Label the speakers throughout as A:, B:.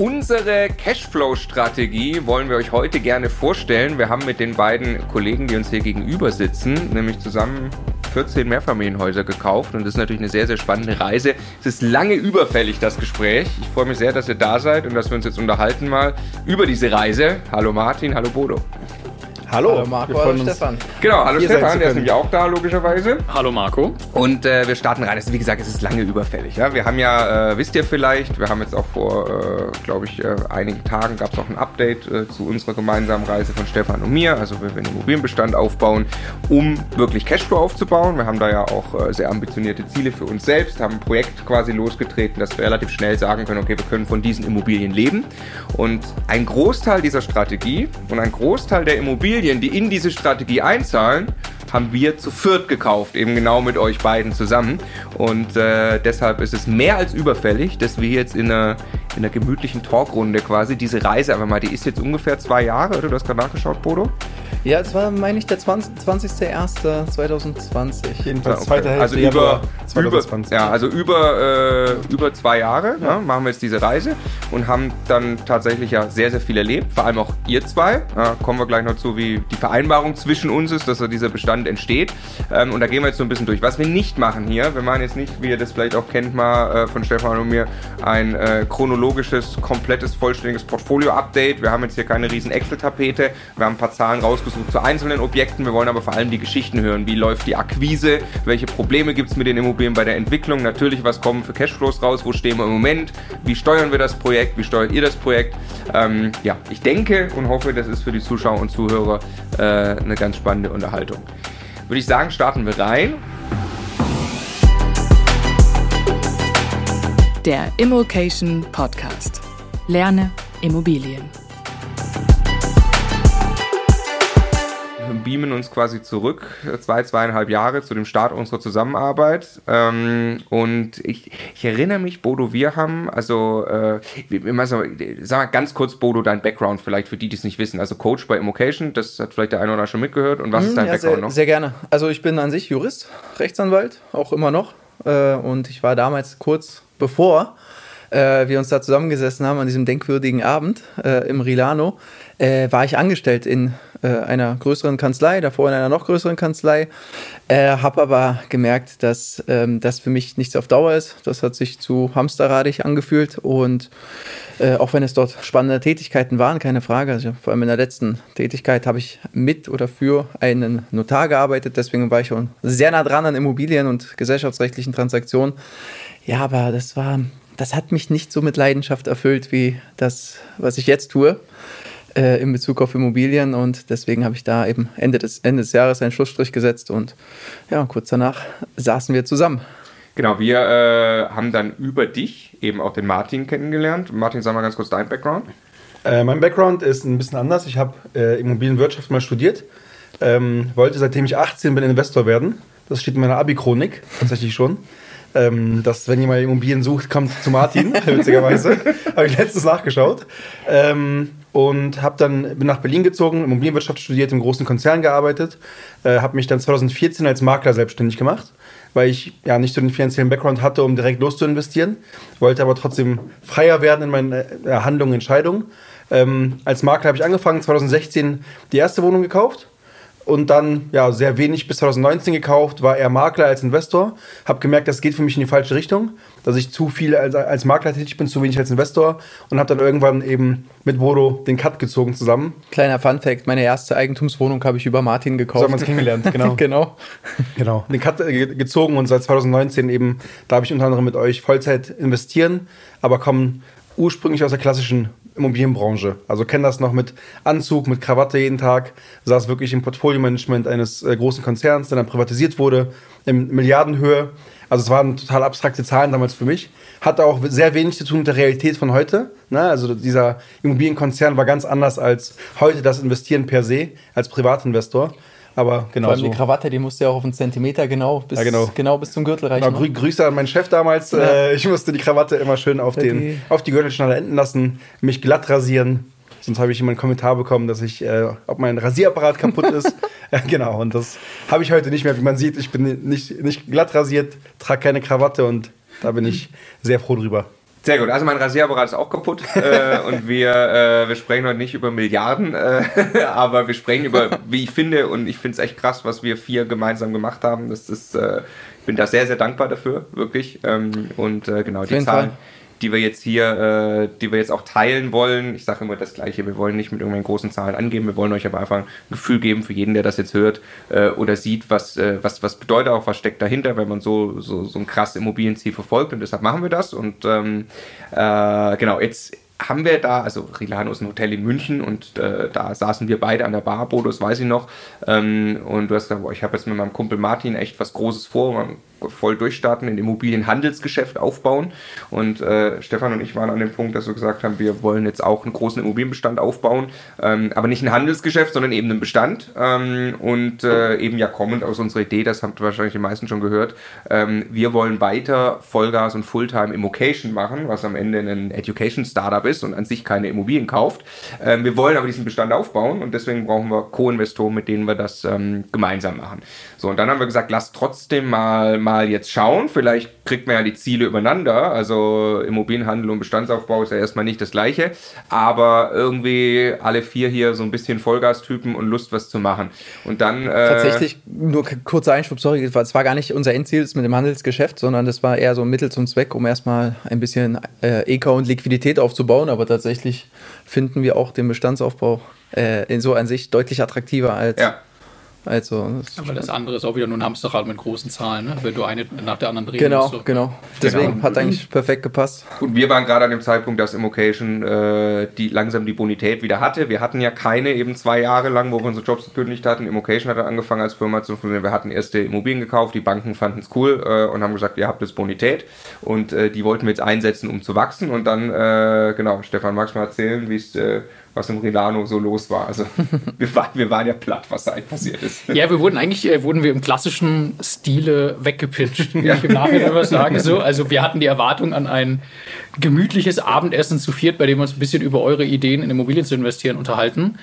A: Unsere Cashflow-Strategie wollen wir euch heute gerne vorstellen. Wir haben mit den beiden Kollegen, die uns hier gegenüber sitzen, nämlich zusammen 14 Mehrfamilienhäuser gekauft und das ist natürlich eine sehr, sehr spannende Reise. Es ist lange überfällig, das Gespräch. Ich freue mich sehr, dass ihr da seid und dass wir uns jetzt unterhalten mal über diese Reise. Hallo Martin, hallo Bodo.
B: Hallo, hallo Marco, hallo Stefan.
A: Genau, hallo Stefan, der ist nämlich auch da, logischerweise.
C: Hallo Marco.
A: Und äh, wir starten rein. Also, wie gesagt, es ist lange überfällig. Ja? Wir haben ja, äh, wisst ihr vielleicht, wir haben jetzt auch vor, äh, glaube ich, äh, einigen Tagen gab es auch ein Update äh, zu unserer gemeinsamen Reise von Stefan und mir. Also wir werden den Immobilienbestand aufbauen, um wirklich Cashflow aufzubauen. Wir haben da ja auch äh, sehr ambitionierte Ziele für uns selbst, haben ein Projekt quasi losgetreten, dass wir relativ schnell sagen können, okay, wir können von diesen Immobilien leben. Und ein Großteil dieser Strategie und ein Großteil der Immobilien, Immobilien, die in diese Strategie einzahlen, haben wir zu viert gekauft, eben genau mit euch beiden zusammen. Und äh, deshalb ist es mehr als überfällig, dass wir jetzt in einer, in einer gemütlichen Talkrunde quasi diese Reise einfach mal, die ist jetzt ungefähr zwei Jahre, oder? Du hast gerade nachgeschaut, Bodo?
B: Ja, es war, meine ich, der 20.01.2020.
A: Jedenfalls ja, okay. zweite Hälfte also über, 2020. Über, ja, also über, äh, über zwei Jahre ja. Ja, machen wir jetzt diese Reise und haben dann tatsächlich ja sehr, sehr viel erlebt. Vor allem auch ihr zwei. kommen wir gleich noch zu, wie die Vereinbarung zwischen uns ist, dass da dieser Bestand entsteht. Ähm, und da gehen wir jetzt so ein bisschen durch. Was wir nicht machen hier, wir machen jetzt nicht, wie ihr das vielleicht auch kennt, mal äh, von Stefan und mir, ein äh, chronologisches, komplettes, vollständiges Portfolio-Update. Wir haben jetzt hier keine riesen Excel-Tapete. Wir haben ein paar Zahlen rausgesucht rausgesucht zu einzelnen Objekten. Wir wollen aber vor allem die Geschichten hören. Wie läuft die Akquise? Welche Probleme gibt es mit den Immobilien bei der Entwicklung? Natürlich, was kommen für Cashflows raus? Wo stehen wir im Moment? Wie steuern wir das Projekt? Wie steuert ihr das Projekt? Ähm, ja, ich denke und hoffe, das ist für die Zuschauer und Zuhörer äh, eine ganz spannende Unterhaltung. Würde ich sagen, starten wir rein.
D: Der Immokation Podcast. Lerne Immobilien.
A: Beamen uns quasi zurück, zwei, zweieinhalb Jahre zu dem Start unserer Zusammenarbeit. Ähm, und ich, ich, erinnere mich, Bodo, wir haben, also, äh, also, sag mal ganz kurz, Bodo, dein Background vielleicht für die, die es nicht wissen. Also Coach bei Immocation, das hat vielleicht der eine oder andere schon mitgehört. Und was ist mhm, dein
B: ja,
A: Background
B: sehr,
A: noch?
B: Sehr gerne. Also ich bin an sich Jurist, Rechtsanwalt, auch immer noch. Äh, und ich war damals kurz bevor äh, wir uns da zusammengesessen haben an diesem denkwürdigen Abend äh, im Rilano, äh, war ich angestellt in äh, einer größeren Kanzlei, davor in einer noch größeren Kanzlei, äh, habe aber gemerkt, dass ähm, das für mich nichts auf Dauer ist. Das hat sich zu hamsterradig angefühlt und äh, auch wenn es dort spannende Tätigkeiten waren, keine Frage. Also vor allem in der letzten Tätigkeit habe ich mit oder für einen Notar gearbeitet, deswegen war ich schon sehr nah dran an Immobilien und gesellschaftsrechtlichen Transaktionen. Ja, aber das war das hat mich nicht so mit Leidenschaft erfüllt wie das, was ich jetzt tue äh, in Bezug auf Immobilien und deswegen habe ich da eben Ende des, Ende des Jahres einen Schlussstrich gesetzt und ja, kurz danach saßen wir zusammen.
A: Genau, wir äh, haben dann über dich eben auch den Martin kennengelernt. Martin, sag mal ganz kurz dein Background.
E: Äh, mein Background ist ein bisschen anders. Ich habe äh, Immobilienwirtschaft mal studiert, ähm, wollte seitdem ich 18 bin Investor werden. Das steht in meiner Abi-Chronik tatsächlich schon ähm, dass wenn jemand Immobilien sucht, kommt zu Martin, witzigerweise. habe ich letztens nachgeschaut. Ähm, und habe dann bin nach Berlin gezogen, Immobilienwirtschaft studiert, im großen Konzern gearbeitet, äh, habe mich dann 2014 als Makler selbstständig gemacht, weil ich ja nicht so den finanziellen Background hatte, um direkt loszuinvestieren, wollte aber trotzdem freier werden in meinen äh, Handlungen, Entscheidungen. Ähm, als Makler habe ich angefangen, 2016 die erste Wohnung gekauft und dann ja sehr wenig bis 2019 gekauft, war eher Makler als Investor. Habe gemerkt, das geht für mich in die falsche Richtung, dass ich zu viel als, als Makler tätig bin, zu wenig als Investor und habe dann irgendwann eben mit Bodo den Cut gezogen zusammen.
B: Kleiner Fun Fact, meine erste Eigentumswohnung habe ich über Martin gekauft. So
E: haben wir uns kennengelernt, genau.
B: genau.
E: Genau, den Cut äh, gezogen und seit 2019 eben, da habe ich unter anderem mit euch Vollzeit investieren, aber kommen ursprünglich aus der klassischen Immobilienbranche. Also kenne das noch mit Anzug, mit Krawatte jeden Tag. Saß wirklich im Portfolio-Management eines äh, großen Konzerns, der dann privatisiert wurde, in Milliardenhöhe. Also es waren total abstrakte Zahlen damals für mich. Hatte auch sehr wenig zu tun mit der Realität von heute. Ne? Also dieser Immobilienkonzern war ganz anders als heute das Investieren per se als Privatinvestor. Aber genau Vor allem
B: so. die Krawatte, die musste ja auch auf einen Zentimeter genau bis,
E: ja, genau.
B: genau bis zum Gürtel reichen.
E: Genau, grü Grüße an meinen Chef damals. Ja. Äh, ich musste die Krawatte immer schön auf, den, die. auf die Gürtelschnalle enden lassen, mich glatt rasieren. Sonst habe ich immer einen Kommentar bekommen, dass ich, äh, ob mein Rasierapparat kaputt ist. ja, genau, und das habe ich heute nicht mehr. Wie man sieht, ich bin nicht, nicht glatt rasiert, trage keine Krawatte und da bin ich sehr froh drüber.
A: Sehr gut. Also mein Rasierapparat ist auch kaputt äh, und wir, äh, wir sprechen heute nicht über Milliarden, äh, aber wir sprechen über, wie ich finde, und ich finde es echt krass, was wir vier gemeinsam gemacht haben. Das ist, äh, ich bin da sehr, sehr dankbar dafür, wirklich. Ähm, und äh, genau, die Zahlen. Fall die wir jetzt hier, äh, die wir jetzt auch teilen wollen. Ich sage immer das Gleiche, wir wollen nicht mit irgendwelchen großen Zahlen angeben, wir wollen euch aber einfach ein Gefühl geben für jeden, der das jetzt hört äh, oder sieht, was, äh, was, was bedeutet auch, was steckt dahinter, wenn man so, so, so ein krasses Immobilienziel verfolgt und deshalb machen wir das und ähm, äh, genau, jetzt haben wir da, also Rilano ist ein Hotel in München und äh, da saßen wir beide an der Bar, Bodo, das weiß ich noch. Ähm, und du hast gesagt, boah, ich habe jetzt mit meinem Kumpel Martin echt was Großes vor voll durchstarten, ein Immobilienhandelsgeschäft aufbauen. Und äh, Stefan und ich waren an dem Punkt, dass wir gesagt haben, wir wollen jetzt auch einen großen Immobilienbestand aufbauen, ähm, aber nicht ein Handelsgeschäft, sondern eben einen Bestand. Ähm, und äh, eben ja kommend aus unserer Idee, das habt wahrscheinlich die meisten schon gehört, ähm, wir wollen weiter Vollgas und Fulltime Immocation machen, was am Ende ein Education-Startup ist und an sich keine Immobilien kauft. Ähm, wir wollen aber diesen Bestand aufbauen und deswegen brauchen wir Co-Investoren, mit denen wir das ähm, gemeinsam machen. So, und dann haben wir gesagt, lasst trotzdem mal, mal mal jetzt schauen. Vielleicht kriegt man ja die Ziele übereinander. Also Immobilienhandel und Bestandsaufbau ist ja erstmal nicht das Gleiche. Aber irgendwie alle vier hier so ein bisschen Vollgastypen und Lust, was zu machen. Und dann.
B: Äh Tatsächlich, nur kurzer Einschub, sorry, es war gar nicht unser Endziel mit dem Handelsgeschäft, sondern das war eher so ein Mittel zum Zweck, um erstmal ein bisschen äh, EK und Liquidität aufzubauen. Aber tatsächlich finden wir auch den Bestandsaufbau äh, in so an sich deutlich attraktiver als. Ja also,
C: das Aber das andere ist auch wieder nur ein Hamsterrad mit großen Zahlen, ne? wenn du eine nach der anderen drehst.
B: Genau, so. genau. Deswegen genau. hat eigentlich perfekt gepasst.
A: Und wir waren gerade an dem Zeitpunkt, dass Immocation äh, die, langsam die Bonität wieder hatte. Wir hatten ja keine eben zwei Jahre lang, wo wir unsere Jobs gekündigt hatten. Immocation hat angefangen als Firma zu funktionieren. Wir hatten erste Immobilien gekauft, die Banken fanden es cool äh, und haben gesagt, ihr habt jetzt Bonität. Und äh, die wollten wir jetzt einsetzen, um zu wachsen. Und dann, äh, genau, Stefan, magst du mal erzählen, wie es äh, was im Rilano so los war. Also wir, war, wir waren ja platt, was da eigentlich passiert ist.
C: Ja, wir wurden eigentlich äh, wurden wir im klassischen Stile weggepitcht, ja. ich im Nachhinein was sagen. So. Also wir hatten die Erwartung an ein gemütliches Abendessen zu viert, bei dem wir uns ein bisschen über eure Ideen in Immobilien zu investieren unterhalten.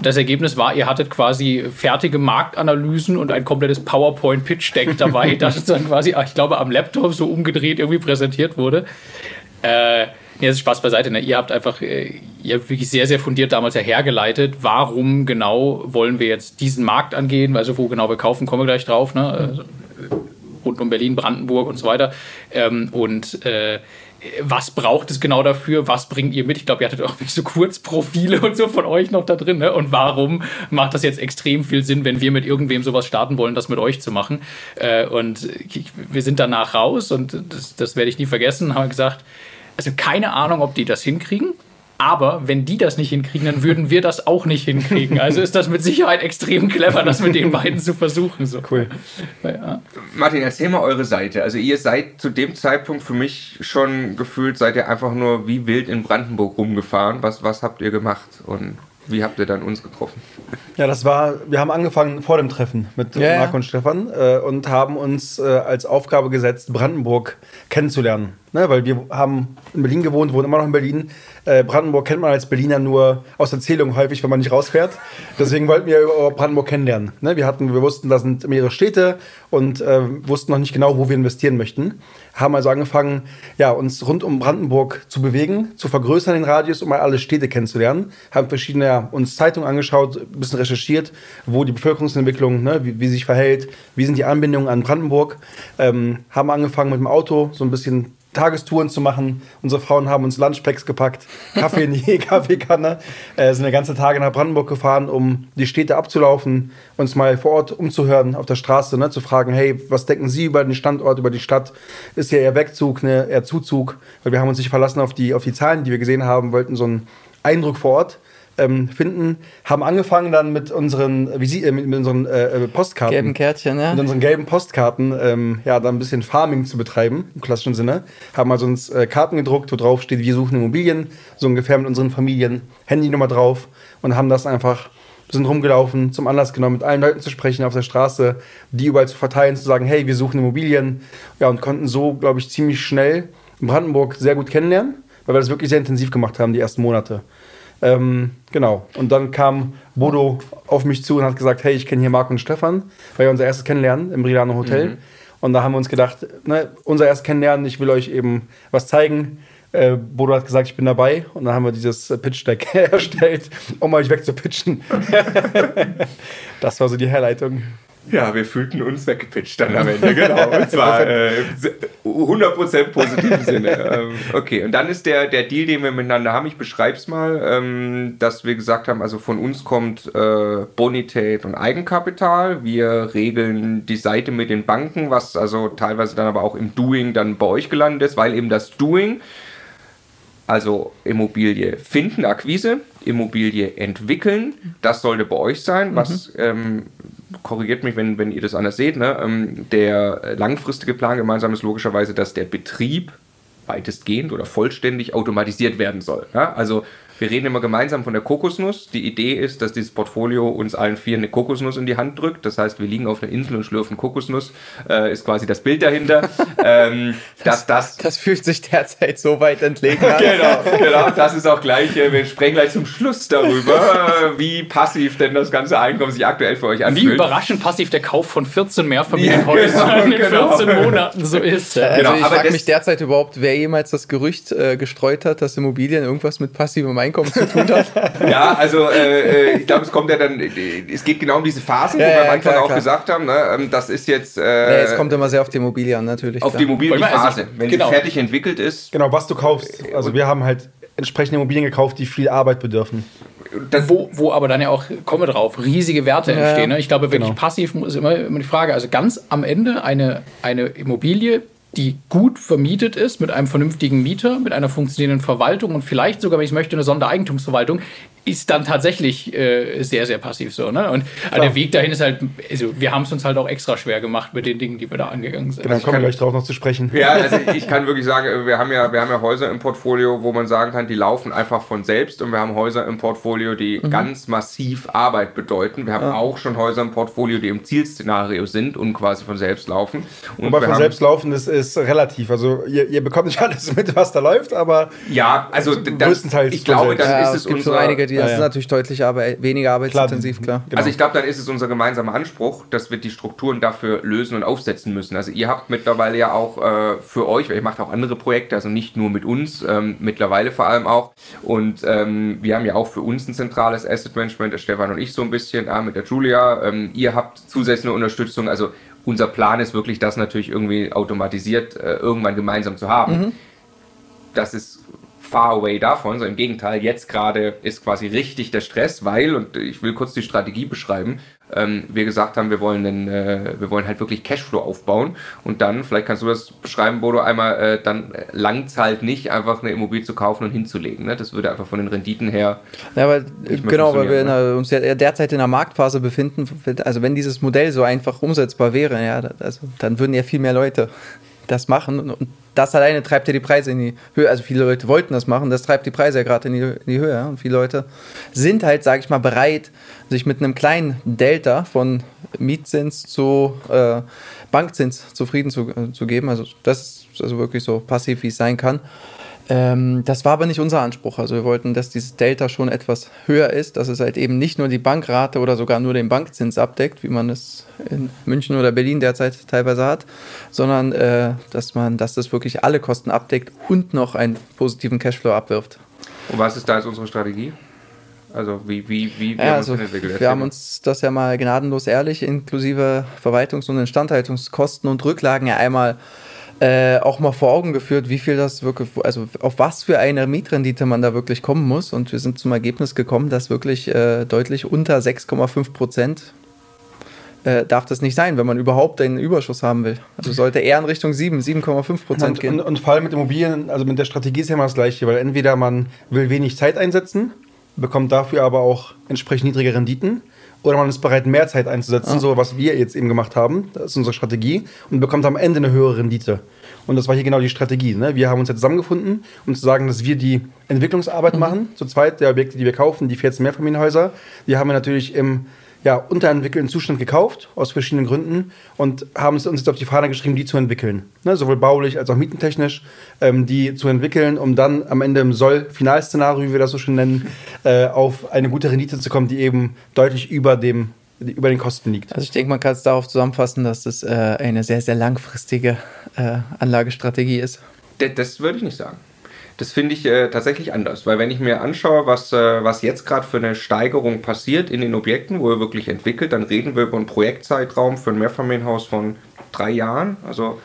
C: Das Ergebnis war, ihr hattet quasi fertige Marktanalysen und ein komplettes PowerPoint-Pitch-Deck dabei, das dann quasi, ich glaube, am Laptop so umgedreht irgendwie präsentiert wurde. Äh, Nee, das ist Spaß beiseite. Ne? Ihr habt einfach, äh, ihr habt wirklich sehr, sehr fundiert damals hergeleitet, warum genau wollen wir jetzt diesen Markt angehen, also wo genau wir kaufen, kommen wir gleich drauf, ne? Also, rund um Berlin, Brandenburg und so weiter. Ähm, und äh, was braucht es genau dafür? Was bringt ihr mit? Ich glaube, ihr hattet auch wirklich so Kurzprofile und so von euch noch da drin. Ne? Und warum macht das jetzt extrem viel Sinn, wenn wir mit irgendwem sowas starten wollen, das mit euch zu machen? Äh, und ich, wir sind danach raus und das, das werde ich nie vergessen, haben gesagt, also keine Ahnung, ob die das hinkriegen. Aber wenn die das nicht hinkriegen, dann würden wir das auch nicht hinkriegen. Also ist das mit Sicherheit extrem clever, das mit den beiden zu versuchen. So.
A: Cool. Ja. Martin, erzähl mal eure Seite. Also ihr seid zu dem Zeitpunkt für mich schon gefühlt, seid ihr einfach nur wie wild in Brandenburg rumgefahren. Was, was habt ihr gemacht und wie habt ihr dann uns getroffen?
E: Ja, das war, wir haben angefangen vor dem Treffen mit ja, Marc und Stefan äh, und haben uns äh, als Aufgabe gesetzt, Brandenburg kennenzulernen. Ne, weil wir haben in Berlin gewohnt, wohnen immer noch in Berlin. Äh, Brandenburg kennt man als Berliner nur aus Erzählungen häufig, wenn man nicht rausfährt. Deswegen wollten wir Brandenburg kennenlernen. Ne, wir, hatten, wir wussten, da sind mehrere Städte und äh, wussten noch nicht genau, wo wir investieren möchten. Haben also angefangen, ja, uns rund um Brandenburg zu bewegen, zu vergrößern den Radius, um mal alle Städte kennenzulernen. Haben verschiedene ja, uns Zeitungen angeschaut, ein bisschen recherchiert, wo die Bevölkerungsentwicklung, ne, wie, wie sich verhält, wie sind die Anbindungen an Brandenburg. Ähm, haben angefangen mit dem Auto so ein bisschen Tagestouren zu machen. Unsere Frauen haben uns Lunchpacks gepackt, Kaffee in die Kaffeekanne, äh, sind eine ganze Tage nach Brandenburg gefahren, um die Städte abzulaufen, uns mal vor Ort umzuhören auf der Straße, ne, zu fragen, hey, was denken Sie über den Standort, über die Stadt? Ist hier eher Wegzug, ne, eher Zuzug? Weil wir haben uns nicht verlassen auf die, auf die Zahlen, die wir gesehen haben, wollten so einen Eindruck vor Ort ähm, finden, haben angefangen dann mit unseren, wie sie, äh, mit, mit, unseren äh, äh, Postkarten.
B: Gelben Kärtchen, ja.
E: Mit unseren gelben Postkarten, ähm, ja, dann ein bisschen Farming zu betreiben, im klassischen Sinne. Haben also uns äh, Karten gedruckt, wo drauf steht, wir suchen Immobilien, so ungefähr mit unseren Familien, Handynummer drauf und haben das einfach sind rumgelaufen, zum Anlass genommen, mit allen Leuten zu sprechen auf der Straße, die überall zu verteilen, zu sagen, hey, wir suchen Immobilien. Ja, und konnten so, glaube ich, ziemlich schnell Brandenburg sehr gut kennenlernen, weil wir das wirklich sehr intensiv gemacht haben, die ersten Monate. Ähm, genau. Und dann kam Bodo auf mich zu und hat gesagt, hey, ich kenne hier Marc und Stefan, weil wir unser erstes Kennenlernen im Rilano Hotel. Mhm. Und da haben wir uns gedacht, ne, unser erstes Kennenlernen, ich will euch eben was zeigen, Äh, Bodo hat gesagt, ich bin dabei und dann haben wir dieses äh, Pitch-Deck erstellt, um euch wegzupitchen. das war so die Herleitung.
A: Ja, wir fühlten uns weggepitcht dann am Ende, genau. Und zwar äh, 100% positiven Sinne. Ähm, okay, und dann ist der, der Deal, den wir miteinander haben, ich beschreibe es mal, ähm, dass wir gesagt haben, also von uns kommt äh, Bonität und Eigenkapital. Wir regeln die Seite mit den Banken, was also teilweise dann aber auch im Doing dann bei euch gelandet ist, weil eben das Doing also Immobilie finden, Akquise, Immobilie entwickeln, das sollte bei euch sein, was mhm. ähm, korrigiert mich, wenn, wenn ihr das anders seht, ne? Ähm, der langfristige Plan gemeinsam ist logischerweise, dass der Betrieb weitestgehend oder vollständig automatisiert werden soll. Ja? Also wir reden immer gemeinsam von der Kokosnuss. Die Idee ist, dass dieses Portfolio uns allen vier eine Kokosnuss in die Hand drückt. Das heißt, wir liegen auf einer Insel und schlürfen Kokosnuss, äh, ist quasi das Bild dahinter. ähm,
B: das, das, das, fühlt sich derzeit so weit entlegen an.
A: genau, genau. Das ist auch gleich, äh, wir sprechen gleich zum Schluss darüber, wie passiv denn das ganze Einkommen sich aktuell für euch anfühlt.
C: Wie überraschend passiv der Kauf von 14 Mehrfamilienhäusern ja, genau, in genau. 14 Monaten so ist.
B: Also genau, ich frage mich derzeit überhaupt, wer jemals das Gerücht äh, gestreut hat, dass Immobilien irgendwas mit passivem Einkommen zu tun hat.
A: ja, also äh, äh, ich glaube, es kommt ja dann, es geht genau um diese Phasen, ja, die wir am Anfang klar, auch klar. gesagt haben. Ne? Ähm, das ist jetzt. Äh,
B: es kommt immer sehr auf die Immobilie an, natürlich.
A: Auf klar. die Immobilienphase. Also, wenn genau. sie fertig entwickelt ist.
E: Genau, was du kaufst. Also wir haben halt entsprechende Immobilien gekauft, die viel Arbeit bedürfen.
C: Das, wo, wo aber dann ja auch, komme drauf, riesige Werte ja, entstehen. Ne? Ich glaube, wirklich genau. passiv ist immer, immer die Frage. Also ganz am Ende eine, eine Immobilie die gut vermietet ist, mit einem vernünftigen Mieter, mit einer funktionierenden Verwaltung und vielleicht sogar, wenn ich möchte, eine Sondereigentumsverwaltung, ist dann tatsächlich äh, sehr, sehr passiv so. Ne? Und also der Weg dahin ist halt, also wir haben es uns halt auch extra schwer gemacht mit den Dingen, die wir da angegangen sind.
E: Genau,
C: dann
E: kommen wir gleich drauf noch zu sprechen.
A: Ja, also ich kann wirklich sagen, wir haben ja, wir haben ja Häuser im Portfolio, wo man sagen kann, die laufen einfach von selbst und wir haben Häuser im Portfolio, die mhm. ganz massiv Arbeit bedeuten. Wir haben ja. auch schon Häuser im Portfolio, die im Zielszenario sind und quasi von selbst laufen.
E: Und Wobei von selbst laufen ist, ist relativ. Also ihr, ihr, bekommt nicht alles mit, was da läuft, aber
A: ja, also
E: größtenteils
A: ich glaube, dann ja, ist es, es
B: unsere, einige, die, das ja, ist natürlich deutlich Arbeit, weniger arbeitsintensiv, klar.
A: klar. Genau. Also ich glaube, dann ist es unser gemeinsamer Anspruch, dass wir die Strukturen dafür lösen und aufsetzen müssen. Also ihr habt mittlerweile ja auch äh, für euch, weil ihr macht auch andere Projekte, also nicht nur mit uns, ähm, mittlerweile vor allem auch. Und ähm, wir haben ja auch für uns ein zentrales Asset Management, der Stefan und ich so ein bisschen, äh, mit der Julia. Ähm, ihr habt zusätzliche Unterstützung, also unser Plan ist wirklich, das natürlich irgendwie automatisiert äh, irgendwann gemeinsam zu haben. Mhm. Das ist far away davon, sondern im Gegenteil, jetzt gerade ist quasi richtig der Stress, weil, und ich will kurz die Strategie beschreiben, ähm, wir gesagt haben, wir wollen, den, äh, wir wollen halt wirklich Cashflow aufbauen und dann, vielleicht kannst du das beschreiben, Bodo, einmal, äh, dann langt halt nicht, einfach eine Immobilie zu kaufen und hinzulegen. Ne? Das würde einfach von den Renditen her.
B: Ja, aber genau, weil wir ne? uns ja derzeit in einer Marktphase befinden. Also, wenn dieses Modell so einfach umsetzbar wäre, ja, also, dann würden ja viel mehr Leute das machen und das alleine treibt ja die Preise in die Höhe. Also viele Leute wollten das machen, das treibt die Preise ja gerade in, in, die Höhe. Und viele Leute sind halt, sage ich mal, bereit, sich mit einem kleinen Delta von Mietzins zu äh, Bankzins zufrieden zu, äh, zu geben. Also das ist also wirklich so passiv, wie es sein kann. Ähm, das war aber nicht unser Anspruch. Also wir wollten, dass dieses Delta schon etwas höher ist, dass es halt eben nicht nur die Bankrate oder sogar nur den Bankzins abdeckt, wie man es in München oder Berlin derzeit teilweise hat, sondern äh, dass man, dass das wirklich alle Kosten abdeckt und noch einen positiven Cashflow abwirft.
A: Und was ist da jetzt unsere Strategie? Also wie, wie, wie
B: wir, ja, also wir haben uns das ja mal gnadenlos ehrlich inklusive Verwaltungs- und Instandhaltungskosten und Rücklagen ja einmal äh, auch mal vor Augen geführt, wie viel das wirklich, also auf was für eine Mietrendite man da wirklich kommen muss. Und wir sind zum Ergebnis gekommen, dass wirklich äh, deutlich unter 6,5 Prozent äh, darf das nicht sein, wenn man überhaupt einen Überschuss haben will. Also sollte eher in Richtung 7, 7,5 Prozent gehen.
E: Und, und, vor allem mit Immobilien, also mit der Strategie ist ja immer das Gleiche, weil entweder man will wenig Zeit einsetzen, bekommt dafür aber auch entsprechend niedrige Renditen oder man ist bereit, mehr Zeit einzusetzen, ah. so was wir jetzt eben gemacht haben. Das ist unsere Strategie und bekommt am Ende eine höhere Rendite. Und das war hier genau die Strategie. Ne? Wir haben uns jetzt zusammengefunden, um zu sagen, dass wir die Entwicklungsarbeit mhm. machen. Zu zweit der Objekte, die wir kaufen, die 14 Mehrfamilienhäuser. Die haben wir natürlich im ja, unterentwickelten Zustand gekauft, aus verschiedenen Gründen, und haben es uns jetzt auf die Fahne geschrieben, die zu entwickeln. Ne, sowohl baulich als auch mietentechnisch, ähm, die zu entwickeln, um dann am Ende im Soll-Finalszenario, wie wir das so schön nennen, äh, auf eine gute Rendite zu kommen, die eben deutlich über dem über den Kosten liegt.
B: Also ich denke, man kann es darauf zusammenfassen, dass das äh, eine sehr, sehr langfristige äh, Anlagestrategie ist.
A: Das, das würde ich nicht sagen. Das finde ich äh, tatsächlich anders, weil wenn ich mir anschaue, was, äh, was jetzt gerade für eine Steigerung passiert in den Objekten, wo er wirklich entwickelt, dann reden wir über einen Projektzeitraum für ein Mehrfamilienhaus von drei Jahren, also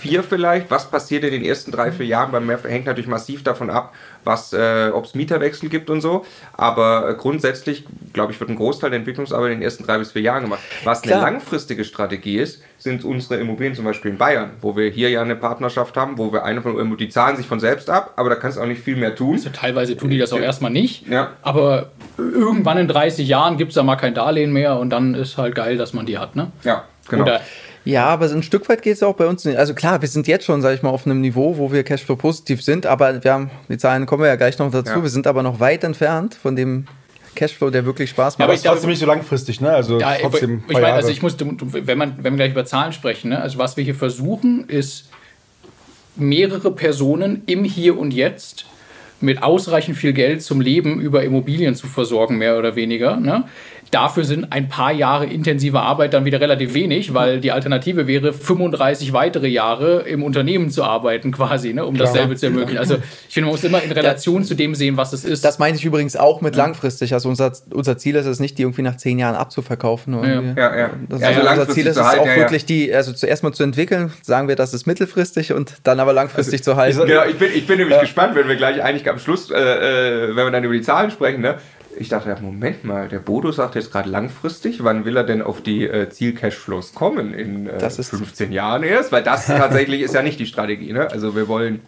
A: vier vielleicht. Was passiert in den ersten drei, vier Jahren beim Mehrfamilienhaus? Hängt natürlich massiv davon ab, was, äh, ob es Mieterwechsel gibt und so. Aber äh, grundsätzlich, glaube ich, wird ein Großteil der Entwicklungsarbeit in den ersten drei bis vier Jahren gemacht. Was Klar. eine langfristige Strategie ist, sind unsere Immobilien zum Beispiel in Bayern, wo wir hier ja eine Partnerschaft haben, wo wir eine von die zahlen sich von selbst ab, aber da kannst du auch nicht viel mehr tun.
C: Also teilweise tun die das auch erstmal nicht, ja. aber irgendwann in 30 Jahren gibt es da mal kein Darlehen mehr und dann ist halt geil, dass man die hat. Ne?
A: Ja, genau. Oder
B: ja, aber ein Stück weit geht es auch bei uns nicht. Also klar, wir sind jetzt schon, sage ich mal, auf einem Niveau, wo wir Cashflow positiv sind, aber wir haben, die Zahlen kommen wir ja gleich noch dazu, ja. wir sind aber noch weit entfernt von dem Cashflow, der wirklich Spaß macht. Ja,
E: aber ich trotzdem nicht so langfristig, ne? Also
C: ja, trotzdem. Ich meine, also ich muss, wenn man, wenn wir gleich über Zahlen sprechen, ne? also was wir hier versuchen, ist mehrere Personen im Hier und Jetzt mit ausreichend viel Geld zum Leben über Immobilien zu versorgen, mehr oder weniger. Ne? Dafür sind ein paar Jahre intensive Arbeit dann wieder relativ wenig, weil die Alternative wäre, 35 weitere Jahre im Unternehmen zu arbeiten, quasi, ne, um Klar. dasselbe zu ermöglichen. Also ich finde, man muss immer in Relation das, zu dem sehen, was es ist.
B: Das meine ich übrigens auch mit ja. langfristig. Also unser, unser Ziel ist es nicht, die irgendwie nach zehn Jahren abzuverkaufen. Ja, ja. ja. Das also unser Ziel ist es auch wirklich, die, also zuerst mal zu entwickeln, sagen wir, das ist mittelfristig und dann aber langfristig also, zu halten.
A: Genau, ich bin, ich bin nämlich gespannt, wenn wir gleich eigentlich am Schluss, äh, äh, wenn wir dann über die Zahlen sprechen, ne? Ich dachte, Moment mal, der Bodo sagt jetzt gerade langfristig, wann will er denn auf die äh, Ziel-Cashflows kommen? In äh, 15 Jahren erst? Weil das tatsächlich ist ja nicht die Strategie. Ne? Also wir wollen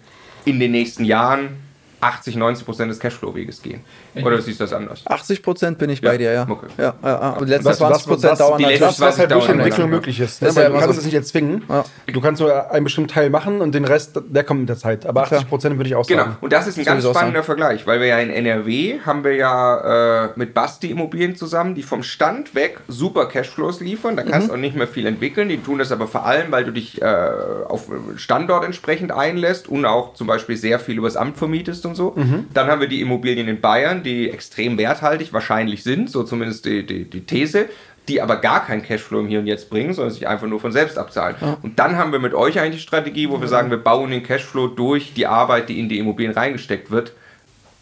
A: in den nächsten Jahren 80, 90 Prozent des Cashflow-Weges gehen. Oder siehst du das anders?
B: 80 Prozent bin ich bei dir, ja. Okay. ja, ja, Und die letzten 20 Prozent dauern
E: halt. Das, was halt durch Entwicklung möglich ist. Ne? Weil du kannst es nicht erzwingen. Ja. Du kannst nur einen bestimmten Teil machen und den Rest, der kommt mit der Zeit. Aber 80 Prozent würde ich auch
A: genau. sagen. Genau. Und das ist ein ganz spannender Vergleich, weil wir ja in NRW haben wir ja äh, mit Basti Immobilien zusammen, die vom Stand weg super Cashflows liefern. Da kannst du mhm. auch nicht mehr viel entwickeln. Die tun das aber vor allem, weil du dich äh, auf Standort entsprechend einlässt und auch zum Beispiel sehr viel übers Amt vermietest und so. Mhm. Dann haben wir die Immobilien in Bayern, die extrem werthaltig wahrscheinlich sind, so zumindest die, die, die These die aber gar kein Cashflow im Hier und Jetzt bringen, sondern sich einfach nur von selbst abzahlen. Ja. Und dann haben wir mit euch eigentlich die Strategie, wo wir sagen, wir bauen den Cashflow durch die Arbeit, die in die Immobilien reingesteckt wird,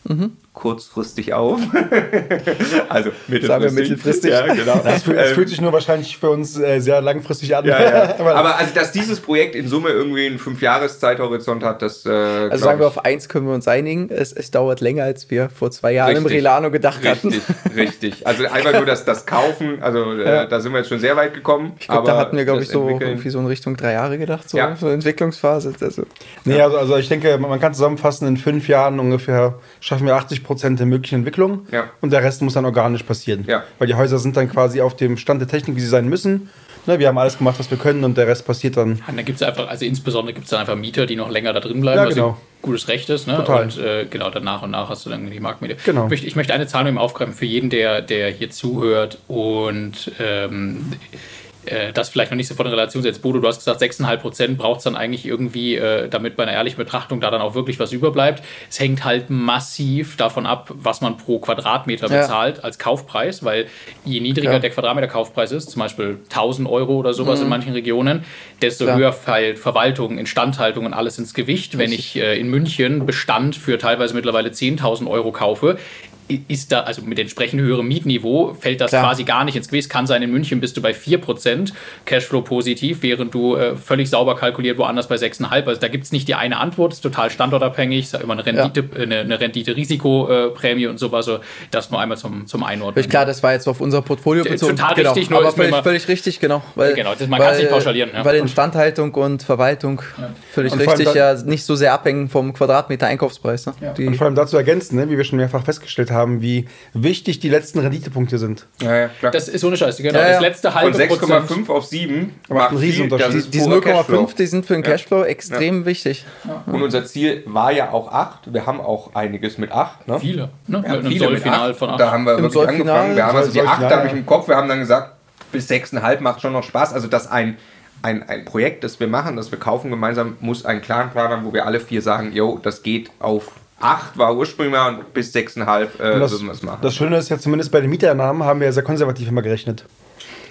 A: mhm kurzfristig auf.
B: also mittelfristig. Sagen wir mittelfristig. Ja,
E: genau. Das fühlt, das fühlt, sich nur wahrscheinlich für uns äh, sehr langfristig an.
A: Ja, ja. Aber also, dass dieses Projekt in Summe irgendwie einen Fünf-Jahres-Zeithorizont hat, das. Äh,
B: also sagen wir auf eins können wir uns einigen. Es, es dauert länger, als wir vor zwei Jahren richtig, im Relano gedacht
A: richtig,
B: hatten.
A: Richtig, Also einfach nur das, das Kaufen, also äh, da sind wir jetzt schon sehr weit gekommen.
B: Ich glaube, da hatten wir, glaube ich, so irgendwie so in Richtung drei Jahre gedacht, so, ja. so Entwicklungsphase.
E: Also, nee, also, also ich denke, man kann zusammenfassen, in fünf Jahren ungefähr schaffen wir 80 Prozent der möglichen Entwicklung ja. und der Rest muss dann organisch passieren. Ja. Weil die Häuser sind dann quasi auf dem Stand der Technik, wie sie sein müssen. Ne, wir haben alles gemacht, was wir können und der Rest passiert dann.
C: Ja, dann gibt es einfach, also insbesondere gibt es dann einfach Mieter, die noch länger da drin bleiben, ja, genau. was ein gutes Recht ist. Ne?
E: Total.
C: Und äh, genau, dann nach und nach hast du dann die Marktmiete.
E: Genau.
C: Ich möchte, ich möchte eine Zahl noch aufgreifen für jeden, der, der hier zuhört und ähm, äh, das vielleicht noch nicht sofort in Relation setzt. Bodo, du hast gesagt, 6,5 Prozent braucht es dann eigentlich irgendwie, äh, damit bei einer ehrlichen Betrachtung da dann auch wirklich was überbleibt. Es hängt halt massiv davon ab, was man pro Quadratmeter ja. bezahlt als Kaufpreis, weil je niedriger ja. der Quadratmeter Kaufpreis ist, zum Beispiel 1000 Euro oder sowas mhm. in manchen Regionen, desto Klar. höher fällt Verwaltung, Instandhaltung und alles ins Gewicht. Wenn ich äh, in München Bestand für teilweise mittlerweile 10.000 Euro kaufe, ist da, also mit entsprechend höherem Mietniveau, fällt das Klar. quasi gar nicht ins Gewicht. Kann sein, in München bist du bei 4% Cashflow positiv, während du äh, völlig sauber kalkuliert woanders bei 6,5. Also da gibt es nicht die eine Antwort, ist total standortabhängig, ist immer eine Rendite, ja. eine, eine Rendite-Risikoprämie und sowas. Also das nur einmal zum, zum Einordnen.
B: Klar, das war jetzt auf unser Portfolio
C: bezogen. Total
B: genau.
C: richtig,
B: nur aber völlig, völlig, richtig, genau.
C: Weil, genau, das, man kann es nicht pauschalieren.
B: Ja. Weil Instandhaltung und Verwaltung ja. völlig und richtig ja nicht so sehr abhängen vom Quadratmeter Einkaufspreis. Ne?
E: Und vor allem dazu ergänzen, ne, wie wir schon mehrfach festgestellt haben, wie wichtig die letzten Renditepunkte sind.
C: Ja, ja, klar. Das ist so eine Scheiße, genau. Ja, ja. Das letzte halbe
A: Von 6,5 auf 7
B: macht einen Riesenunterschied. Die, diese 0,5, die sind für den Cashflow extrem wichtig.
A: Und unser Ziel war ja auch 8. Wir haben auch einiges mit 8.
C: Ne? Viele.
A: Ne? Wir haben viele mit 8. Von 8. Da haben wir Im wirklich angefangen. Wir haben also die 8 habe ich im Kopf. Wir haben dann gesagt, bis 6,5 macht schon noch Spaß. Also dass ein ein, ein Projekt, das wir machen, das wir kaufen gemeinsam, muss einen klaren Plan haben, wo wir alle vier sagen, yo, das geht auf 8 war ursprünglich mal und bis 6,5 äh,
E: das, würden wir es machen. Das Schöne ist ja, zumindest bei den Mieteinnahmen haben wir ja sehr konservativ immer gerechnet.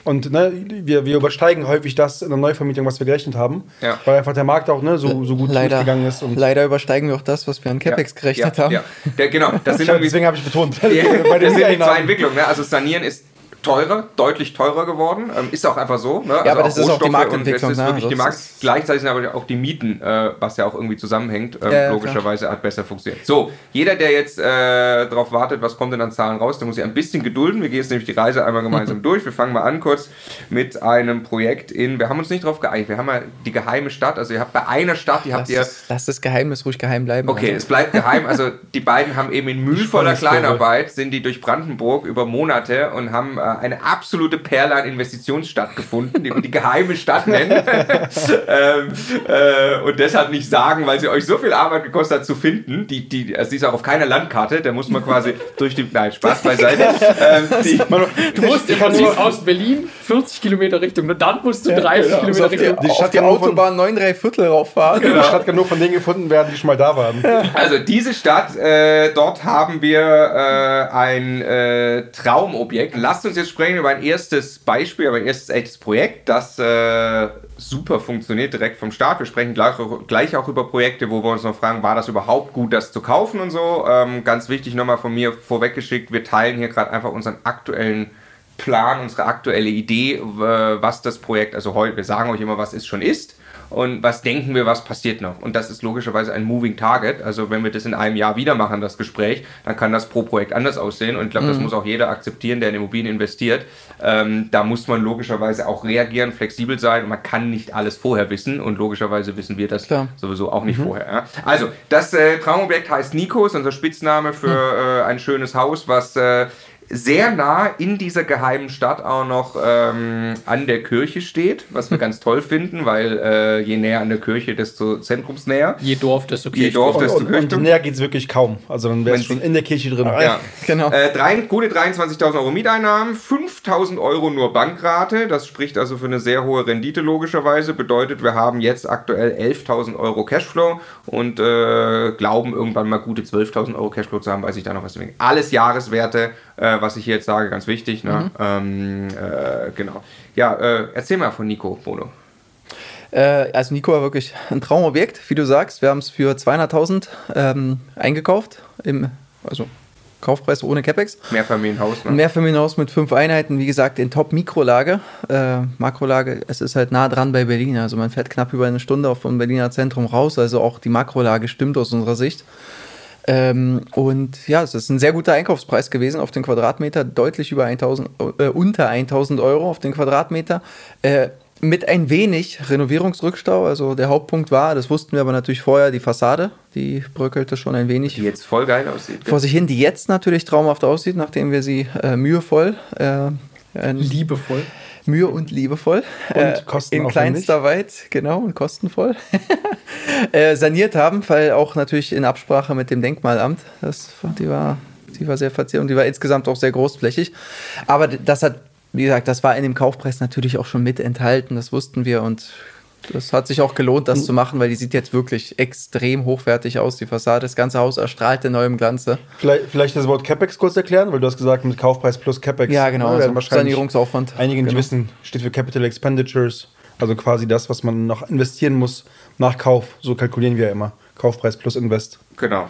E: Und ne, wir, wir übersteigen häufig das in der Neuvermietung, was wir gerechnet haben.
A: Ja.
E: Weil einfach der Markt auch ne, so, so gut
B: leider,
E: durchgegangen ist. Und
B: leider übersteigen wir auch das, was wir an CapEx gerechnet
A: ja,
B: haben.
A: Ja. Genau, das sind
E: hab, deswegen habe ich betont.
A: Ja,
E: bei
A: das sind die zwei Entwicklungen. Ne? Also Sanieren ist teurer, deutlich teurer geworden. Ähm, ist auch einfach so. Ne?
B: Ja, aber das ist auch die
A: Rohstoffe
B: Marktentwicklung,
A: Und ist
B: ne?
A: wirklich
B: Also
A: die Markt. Gleichzeitig sind aber auch die Mieten, äh, was ja auch irgendwie zusammenhängt, ähm,
B: Ja,
A: logischerweise hat besser funktioniert. So, jeder, der jetzt äh, darauf wartet, was kommt denn an Zahlen raus, der muss sich ein bisschen gedulden. Wir gehen jetzt nämlich die Reise einmal gemeinsam durch. Wir fangen mal an kurz mit einem Projekt in, wir haben uns nicht darauf geeinigt, wir haben ja die geheime Stadt, also ihr habt bei einer Stadt, die habt
B: Lass,
A: ihr...
B: das, lass das Geheimnis ruhig geheim bleiben.
A: Okay,
B: Also,
A: es bleibt geheim. Also die beiden haben eben in mühevoller. Kleinarbeit sind die durch Brandenburg über Monate und haben äh, eine absolute Perle an Investitionsstadt gefunden, die wir die geheime Stadt nennen. ähm, äh, und deshalb nicht sagen, weil sie euch so viel Arbeit gekostet hat zu finden. Die, die, also die ist auch auf keiner Landkarte. Da muss man quasi durch die. Nein, Spaß beiseite. Ähm, die,
C: Du musst im Prinzip aus Berlin 40 Kilometer Richtung, und dann musst du 30
B: also
C: Kilometer
B: auf die,
C: Richtung.
E: Die
B: auf
E: Stadt
B: die Autobahn 9 3 Viertel rauffahren.
E: Die Stadt kann nur von denen gefunden werden, die schon mal da waren.
A: Also diese Stadt, äh, dort haben wir äh, ein äh, Traumobjekt. Lasst uns jetzt sprechen über ein erstes Beispiel, ein erstes echtes Projekt, das äh, super funktioniert direkt vom Start. Wir sprechen gleich, gleich auch über Projekte, wo wir uns noch fragen, war das überhaupt gut, das zu kaufen und so. Ähm, ganz wichtig nochmal von mir vorweggeschickt, wir teilen hier gerade einfach unseren aktuellen Plan, unsere aktuelle Idee, was das Projekt, also heute, wir sagen euch immer, was es schon ist und was denken wir, was passiert noch. Und das ist logischerweise ein Moving Target. Also wenn wir das in einem Jahr wieder machen, das Gespräch, dann kann das pro Projekt anders aussehen. Und ich glaube, das muss auch jeder akzeptieren, der in Immobilien investiert. Ähm, da muss man logischerweise auch reagieren, flexibel sein. Und man kann nicht alles vorher wissen. Und logischerweise wissen wir das
B: Klar.
A: sowieso auch nicht vorher. Ja? Also, das äh, Traumobjekt heißt Nico, ist unser Spitzname für äh, ein schönes Haus, was äh, sehr nah in dieser geheimen Stadt auch noch ähm, an der Kirche steht, was wir ganz toll finden, weil äh, je näher an der Kirche, desto zentrumsnäher.
C: Je Dorf, desto
A: Je
C: Kirche.
A: Dorf,
E: Und,
A: desto
E: und, und
A: Kirche.
E: näher geht es wirklich kaum. Also dann wäre es schon in der Kirche drin.
A: Ja.
B: Genau.
A: Äh, drei, gute 23.000 Euro Mieteinnahmen, 5.000 Euro nur Bankrate. Das spricht also für eine sehr hohe Rendite logischerweise. Bedeutet, wir haben jetzt aktuell 11.000 Euro Cashflow und äh, glauben irgendwann mal gute 12.000 Euro Cashflow zu haben, weiß ich da noch was deswegen. Alles Jahreswerte, äh, was ich hier jetzt sage, ganz wichtig. Ne? Ähm, äh, genau. Ja, äh, erzähl mal von Nico, Bono.
B: Äh, also Nico war wirklich ein Traumobjekt, wie du sagst. Wir haben es für 200.000 ähm, eingekauft, im, also Kaufpreis ohne CapEx.
A: Mehrfamilienhaus. Ne?
B: Mehrfamilienhaus mit fünf Einheiten, wie gesagt, in Top-Mikrolage. Äh, Makrolage, es ist halt nah dran bei Berlin. Also man fährt knapp über eine Stunde vom Berliner Zentrum raus. Also auch die Makrolage stimmt aus unserer Sicht. Ähm, und ja, es ist ein sehr guter Einkaufspreis gewesen auf den Quadratmeter, deutlich über 1000, äh, unter 1000 Euro auf den Quadratmeter. Äh, mit ein wenig Renovierungsrückstau. Also der Hauptpunkt war, das wussten wir aber natürlich vorher, die Fassade, die bröckelte schon ein wenig
A: Die jetzt voll geil aussieht.
B: vor sich hin, die jetzt natürlich traumhaft aussieht, nachdem wir sie äh, mühevoll, äh, äh,
C: Liebevoll.
B: Mühe und liebevoll
E: Und
B: äh, in
E: kostenaufwendig.
B: kleinster Weit, genau, und kostenvoll äh, saniert haben, weil auch natürlich in Absprache mit dem Denkmalamt, das, die war, die war sehr verziert und die war insgesamt auch sehr großflächig. Aber das hat, wie gesagt, das war in dem Kaufpreis natürlich auch schon mit enthalten, das wussten wir und das hat sich auch gelohnt, das zu machen, weil die sieht jetzt wirklich extrem hochwertig aus, die Fassade. Das ganze Haus erstrahlt in neuem Glanze.
E: Vielleicht, vielleicht das Wort CapEx kurz erklären, weil du hast gesagt, mit Kaufpreis plus CapEx.
B: Ja, genau,
E: ne,
B: also Sanierungsaufwand.
E: Einige, die
B: Genau.
E: wissen, steht für Capital Expenditures. Also quasi das, was man noch investieren muss nach Kauf. So kalkulieren wir ja immer. Kaufpreis plus Invest.
A: Genau.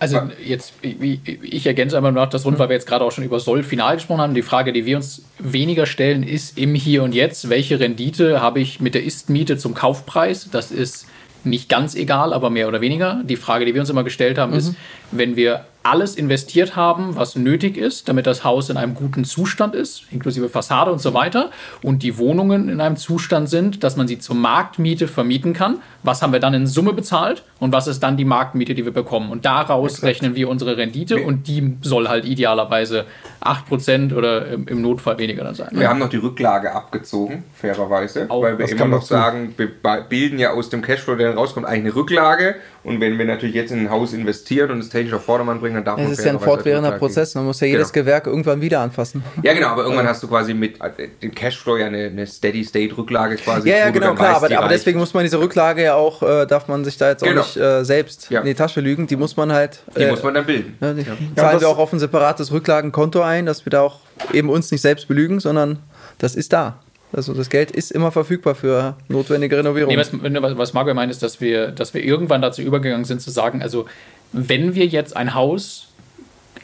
C: Also jetzt, ich, ich ergänze einmal noch das rund, weil wir jetzt gerade auch schon über Soll final gesprochen haben. Die Frage, die wir uns weniger stellen, ist im Hier und Jetzt, welche Rendite habe ich mit der Ist-Miete zum Kaufpreis? Das ist nicht ganz egal, aber mehr oder weniger. Die Frage, die wir uns immer gestellt haben, ist, wenn wir alles investiert haben, was nötig ist, damit das Haus in einem guten Zustand ist, inklusive Fassade und so weiter, und die Wohnungen in einem Zustand sind, dass man sie zur Marktmiete vermieten kann, was haben wir dann in Summe bezahlt und was ist dann die Marktmiete, die wir bekommen? Und daraus rechnen wir unsere Rendite und die soll halt idealerweise 8% oder im Notfall weniger dann sein.
A: Wir haben noch die Rücklage abgezogen, fairerweise,
C: Auch,
A: weil wir immer noch sagen, wir bilden ja aus dem Cashflow, der dann rauskommt, eigentlich eine Rücklage. Und wenn wir natürlich jetzt in ein Haus investieren und es technisch auf Vordermann bringen, dann darf man
B: Es ist ja ein fortwährender Prozess. Man muss ja jedes
A: Genau.
B: Gewerk irgendwann wieder anfassen.
A: Ja, genau, aber irgendwann hast du quasi mit äh, dem Cashflow ja eine, eine Steady-State-Rücklage quasi.
B: Ja, ja, genau, klar.
A: weißt,
B: aber,
A: die
B: aber deswegen muss man diese Rücklage ja auch, äh, darf man sich da jetzt auch
A: Genau.
B: nicht äh, selbst
A: Ja.
B: in die Tasche lügen. Die muss man halt.
A: Die
B: äh,
A: muss man dann bilden.
B: ne, die
E: Ja,
B: zahlen
E: das-
B: wir auch auf ein separates Rücklagenkonto ein dass wir da auch eben uns nicht selbst belügen, sondern das ist da. Also das Geld ist immer verfügbar für notwendige Renovierung. Nee,
C: was, was Margot meint, ist, dass wir, dass wir irgendwann dazu übergegangen sind zu sagen, also wenn wir jetzt ein Haus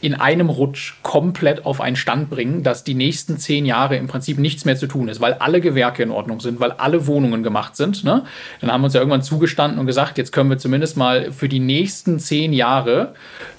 C: in einem Rutsch komplett auf einen Stand bringen, dass die nächsten zehn Jahre im Prinzip nichts mehr zu tun ist, weil alle Gewerke in Ordnung sind, weil alle Wohnungen gemacht sind. Ne? Dann haben wir uns ja irgendwann zugestanden und gesagt, jetzt können wir zumindest mal für die nächsten zehn Jahre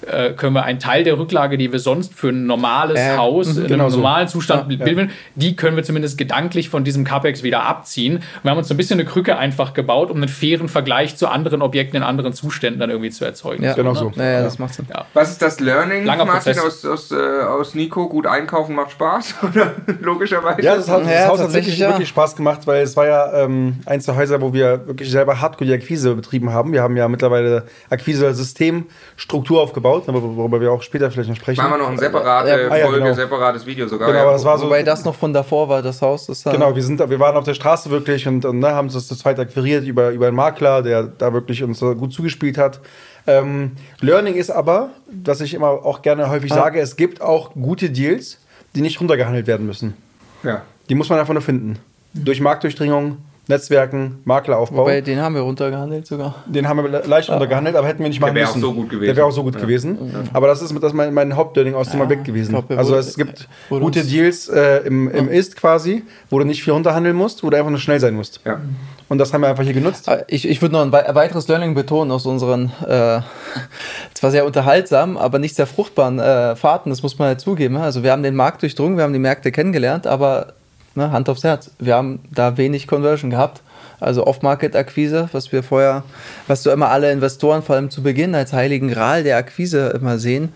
C: äh, können wir einen Teil der Rücklage, die wir sonst für ein normales äh, Haus in genau einem normalen so. Zustand ja, bilden, ja. die können wir zumindest gedanklich von diesem CapEx wieder abziehen. wir haben uns so ein bisschen eine Krücke einfach gebaut, um einen fairen Vergleich zu anderen Objekten in anderen Zuständen dann irgendwie zu erzeugen.
B: Ja,
C: so,
B: genau ne? so.
A: Ja, das macht Sinn. Was ist das Learning? Langer Martin aus, aus, äh, aus Nico, gut einkaufen macht Spaß, oder? Logischerweise.
E: Ja, das, hat, das ja, Haus hat wirklich, ja. wirklich Spaß gemacht, weil es war ja ähm, eins der Häuser, wo wir wirklich selber hardcore die Akquise betrieben haben. Wir haben ja mittlerweile Akquise-System, Struktur aufgebaut, worüber wir auch später vielleicht noch sprechen.
A: Machen wir noch eine separate ja, ah, Folge, genau. separates Video sogar.
B: Genau, aber das war so, Wobei das noch von davor war, das Haus. Das
E: genau, wir, sind, wir waren auf der Straße wirklich und, und ne, haben uns das zu zweit akquiriert über, über einen Makler, der da wirklich uns gut zugespielt hat. Ähm, Learning ist aber, was ich immer auch gerne häufig ah. sage, es gibt auch gute Deals, die nicht runtergehandelt werden müssen. Ja. Die muss man einfach nur finden. Mhm. Durch Marktdurchdringung, Netzwerken, Makleraufbau. Wobei,
B: den haben wir runtergehandelt sogar.
E: Den haben wir leicht ah. runtergehandelt, aber hätten wir nicht machen
A: Der
E: müssen.
A: Der wäre auch so gut gewesen.
E: Der wäre auch so gut ja. gewesen. Ja. Aber das ist, das mein, mein Hauptlearning aus dem ja, gewesen. Glaub, also es gibt gute Deals äh, im, im Ist quasi, wo du nicht viel runterhandeln musst, wo du einfach nur schnell sein musst. Ja. Und das haben wir einfach hier genutzt.
B: Ich, ich würde noch ein weiteres Learning betonen aus unseren, äh, zwar sehr unterhaltsam, aber nicht sehr fruchtbaren äh, Fahrten, das muss man halt zugeben. Also wir haben den Markt durchdrungen, wir haben die Märkte kennengelernt, aber ne, Hand aufs Herz, wir haben da wenig Conversion gehabt. Also Off-Market-Akquise, was wir vorher, was so immer alle Investoren vor allem zu Beginn als heiligen Gral der Akquise immer sehen,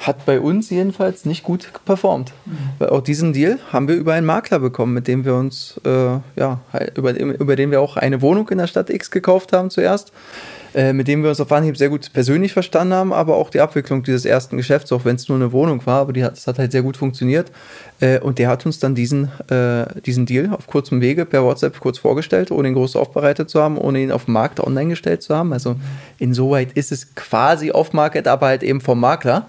B: hat bei uns jedenfalls nicht gut performt. Mhm. Auch diesen Deal haben wir über einen Makler bekommen, mit dem wir uns, äh, ja, über, über den wir auch eine Wohnung in der Stadt X gekauft haben zuerst, äh, mit dem wir uns auf Anhieb sehr gut persönlich verstanden haben, aber auch die Abwicklung dieses ersten Geschäfts, auch wenn es nur eine Wohnung war, aber die hat, das hat halt sehr gut funktioniert. Äh, und der hat uns dann diesen, äh, diesen Deal auf kurzem Wege per WhatsApp kurz vorgestellt, ohne ihn groß aufbereitet zu haben, ohne ihn auf dem Markt online gestellt zu haben. Also insoweit ist es quasi off-Market, aber halt eben vom Makler.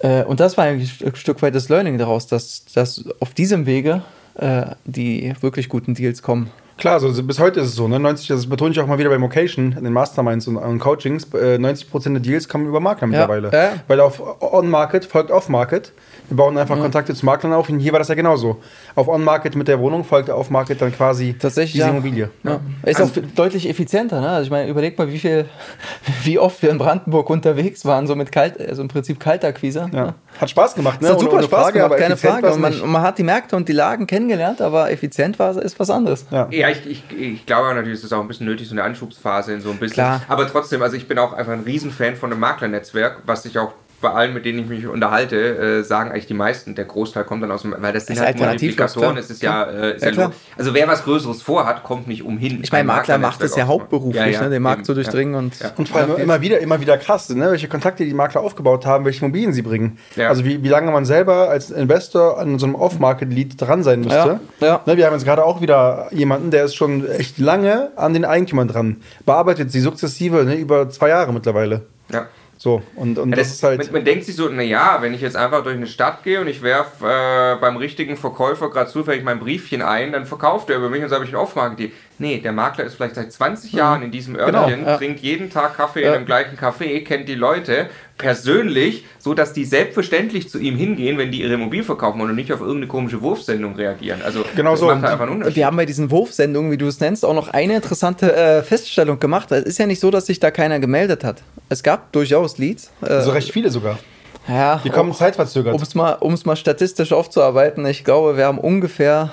B: Äh, und das war eigentlich ein Stück weit das Learning daraus, dass, dass auf diesem Wege äh, die wirklich guten Deals kommen.
E: Klar, also bis heute ist es so. Ne? 90, das betone ich auch mal wieder beim Occasion, in den Masterminds und, und Coachings. Äh, 90% der Deals kommen über Makler mittlerweile. Ja. Weil auf On-Market folgt Off-Market. Wir bauen einfach ja. Kontakte zu Maklern auf und hier war das ja genauso. Auf On-Market mit der Wohnung folgt auf Market dann quasi
B: Tatsächlich, diese ja.
E: Immobilie.
B: Ja. Ist also, auch deutlich effizienter. Ne? Also ich meine, überleg mal, wie viel, wie oft wir in Brandenburg unterwegs waren, so mit Kalt, also im Prinzip Kaltakquise.
E: Ja. Ne? Hat Spaß gemacht,
B: ne? hat super Spaß Frage, gemacht, keine Frage. Und man, und man, hat die Märkte und die Lagen kennengelernt, aber effizient war ist was anderes.
A: Ja, ja ich, ich, ich glaube natürlich, ist es auch ein bisschen nötig, so eine Anschubsphase in so ein bisschen. Klar. Aber trotzdem, also ich bin auch einfach ein Riesenfan von einem Maklernetzwerk, was sich auch bei allen, mit denen ich mich unterhalte, äh, sagen eigentlich die meisten, der Großteil kommt dann aus dem, weil das sind das halt Multiplikatoren, es ist ja, äh, ist ja, ja also wer was Größeres vorhat, kommt nicht umhin.
B: Ich meine, Makler macht es ja hauptberuflich, ja, ne, den Markt zu durchdringen und
E: und vor allem immer wieder, immer wieder krass, ne, welche Kontakte die Makler aufgebaut haben, welche Immobilien sie bringen. Also wie, wie lange man selber als Investor an so einem Off-Market-Lead dran sein müsste. Ja. Ne, wir haben jetzt gerade auch wieder jemanden, der ist schon echt lange an den Eigentümern dran, bearbeitet sie sukzessive ne, über zwei Jahre mittlerweile. Ja. So, und, und
A: ja, das, das, ist halt. Man, man, denkt sich so, naja, wenn ich jetzt einfach durch eine Stadt gehe und ich werfe äh, beim richtigen Verkäufer gerade zufällig mein Briefchen ein, dann verkauft er über mich und so habe ich ein Aufmarket. Nee, der Makler ist vielleicht seit 20 Jahren in diesem Örtchen, genau, ja. trinkt jeden Tag Kaffee ja. in dem gleichen Café, kennt die Leute persönlich, so dass die selbstverständlich zu ihm hingehen, wenn die ihre Immobilie verkaufen und nicht auf irgendeine komische Wurfsendung reagieren. Also
E: genau so. Macht
B: halt einfach einen Wir haben bei diesen Wurfsendungen, wie du es nennst, auch noch eine interessante äh, Feststellung gemacht. Es ist ja nicht so, dass sich da keiner gemeldet hat. Es gab durchaus Leads.
E: Äh, also recht viele sogar.
B: Ja,
E: die kommen zeitverzögert.
B: Um es mal, mal statistisch aufzuarbeiten, ich glaube, wir haben ungefähr,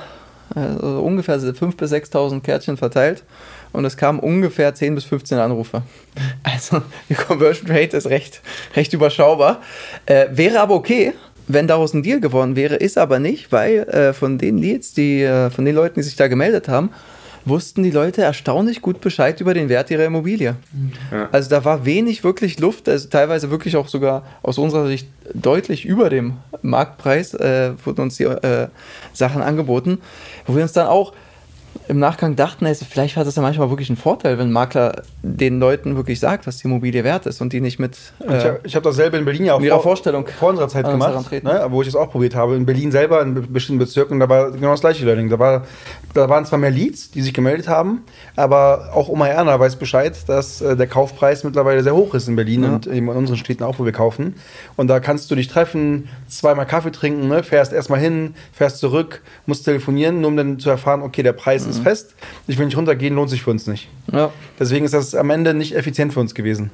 B: also ungefähr 5.000 bis 6.000 Kärtchen verteilt und es kamen ungefähr 10 bis 15 Anrufe. Also die Conversion Rate ist recht, recht überschaubar. Äh, wäre aber okay, wenn daraus ein Deal geworden wäre, ist aber nicht, weil äh, von den Leads, die, äh, von den Leuten, die sich da gemeldet haben, wussten die Leute erstaunlich gut Bescheid über den Wert ihrer Immobilie. Ja. Also da war wenig wirklich Luft, also teilweise wirklich auch sogar aus unserer Sicht deutlich über dem Marktpreis äh, wurden uns die äh, Sachen angeboten, wo wir uns dann auch im Nachgang dachten, also vielleicht hat es ja manchmal wirklich einen Vorteil, wenn ein Makler den Leuten wirklich sagt, was die Immobilie wert ist und die nicht mit.
E: Äh, ich habe hab dasselbe in Berlin ja auch
B: vor, Vorstellung
E: vor unserer Zeit gemacht, ne, wo ich es auch probiert habe. In Berlin selber, in bestimmten Bezirken, da war genau das gleiche Learning. Da, war, da waren zwar mehr Leads, die sich gemeldet haben, aber auch Oma Erna weiß Bescheid, dass äh, der Kaufpreis mittlerweile sehr hoch ist in Berlin ja. und in unseren Städten auch, wo wir kaufen. Und da kannst du dich treffen, zweimal Kaffee trinken, ne, fährst erstmal hin, fährst zurück, musst telefonieren, nur um dann zu erfahren, okay, der Preis mhm. ist fest, ich will nicht runtergehen, lohnt sich für uns nicht. Ja. Deswegen ist das am Ende nicht effizient für uns gewesen.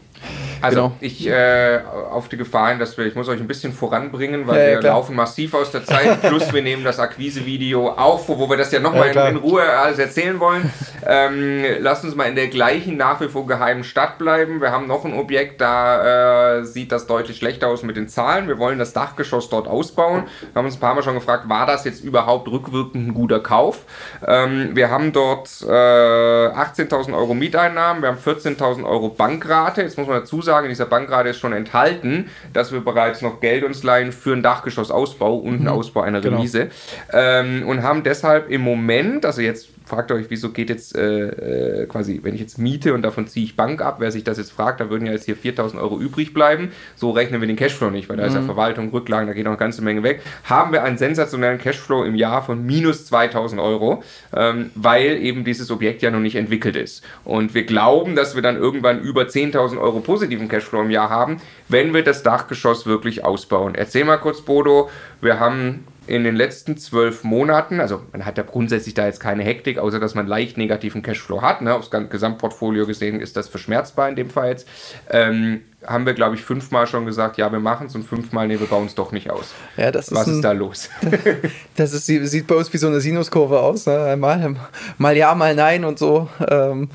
A: Also genau. ich äh, auf die Gefahr hin, dass wir, ich muss euch ein bisschen voranbringen, weil ja, wir klar. laufen massiv aus der Zeit, plus wir nehmen das Akquise-Video auf, wo wir das ja nochmal ja, in, in, Ruhe alles erzählen wollen. Ähm, lasst uns mal in der gleichen nach wie vor geheimen Stadt bleiben. Wir haben noch ein Objekt, da äh, sieht das deutlich schlechter aus mit den Zahlen. Wir wollen das Dachgeschoss dort ausbauen. Wir haben uns ein paar Mal schon gefragt, war das jetzt überhaupt rückwirkend ein guter Kauf? Ähm, wir haben dort äh, 18.000 Euro Mieteinnahmen, wir haben 14.000 Euro Bankrate. Jetzt muss man dazu sagen, Zusage in dieser Bankrate ist schon enthalten, dass wir bereits noch Geld uns leihen für einen Dachgeschossausbau und einen mhm. Ausbau einer genau. Remise. Genau. Ähm, und haben deshalb im Moment, also jetzt fragt euch, wieso geht jetzt äh, äh, quasi, wenn ich jetzt miete und davon ziehe ich Bank ab, wer sich das jetzt fragt, da würden ja jetzt hier 4000 Euro übrig bleiben. So rechnen wir den Cashflow nicht, weil da mhm. ist ja mhm. Verwaltung, Rücklagen, da geht noch eine ganze Menge weg. Haben wir einen sensationellen Cashflow im Jahr von minus 2000 Euro, ähm, weil eben dieses Objekt ja noch nicht entwickelt ist. Und wir glauben, dass wir dann irgendwann über 10.000 Euro positiven Cashflow im Jahr haben, wenn wir das Dachgeschoss wirklich ausbauen. Erzähl mal kurz, Bodo, wir haben in den letzten zwölf Monaten, also man hat ja grundsätzlich da jetzt keine Hektik, außer dass man leicht negativen Cashflow hat, ne, aufs Gesamtportfolio gesehen ist das verschmerzbar in dem Fall jetzt, ähm, haben wir, glaube ich, fünfmal schon gesagt, ja, wir machen es und fünfmal, nee, wir bauen es doch nicht aus.
B: Ja, das
A: Was
B: ist,
A: ein, ist da los?
B: das ist, sieht bei uns wie so eine Sinuskurve aus, ne? mal, mal ja, mal nein und so. Ähm,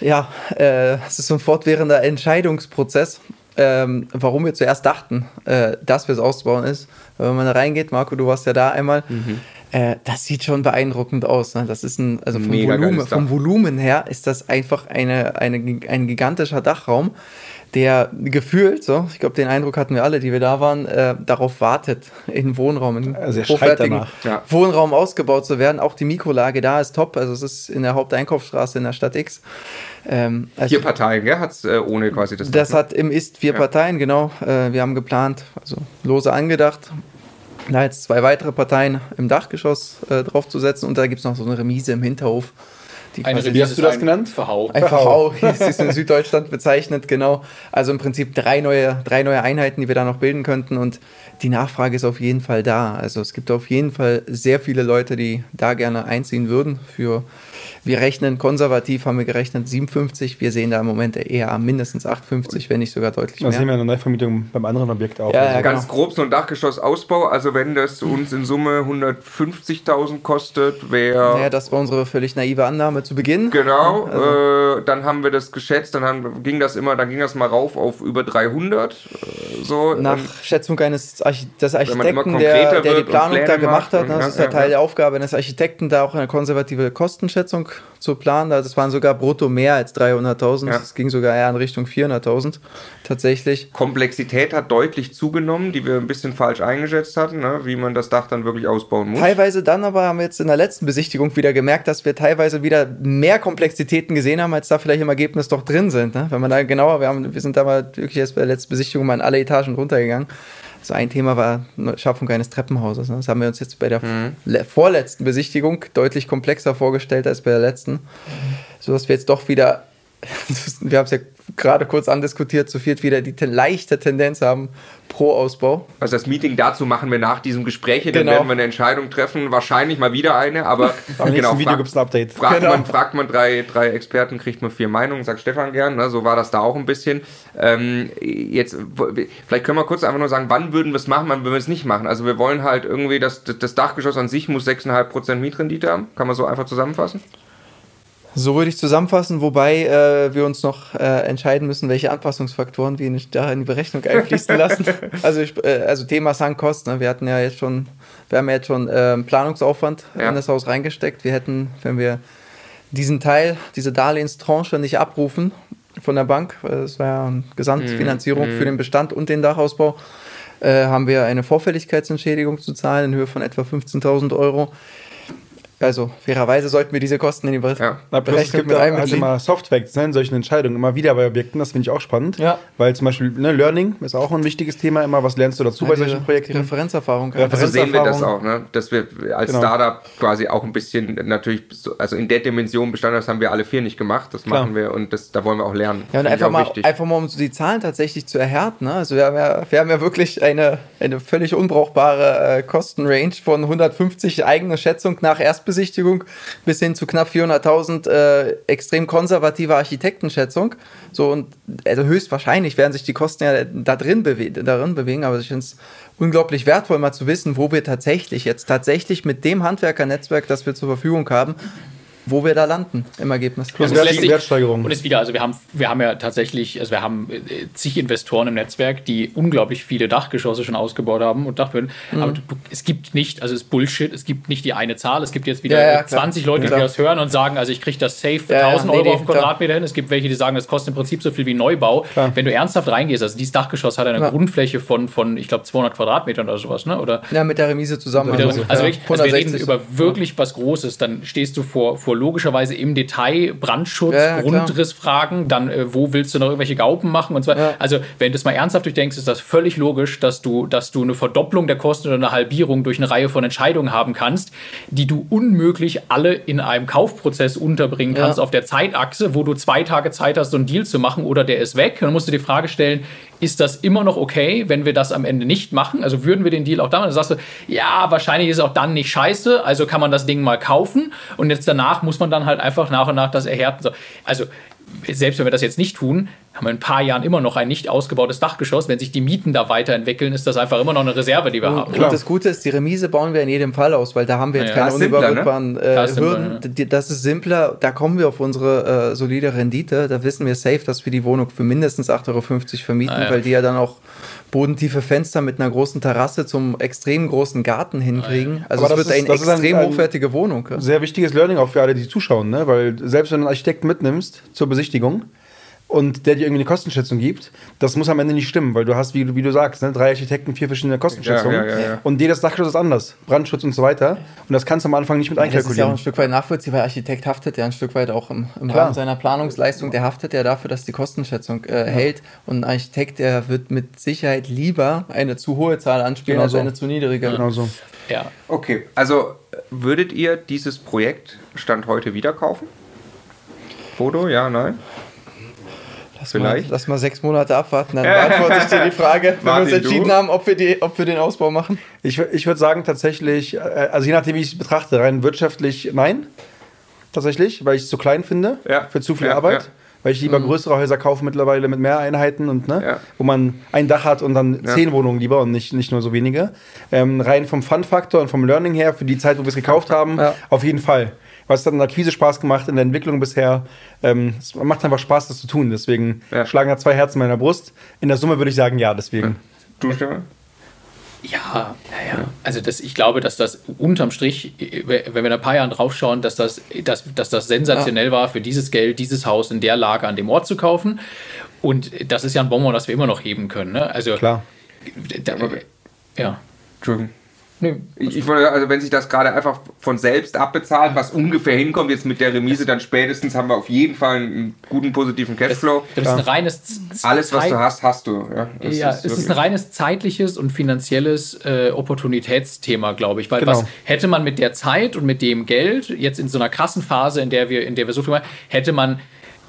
B: ja, äh, es ist so ein fortwährender Entscheidungsprozess ähm, warum wir zuerst dachten, äh, dass wir es ausbauen, ist, wenn man da reingeht, Marco, du warst ja da einmal, mhm. äh, das sieht schon beeindruckend aus. Ne? Das ist ein, also vom Volumen, vom Volumen her ist das einfach eine, eine, ein gigantischer Dachraum der gefühlt, so, ich glaube, den Eindruck hatten wir alle, die wir da waren, äh, darauf wartet, in Wohnraum, in
E: also hochwertigen
B: ja. Wohnraum ausgebaut zu werden. Auch die Mikrolage da ist top, also es ist in der Haupteinkaufsstraße in der Stadt X.
A: Ähm, also vier Parteien, gell? Hat es äh, ohne quasi
B: das. Das hat im Ist vier ja. Parteien, genau. Äh, wir haben geplant, also lose angedacht, da jetzt zwei weitere Parteien im Dachgeschoss äh, draufzusetzen und da gibt es noch so eine Remise im Hinterhof.
E: Eine wie hast du das genannt?
B: Verhau. Ein Verhau, das ist in Süddeutschland bezeichnet, genau. Also im Prinzip drei neue, drei neue Einheiten, die wir da noch bilden könnten und die Nachfrage ist auf jeden Fall da. Also es gibt auf jeden Fall sehr viele Leute, die da gerne einziehen würden für wir rechnen konservativ, haben wir gerechnet 57. Wir sehen da im Moment eher mindestens 58, wenn nicht sogar deutlich mehr.
E: Das sehen wir in der Neuvermietung beim anderen Objekt auch.
A: Ja, also. ja Ganz genau. grob so ein Dachgeschossausbau. Also wenn das uns in Summe 150.000 kostet, wäre...
B: Ja, das war unsere völlig naive Annahme zu Beginn.
A: Genau. Also. Äh, dann haben wir das geschätzt, dann haben, ging das immer, dann ging das mal rauf auf über 300. Äh, so.
B: Nach Schätzung eines Arch des Architekten, der, der die Planung da gemacht hat. Ne? Das ist ja Teil der Aufgabe eines Architekten, da auch eine konservative Kostenschätzung zu planen. Das waren sogar brutto mehr als 300.000. Es ging sogar eher in Richtung 400.000 tatsächlich.
A: Komplexität hat deutlich zugenommen, die wir ein bisschen falsch eingeschätzt hatten, ne? wie man das Dach dann wirklich ausbauen muss.
B: Teilweise dann aber haben wir jetzt in der letzten Besichtigung wieder gemerkt, dass wir teilweise wieder mehr Komplexitäten gesehen haben, als da vielleicht im Ergebnis doch drin sind. Ne? Wenn man da genauer, wir, haben, wir sind da mal wirklich jetzt bei der letzten Besichtigung mal in alle Etagen runtergegangen. So ein Thema war Schaffung eines Treppenhauses. Ne? Das haben wir uns jetzt bei der mhm. vorletzten Besichtigung deutlich komplexer vorgestellt als bei der letzten. Sodass wir jetzt doch wieder, wir haben es ja gerade kurz andiskutiert, zu viert wieder die leichte Tendenz haben, pro Ausbau.
A: Also das Meeting dazu machen wir nach diesem Gespräch, dann genau. werden wir eine Entscheidung treffen, wahrscheinlich mal wieder eine, aber
E: am genau, Video gibt es ein Update.
A: Fragt, genau. man, fragt man drei, drei Experten, kriegt man vier Meinungen, sagt Stefan gern, ne? so war das da auch ein bisschen. Ähm, jetzt, vielleicht können wir kurz einfach nur sagen, wann würden wir es machen, wann würden wir es nicht machen. Also wir wollen halt irgendwie, das, das Dachgeschoss an sich muss 6,5% Mietrendite haben, kann man so einfach zusammenfassen?
B: So würde ich zusammenfassen, wobei äh, wir uns noch äh, entscheiden müssen, welche Anpassungsfaktoren wir nicht da in die Berechnung einfließen lassen. also, ich, äh, also Thema Sankost, ne? wir hatten ja jetzt schon, wir haben ja jetzt schon ähm, Planungsaufwand ja. in das Haus reingesteckt. Wir hätten, wenn wir diesen Teil, diese Darlehenstranche nicht abrufen von der Bank, das war ja eine Gesamtfinanzierung mhm. für den Bestand und den Dachausbau, äh, haben wir eine Vorfälligkeitsentschädigung zu zahlen in Höhe von etwa 15.000 Euro also fairerweise sollten wir diese Kosten in die Be
E: ja. Na, plus es gibt halt immer Softfacts ne, in solchen Entscheidungen, immer wieder bei Objekten, das finde ich auch spannend. Ja. Weil zum Beispiel ne, Learning ist auch ein wichtiges Thema immer, was lernst du dazu ja, bei solchen Projekten? Die
B: Referenzerfahrung.
A: Ja, also sehen wir das auch, ne? dass wir als genau. Startup quasi auch ein bisschen natürlich, also in der Dimension bestanden, das haben wir alle vier nicht gemacht, das Klar. machen wir und das, da wollen wir auch lernen.
B: Ja, und einfach mal, einfach mal, um die Zahlen tatsächlich zu erhärten, ne? also wir haben ja, wir haben ja wirklich eine, eine völlig unbrauchbare äh, Kostenrange von 150 eigene Schätzung nach Erstbesichtigung bis hin zu knapp 400.000 äh, extrem konservative Architektenschätzung. So und also höchstwahrscheinlich werden sich die Kosten ja da drin bewe darin bewegen, aber ich finde es unglaublich wertvoll, mal zu wissen, wo wir tatsächlich jetzt tatsächlich mit dem Handwerkernetzwerk, das wir zur Verfügung haben, wo wir da landen im Ergebnis.
C: Plus also sich, Wertsteigerung. Und ist wieder, also wir haben, wir haben ja tatsächlich, also wir haben äh, zig Investoren im Netzwerk, die unglaublich viele Dachgeschosse schon ausgebaut haben und Dachböden. Mhm. Aber du, es gibt nicht, also es ist Bullshit, es gibt nicht die eine Zahl. Es gibt jetzt wieder ja, ja, 20 Leute, die das hören und sagen, also ich kriege das safe für ja, 1000 Euro nee, auf Quadratmeter hin. Es gibt welche, die sagen, das kostet im Prinzip so viel wie Neubau. Klar. Wenn du ernsthaft reingehst, also dieses Dachgeschoss hat eine Grundfläche von, von ich glaube, 200 Quadratmetern oder sowas, ne? Oder
B: ja, mit der Remise zusammen.
C: Also, also, wirklich, also wir reden über wirklich was Großes. Dann stehst du vor, vor logischerweise im Detail Brandschutz, ja, Grundrissfragen, dann äh, wo willst du noch irgendwelche Gaupen machen und so weiter. Ja. Also, wenn du es mal ernsthaft durchdenkst, ist das völlig logisch, dass du, dass du eine Verdopplung der Kosten oder eine Halbierung durch eine Reihe von Entscheidungen haben kannst, die du unmöglich alle in einem Kaufprozess unterbringen kannst ja. auf der Zeitachse, wo du zwei Tage Zeit hast, so einen Deal zu machen oder der ist weg. Und dann musst du die Frage stellen, ist das immer noch okay, wenn wir das am Ende nicht machen? Also würden wir den Deal auch damals, dann sagst du, ja, wahrscheinlich ist es auch dann nicht scheiße, also kann man das Ding mal kaufen und jetzt danach muss man dann halt einfach nach und nach das erhärten. Also selbst wenn wir das jetzt nicht tun, haben wir in ein paar Jahren immer noch ein nicht ausgebautes Dachgeschoss. Wenn sich die Mieten da weiterentwickeln, ist das einfach immer noch eine Reserve, die wir
B: und,
C: haben.
B: Und das Gute ist, die Remise bauen wir in jedem Fall aus, weil da haben wir jetzt ja, keine unüberbrückbaren ne? äh, Hürden. Simpler, ja. Das ist simpler, da kommen wir auf unsere äh, solide Rendite. Da wissen wir safe, dass wir die Wohnung für mindestens 8,50 Euro vermieten, ah, ja. weil die ja dann auch bodentiefe Fenster mit einer großen Terrasse zum extrem großen Garten hinkriegen. Also Aber es wird ist, eine extrem ein, hochwertige Wohnung.
E: Sehr wichtiges Learning auch für alle, die zuschauen, ne? weil selbst wenn du einen Architekten mitnimmst zur Besichtigung, und der dir irgendwie eine Kostenschätzung gibt, das muss am Ende nicht stimmen, weil du hast, wie, wie du sagst, ne, drei Architekten, vier verschiedene Kostenschätzungen ja, ja, ja, und jedes Dachgeschoss ist anders, Brandschutz und so weiter und das kannst du am Anfang nicht mit einkalkulieren. Das ist ja
B: auch ein Stück weit nachvollziehbar, Architekt haftet ja ein Stück weit auch im, im Rahmen seiner Planungsleistung, der haftet ja dafür, dass die Kostenschätzung äh, hält und ein Architekt, der wird mit Sicherheit lieber eine zu hohe Zahl anspielen genau als so. eine zu niedrige.
E: Genau so.
A: Ja. Okay, also würdet ihr dieses Projekt Stand heute wieder kaufen? Foto, ja, nein?
B: Lass Vielleicht. Mal, lass mal sechs Monate abwarten, dann beantworte ich dir die Frage, wenn Martin, wir uns entschieden du? haben, ob wir, die, ob wir den Ausbau machen.
E: Ich, ich würde sagen, tatsächlich, äh, also je nachdem, wie ich es betrachte, rein wirtschaftlich nein. Tatsächlich, weil ich es zu klein finde ja. für zu viel ja, Arbeit. Ja. Weil ich lieber mhm. größere Häuser kaufe mittlerweile mit mehr Einheiten und ne, wo man ein Dach hat und dann zehn Wohnungen lieber und nicht, nicht nur so wenige. Ähm, rein vom Fun-Faktor und vom Learning her, für die Zeit, wo wir es gekauft haben, auf jeden Fall was hat in der Akquise Spaß gemacht, in der Entwicklung bisher. Ähm, es macht einfach Spaß, das zu tun. Deswegen ja. schlagen da zwei Herzen in meiner Brust. In der Summe würde ich sagen, ja, deswegen.
A: Du, Stimme?
C: Ja, ja, ja. Also das, ich glaube, dass das unterm Strich, wenn wir in ein paar Jahren draufschauen, dass das, dass, dass das sensationell war, für dieses Geld dieses Haus in der Lage an dem Ort zu kaufen. Und das ist ja ein Bonbon, das wir immer noch heben können. Ne? Also,
E: Klar.
C: Da, ja.
A: Entschuldigung. Nee. Ich, ich wollte, also wenn sich das gerade einfach von selbst abbezahlt, was ungefähr hinkommt, jetzt mit der Remise, dann spätestens haben wir auf jeden Fall einen guten positiven Cashflow.
C: Das, das ist ein reines
A: Alles, was du hast, hast du.
C: Ja, ja ist es ist ein reines zeitliches und finanzielles äh, Opportunitätsthema, glaube ich. Weil genau. was hätte man mit der Zeit und mit dem Geld jetzt in so einer krassen Phase, in der wir, in der wir so viel machen, hätte man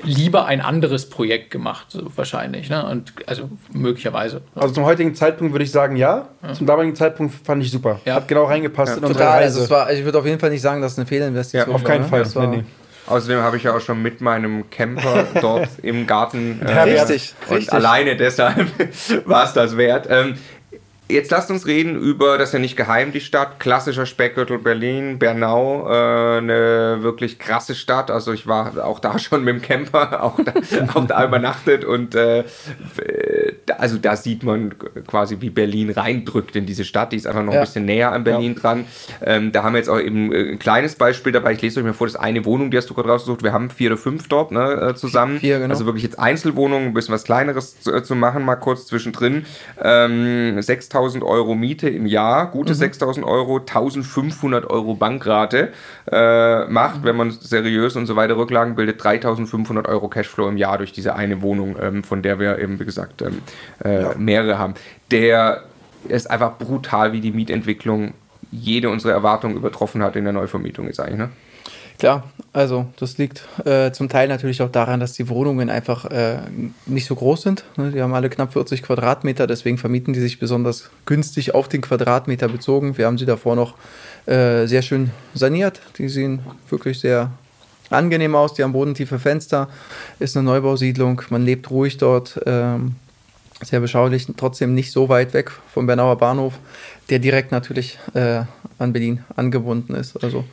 C: lieber ein anderes Projekt gemacht, wahrscheinlich. Ne? Und also möglicherweise.
E: Also zum heutigen Zeitpunkt würde ich sagen, ja. ja. Zum damaligen Zeitpunkt fand ich super. Ja. Hat genau reingepasst ja.
B: in unsere Total, Reise. Also war, ich würde auf jeden Fall nicht sagen, dass es eine Fehlinvestition
E: ja, auf keinen war, Fall.
A: Nee, nee. Außerdem habe ich ja auch schon mit meinem Camper dort im Garten.
B: Äh, richtig,
A: und richtig. alleine deshalb war es das wert. Ähm, Jetzt lasst uns reden über, das ist ja nicht geheim, die Stadt, klassischer Speckgürtel Berlin, Bernau, äh, eine wirklich krasse Stadt. Also ich war auch da schon mit dem Camper, auch da, auch da übernachtet und äh, also da sieht man quasi, wie Berlin reindrückt in diese Stadt. Die ist einfach noch ja. ein bisschen näher an Berlin ja. dran. Ähm, da haben wir jetzt auch eben äh, ein kleines Beispiel dabei. Ich lese euch mal vor, das ist eine Wohnung, die hast du gerade rausgesucht. Wir haben vier oder fünf dort ne, äh, zusammen. Vier, genau. Also wirklich jetzt Einzelwohnungen, ein bisschen was Kleineres zu, äh, zu machen, mal kurz zwischendrin. Ähm, 6000 Euro Miete im Jahr, gute mhm. 6000 Euro, 1500 Euro Bankrate äh, macht, mhm. wenn man seriös und so weiter Rücklagen bildet, 3500 Euro Cashflow im Jahr durch diese eine Wohnung, ähm, von der wir eben, wie gesagt, ähm, äh, ja. mehrere haben. Der ist einfach brutal, wie die Mietentwicklung jede unserer Erwartungen übertroffen hat in der Neuvermietung ist eigentlich, ne?
B: Klar, also das liegt äh, zum Teil natürlich auch daran, dass die Wohnungen einfach äh, nicht so groß sind. Ne? Die haben alle knapp 40 Quadratmeter, deswegen vermieten die sich besonders günstig auf den Quadratmeter bezogen. Wir haben sie davor noch äh, sehr schön saniert. Die sehen wirklich sehr angenehm aus. Die haben bodentiefe Fenster, ist eine Neubausiedlung, man lebt ruhig dort. Ähm, sehr beschaulich, trotzdem nicht so weit weg vom Bernauer Bahnhof, der direkt natürlich äh, an Berlin angebunden ist. Also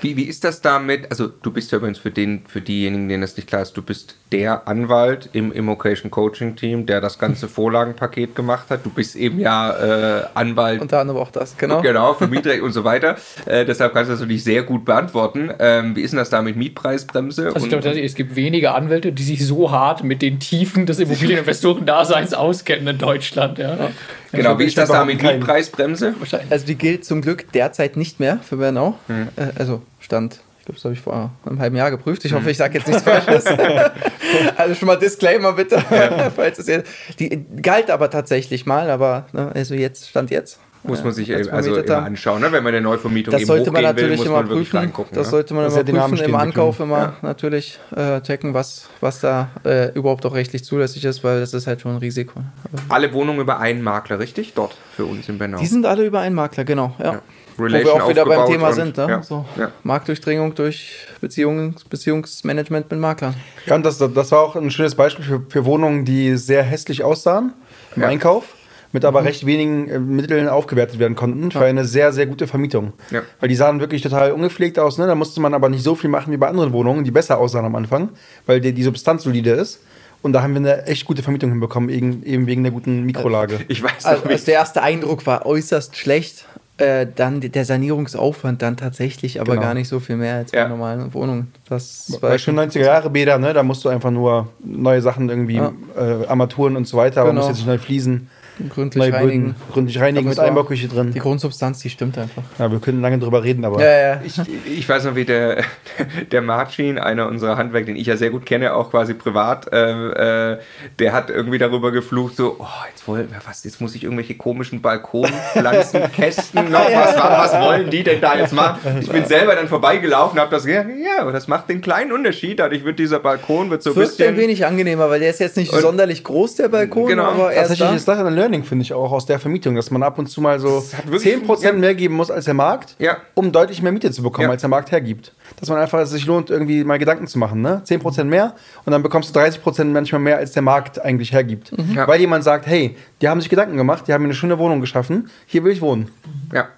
A: wie, wie ist das damit? Also, du bist ja übrigens für, den, für diejenigen, denen das nicht klar ist, du bist der Anwalt im Immocation Coaching Team, der das ganze Vorlagenpaket gemacht hat. Du bist eben ja äh, Anwalt.
B: Unter anderem auch das, genau.
A: Genau, für Mietrecht und so weiter. Äh, deshalb kannst du das natürlich sehr gut beantworten. Ähm, wie ist denn das da mit Mietpreisbremse?
C: Also, ich glaube, es gibt wenige Anwälte, die sich so hart mit den Tiefen des Immobilieninvestoren-Daseins auskennen in Deutschland. Ja.
A: Genau, wie ist das da mit Mietpreisbremse?
B: Also, die gilt zum Glück derzeit nicht mehr für Bernau. Hm. Äh, also, Stand ich glaube, das habe ich vor einem halben Jahr geprüft. Ich hoffe, hm. ich sage jetzt nichts Falsches. also schon mal Disclaimer bitte. Ja. die galt aber tatsächlich mal, aber ne, also jetzt stand jetzt.
A: Muss man sich eben, also immer anschauen, ne? wenn man eine Neuvermietung
B: das eben sollte man natürlich will, immer man prüfen. Das ne? sollte man das immer prüfen, im Ankauf immer ja. natürlich äh, checken, was, was da äh, überhaupt auch rechtlich zulässig ist, weil das ist halt schon ein Risiko.
A: Alle Wohnungen über einen Makler, richtig? Dort für uns in Bernau.
B: Die sind alle über einen Makler, genau. Ja. ja. Relation Wo wir auch wieder beim Thema sind. Ne? Ja, so ja. Marktdurchdringung durch Beziehungs Beziehungsmanagement mit Maklern.
E: Ja, und das, das war auch ein schönes Beispiel für, für Wohnungen, die sehr hässlich aussahen im ja. Einkauf mit aber mhm. recht wenigen äh, Mitteln aufgewertet werden konnten für eine sehr, sehr gute Vermietung. Ja. Weil die sahen wirklich total ungepflegt aus. Ne? Da musste man aber nicht so viel machen wie bei anderen Wohnungen, die besser aussahen am Anfang, weil die, die Substanz solide ist. Und da haben wir eine echt gute Vermietung hinbekommen, eben wegen der guten Mikrolage.
B: Ich weiß also, also der erste Eindruck war äußerst schlecht äh, dann der Sanierungsaufwand dann tatsächlich aber genau. gar nicht so viel mehr als bei ja. normalen Wohnungen.
E: Das war bei schon 90er Jahre Bäder, ne, da musst du einfach nur neue Sachen irgendwie, ja. äh, Armaturen und so weiter, genau. aber musst jetzt nicht neu fließen
B: gründlich reinigen.
E: gründlich reinigen mit Einbauküche drin.
B: Die Grundsubstanz, die stimmt einfach.
E: Ja, wir können lange drüber reden, aber.
A: Ja, ja. Ich, ich weiß noch, wie der, der Marcin, einer unserer Handwerker, den ich ja sehr gut kenne, auch quasi privat, äh, äh, der hat irgendwie darüber geflucht, so, oh, jetzt, wollen, was, jetzt muss ich irgendwelche komischen Balkonpflanzen, Kästen noch, was, was wollen die denn da jetzt machen? Ich bin selber dann vorbeigelaufen, habe das gesagt, ja, aber das macht den kleinen Unterschied, dadurch wird dieser Balkon wird so ein bisschen...
B: ein wenig angenehmer, weil der ist jetzt nicht sonderlich groß, der Balkon,
E: genau. aber er ist da. ist das eine Learning, finde ich auch aus der Vermietung, dass man ab und zu mal so 10% ja. mehr geben muss als der Markt, ja. um deutlich mehr Miete zu bekommen, ja. als der Markt hergibt. Dass man einfach, es sich lohnt, irgendwie mal Gedanken zu machen. Ne? 10% mehr und dann bekommst du 30% manchmal mehr, als der Markt eigentlich hergibt. Mhm. Weil jemand sagt, hey, die haben sich Gedanken gemacht, die haben mir eine schöne Wohnung geschaffen, hier will ich wohnen.
A: Ja.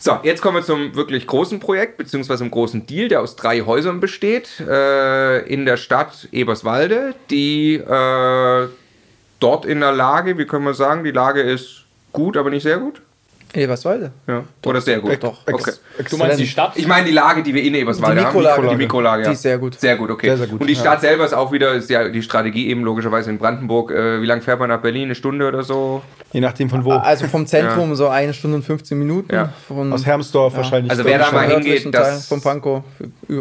A: So, jetzt kommen wir zum wirklich großen Projekt, beziehungsweise einem großen Deal, der aus drei Häusern besteht, äh, in der Stadt Eberswalde, die äh, dort in der Lage, wie können wir sagen, die Lage ist gut, aber nicht sehr gut?
B: Eberswalde.
A: Ja. Oder sehr gut.
B: Doch.
A: Okay.
C: Du meinst die Stadt?
A: Ich meine die Lage, die wir in Eberswalde
B: die Mikrolage.
A: haben. Die Mikrolage.
B: Die ist sehr gut.
A: Sehr gut, okay.
B: Sehr, sehr gut.
A: Und die Stadt ja. selber ist auch wieder, ist ja die Strategie eben logischerweise in Brandenburg. Äh, wie lange fäährt man nach Berlin? Eine Stunde oder so?
E: Je nachdem von wo.
B: Also vom Zentrum ja. so eine Stunde und 15 Minuten.
A: Ja.
E: Von, Aus Hermsdorf wahrscheinlich.
A: Also wer da mal hingeht, das...
B: Von Pankow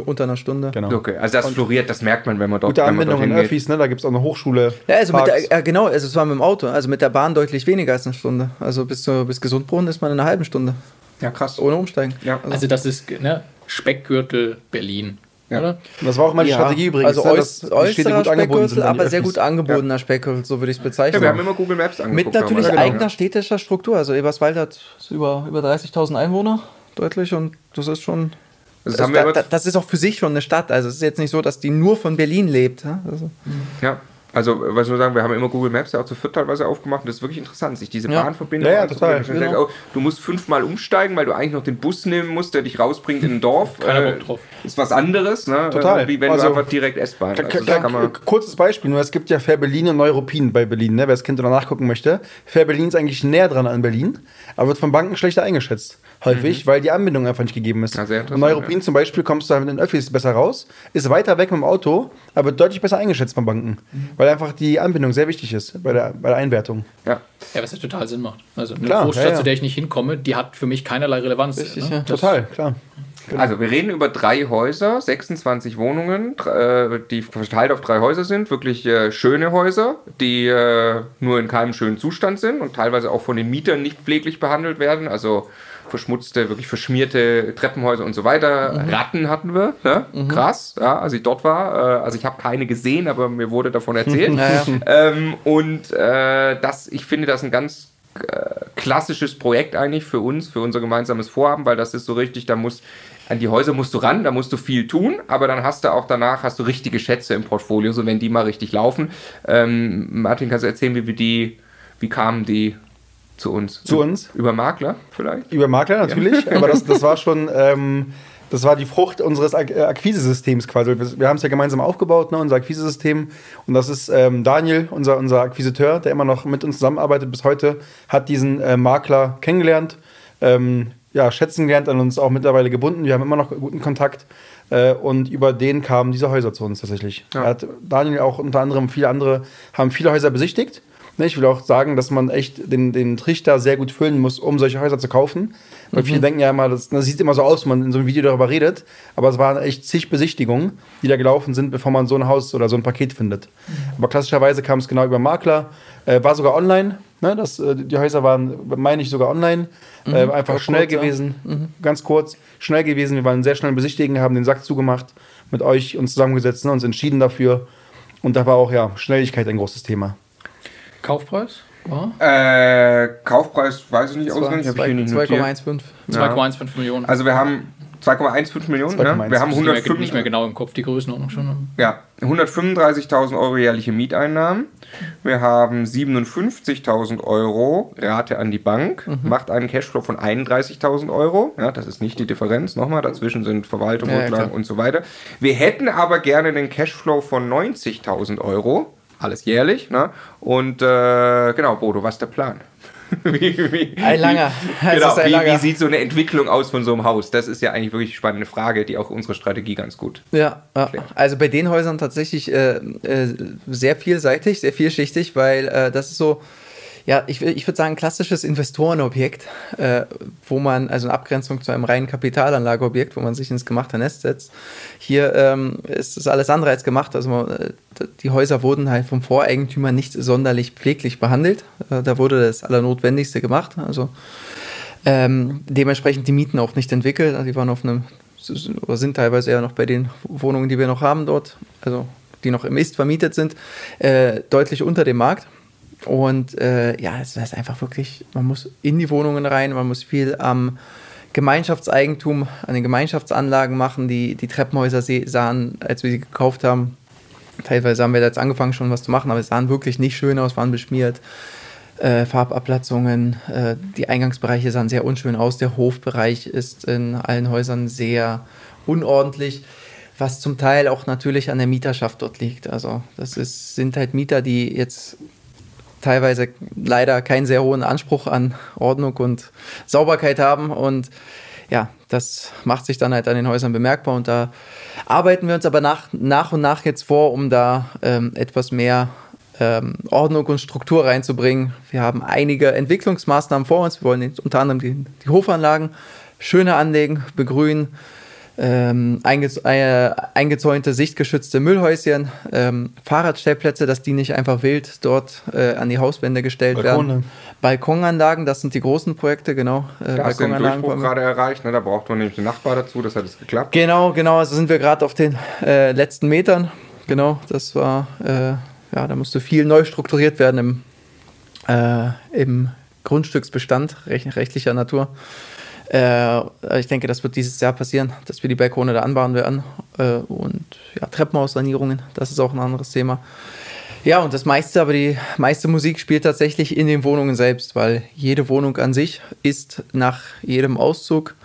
B: unter einer Stunde.
A: Genau. Okay, also das floriert, das merkt man, wenn man dort
E: Gute Anbindung in Öffis, ne? da gibt es auch eine Hochschule.
B: Ja, also mit der, äh, genau, also es war mit dem Auto. Also mit der Bahn deutlich weniger als eine Stunde. Also bis, zu, bis Gesundbrunnen ist man in einer halben Stunde.
A: Ja, krass.
B: Ohne Umsteigen.
C: Ja. Also, also das ist ne, Speckgürtel Berlin. Ja. Oder?
E: Das war auch meine ja. Strategie übrigens.
B: Also ne, äußerer Speckgürtel, aber sehr gut angebotener ja. Speckgürtel, so würde ich es bezeichnen. Ja,
A: wir haben immer Google Maps
B: angeguckt. Mit natürlich genau. eigener städtischer Struktur. Also Eberswalde hat über, über 30.000 Einwohner, deutlich, und das ist schon... Also das, das, das, ist auch für sich schon eine Stadt. Also es ist jetzt nicht so, dass die nur von Berlin lebt. Also.
A: Ja. Also, was ich nur sagen, wir haben immer Google Maps ja auch zu viert teilweise aufgemacht und das ist wirklich interessant, sich diese
B: Ja.
A: Bahnverbindung
E: Ja, ja, total.
A: Denkst, oh, du musst fünfmal umsteigen, weil du eigentlich noch den Bus nehmen musst, der dich rausbringt in ein Dorf.
C: Keiner
A: Äh,
C: Bock drauf.
A: ist was anderes, ne?
E: Total.
A: Äh, Wie wenn
E: Also-
A: du einfach direkt S-Bahn. Also, kann man,
E: Kurzes Beispiel, nur es gibt ja Fair Berlin und Neuruppin bei Berlin, ne? wer das kennt oder nachgucken möchte. Fair Berlin ist eigentlich näher dran an Berlin, aber wird von Banken schlechter eingeschätzt. Häufig, weil die Anbindung einfach nicht gegeben ist.
A: Ja, Mhm. sehr
E: und
A: interessant,
E: Neuruppin zum Beispiel kommst du halt mit den Öffis besser raus, ist weiter weg mit dem Auto, aber wird deutlich besser eingeschätzt von Banken.
A: Mhm.
E: Weil einfach die Anbindung sehr wichtig ist bei der, bei der Einwertung.
A: ja.
C: Ja, was ja total Sinn macht. Also eine
E: Klar,
C: Großstadt,
E: ja, ja.
C: zu der ich nicht hinkomme, die hat für mich keinerlei Relevanz.
B: Richtig,
C: ne?
B: ja.
E: Total, klar.
A: Also, wir reden über drei Häuser, 26 Wohnungen, äh, die verteilt auf drei Häuser sind. Wirklich äh, schöne Häuser, die äh, nur in keinem schönen Zustand sind und teilweise auch von den Mietern nicht pfleglich behandelt werden. Also verschmutzte, wirklich verschmierte Treppenhäuser und so weiter. Ratten hatten wir, ne? krass, ja, als ich dort war. Äh, also ich habe keine gesehen, aber mir wurde davon erzählt.
B: Ja, ja.
A: Ähm, und äh, das, ich finde das ein ganz äh, klassisches Projekt eigentlich für uns, für unser gemeinsames Vorhaben, weil das ist so richtig, da muss an die Häuser musst du ran, da musst du viel tun, aber dann hast du auch danach hast du richtige Schätze im Portfolio, so wenn die mal richtig laufen. Ähm, Martin, kannst du erzählen, wie wir die, wie kamen die zu uns?
E: Zu uns?
A: Über Makler vielleicht?
E: Über Makler natürlich, aber das, das war schon, ähm, das war die Frucht unseres äh, Akquisesystems quasi. Wir, haben es ja gemeinsam aufgebaut, ne, unser Akquisesystem. Und das ist ähm, Daniel, unser, unser Akquisiteur, der immer noch mit uns zusammenarbeitet bis heute, hat diesen äh, Makler kennengelernt, ähm, ja, schätzen gelernt, an uns auch mittlerweile gebunden. Wir haben immer noch guten Kontakt. Äh, und über den kamen diese Häuser zu uns tatsächlich.
A: Ja.
E: Daniel auch unter anderem viele andere, haben viele Häuser besichtigt. Ne, Ich will auch sagen, dass man echt den, den Trichter sehr gut füllen muss, um solche Häuser zu kaufen. Weil viele denken ja immer, das, das sieht immer so aus, wenn man in so einem Video darüber redet. Aber es waren echt zig Besichtigungen, die da gelaufen sind, bevor man so ein Haus oder so ein Paket findet. Aber klassischerweise kam es genau über Makler, äh, war sogar online. Ne? Das, äh, die Häuser waren, meine ich, sogar online. äh, einfach schnell
B: kurz, ja.
E: gewesen, ganz kurz, schnell gewesen. Wir waren sehr schnell besichtigen, haben den Sack zugemacht, mit euch uns zusammengesetzt, ne, uns entschieden dafür. Und da war auch ja Schnelligkeit ein großes Thema.
C: Kaufpreis? Ja.
A: Äh, Kaufpreis weiß ich nicht auswendig, habe ich hier nicht notiert.
B: 2,15.
C: 2,15 Millionen.
A: Also wir haben 2,15 Millionen, ne?
E: 2,15.
A: wir haben
C: nicht, mehr,
A: 105,
C: nicht mehr genau im Kopf die Größenordnung schon.
A: Ja, 135.000 Euro jährliche Mieteinnahmen. Wir haben 57.000 Euro Rate an die Bank, macht einen Cashflow von 31.000 Euro. Ja, das ist nicht die Differenz. Nochmal, dazwischen sind Verwaltung,
B: Ja, ja,
A: Rücklagen und so weiter. Wir hätten aber gerne den Cashflow von 90.000 Euro. Alles jährlich. Ne? Und äh, genau, Bodo, was ist der Plan? wie, wie,
B: Ein langer.
A: Wie, genau,
B: ein
A: wie,
B: langer.
A: wie sieht so eine Entwicklung aus von so einem Haus? Das ist ja eigentlich wirklich eine spannende Frage, die auch unsere Strategie ganz gut
B: Ja, ja, also bei den Häusern tatsächlich äh, äh, sehr vielseitig, sehr vielschichtig, weil äh, das ist so, ja, ich, ich würde sagen, klassisches Investorenobjekt, äh, wo man, also in Abgrenzung zu einem reinen Kapitalanlageobjekt, wo man sich ins gemachte Nest setzt. Hier ähm, ist es alles andere als gemacht. Also man, äh, die Häuser wurden halt vom Voreigentümer nicht sonderlich pfleglich behandelt. Äh, da wurde das Allernotwendigste gemacht. Also ähm, dementsprechend die Mieten auch nicht entwickelt. Also Die waren auf einem, oder sind teilweise ja noch bei den Wohnungen, die wir noch haben dort, also die noch im Ist vermietet sind, äh, deutlich unter dem Markt. Und äh, ja, es ist einfach wirklich, man muss in die Wohnungen rein, man muss viel am Gemeinschaftseigentum, an den Gemeinschaftsanlagen machen. Die, die Treppenhäuser se- sahen, als wir sie gekauft haben, teilweise haben wir jetzt angefangen schon was zu machen, aber es sahen wirklich nicht schön aus, waren beschmiert. Äh, Farbablatzungen, äh, die Eingangsbereiche sahen sehr unschön aus. Der Hofbereich ist in allen Häusern sehr unordentlich, was zum Teil auch natürlich an der Mieterschaft dort liegt. Also das ist, sind halt Mieter, die jetzt teilweise leider keinen sehr hohen Anspruch an Ordnung und Sauberkeit haben und ja, das macht sich dann halt an den Häusern bemerkbar und da arbeiten wir uns aber nach, nach und nach jetzt vor, um da ähm, etwas mehr ähm, Ordnung und Struktur reinzubringen. Wir haben einige Entwicklungsmaßnahmen vor uns. Wir wollen unter anderem die, die Hofanlagen schöner anlegen, begrünen, ähm, einge äh, eingezäunte, sichtgeschützte Müllhäuschen, ähm, Fahrradstellplätze, dass die nicht einfach wild dort äh, an die Hauswände gestellt
E: Balkone.
B: werden. Balkonanlagen, das sind die großen Projekte, genau. Äh,
A: Da hast du den
B: Balkonanlagen
A: Durchbruch gerade erreicht, ne? da braucht man nämlich den Nachbar dazu, das hat jetzt geklappt.
B: Genau, genau. Also sind wir gerade auf den äh, letzten Metern. Genau, das war, äh, ja, da musste viel neu strukturiert werden im, äh, im Grundstücksbestand rech rechtlicher Natur. Äh, ich denke, das wird dieses Jahr passieren, dass wir die Balkone da anbauen werden. Äh, und ja, Treppenhaussanierungen, das ist auch ein anderes Thema. Ja, und das meiste, aber die meiste Musik spielt tatsächlich in den Wohnungen selbst, weil jede Wohnung an sich ist nach jedem Auszug,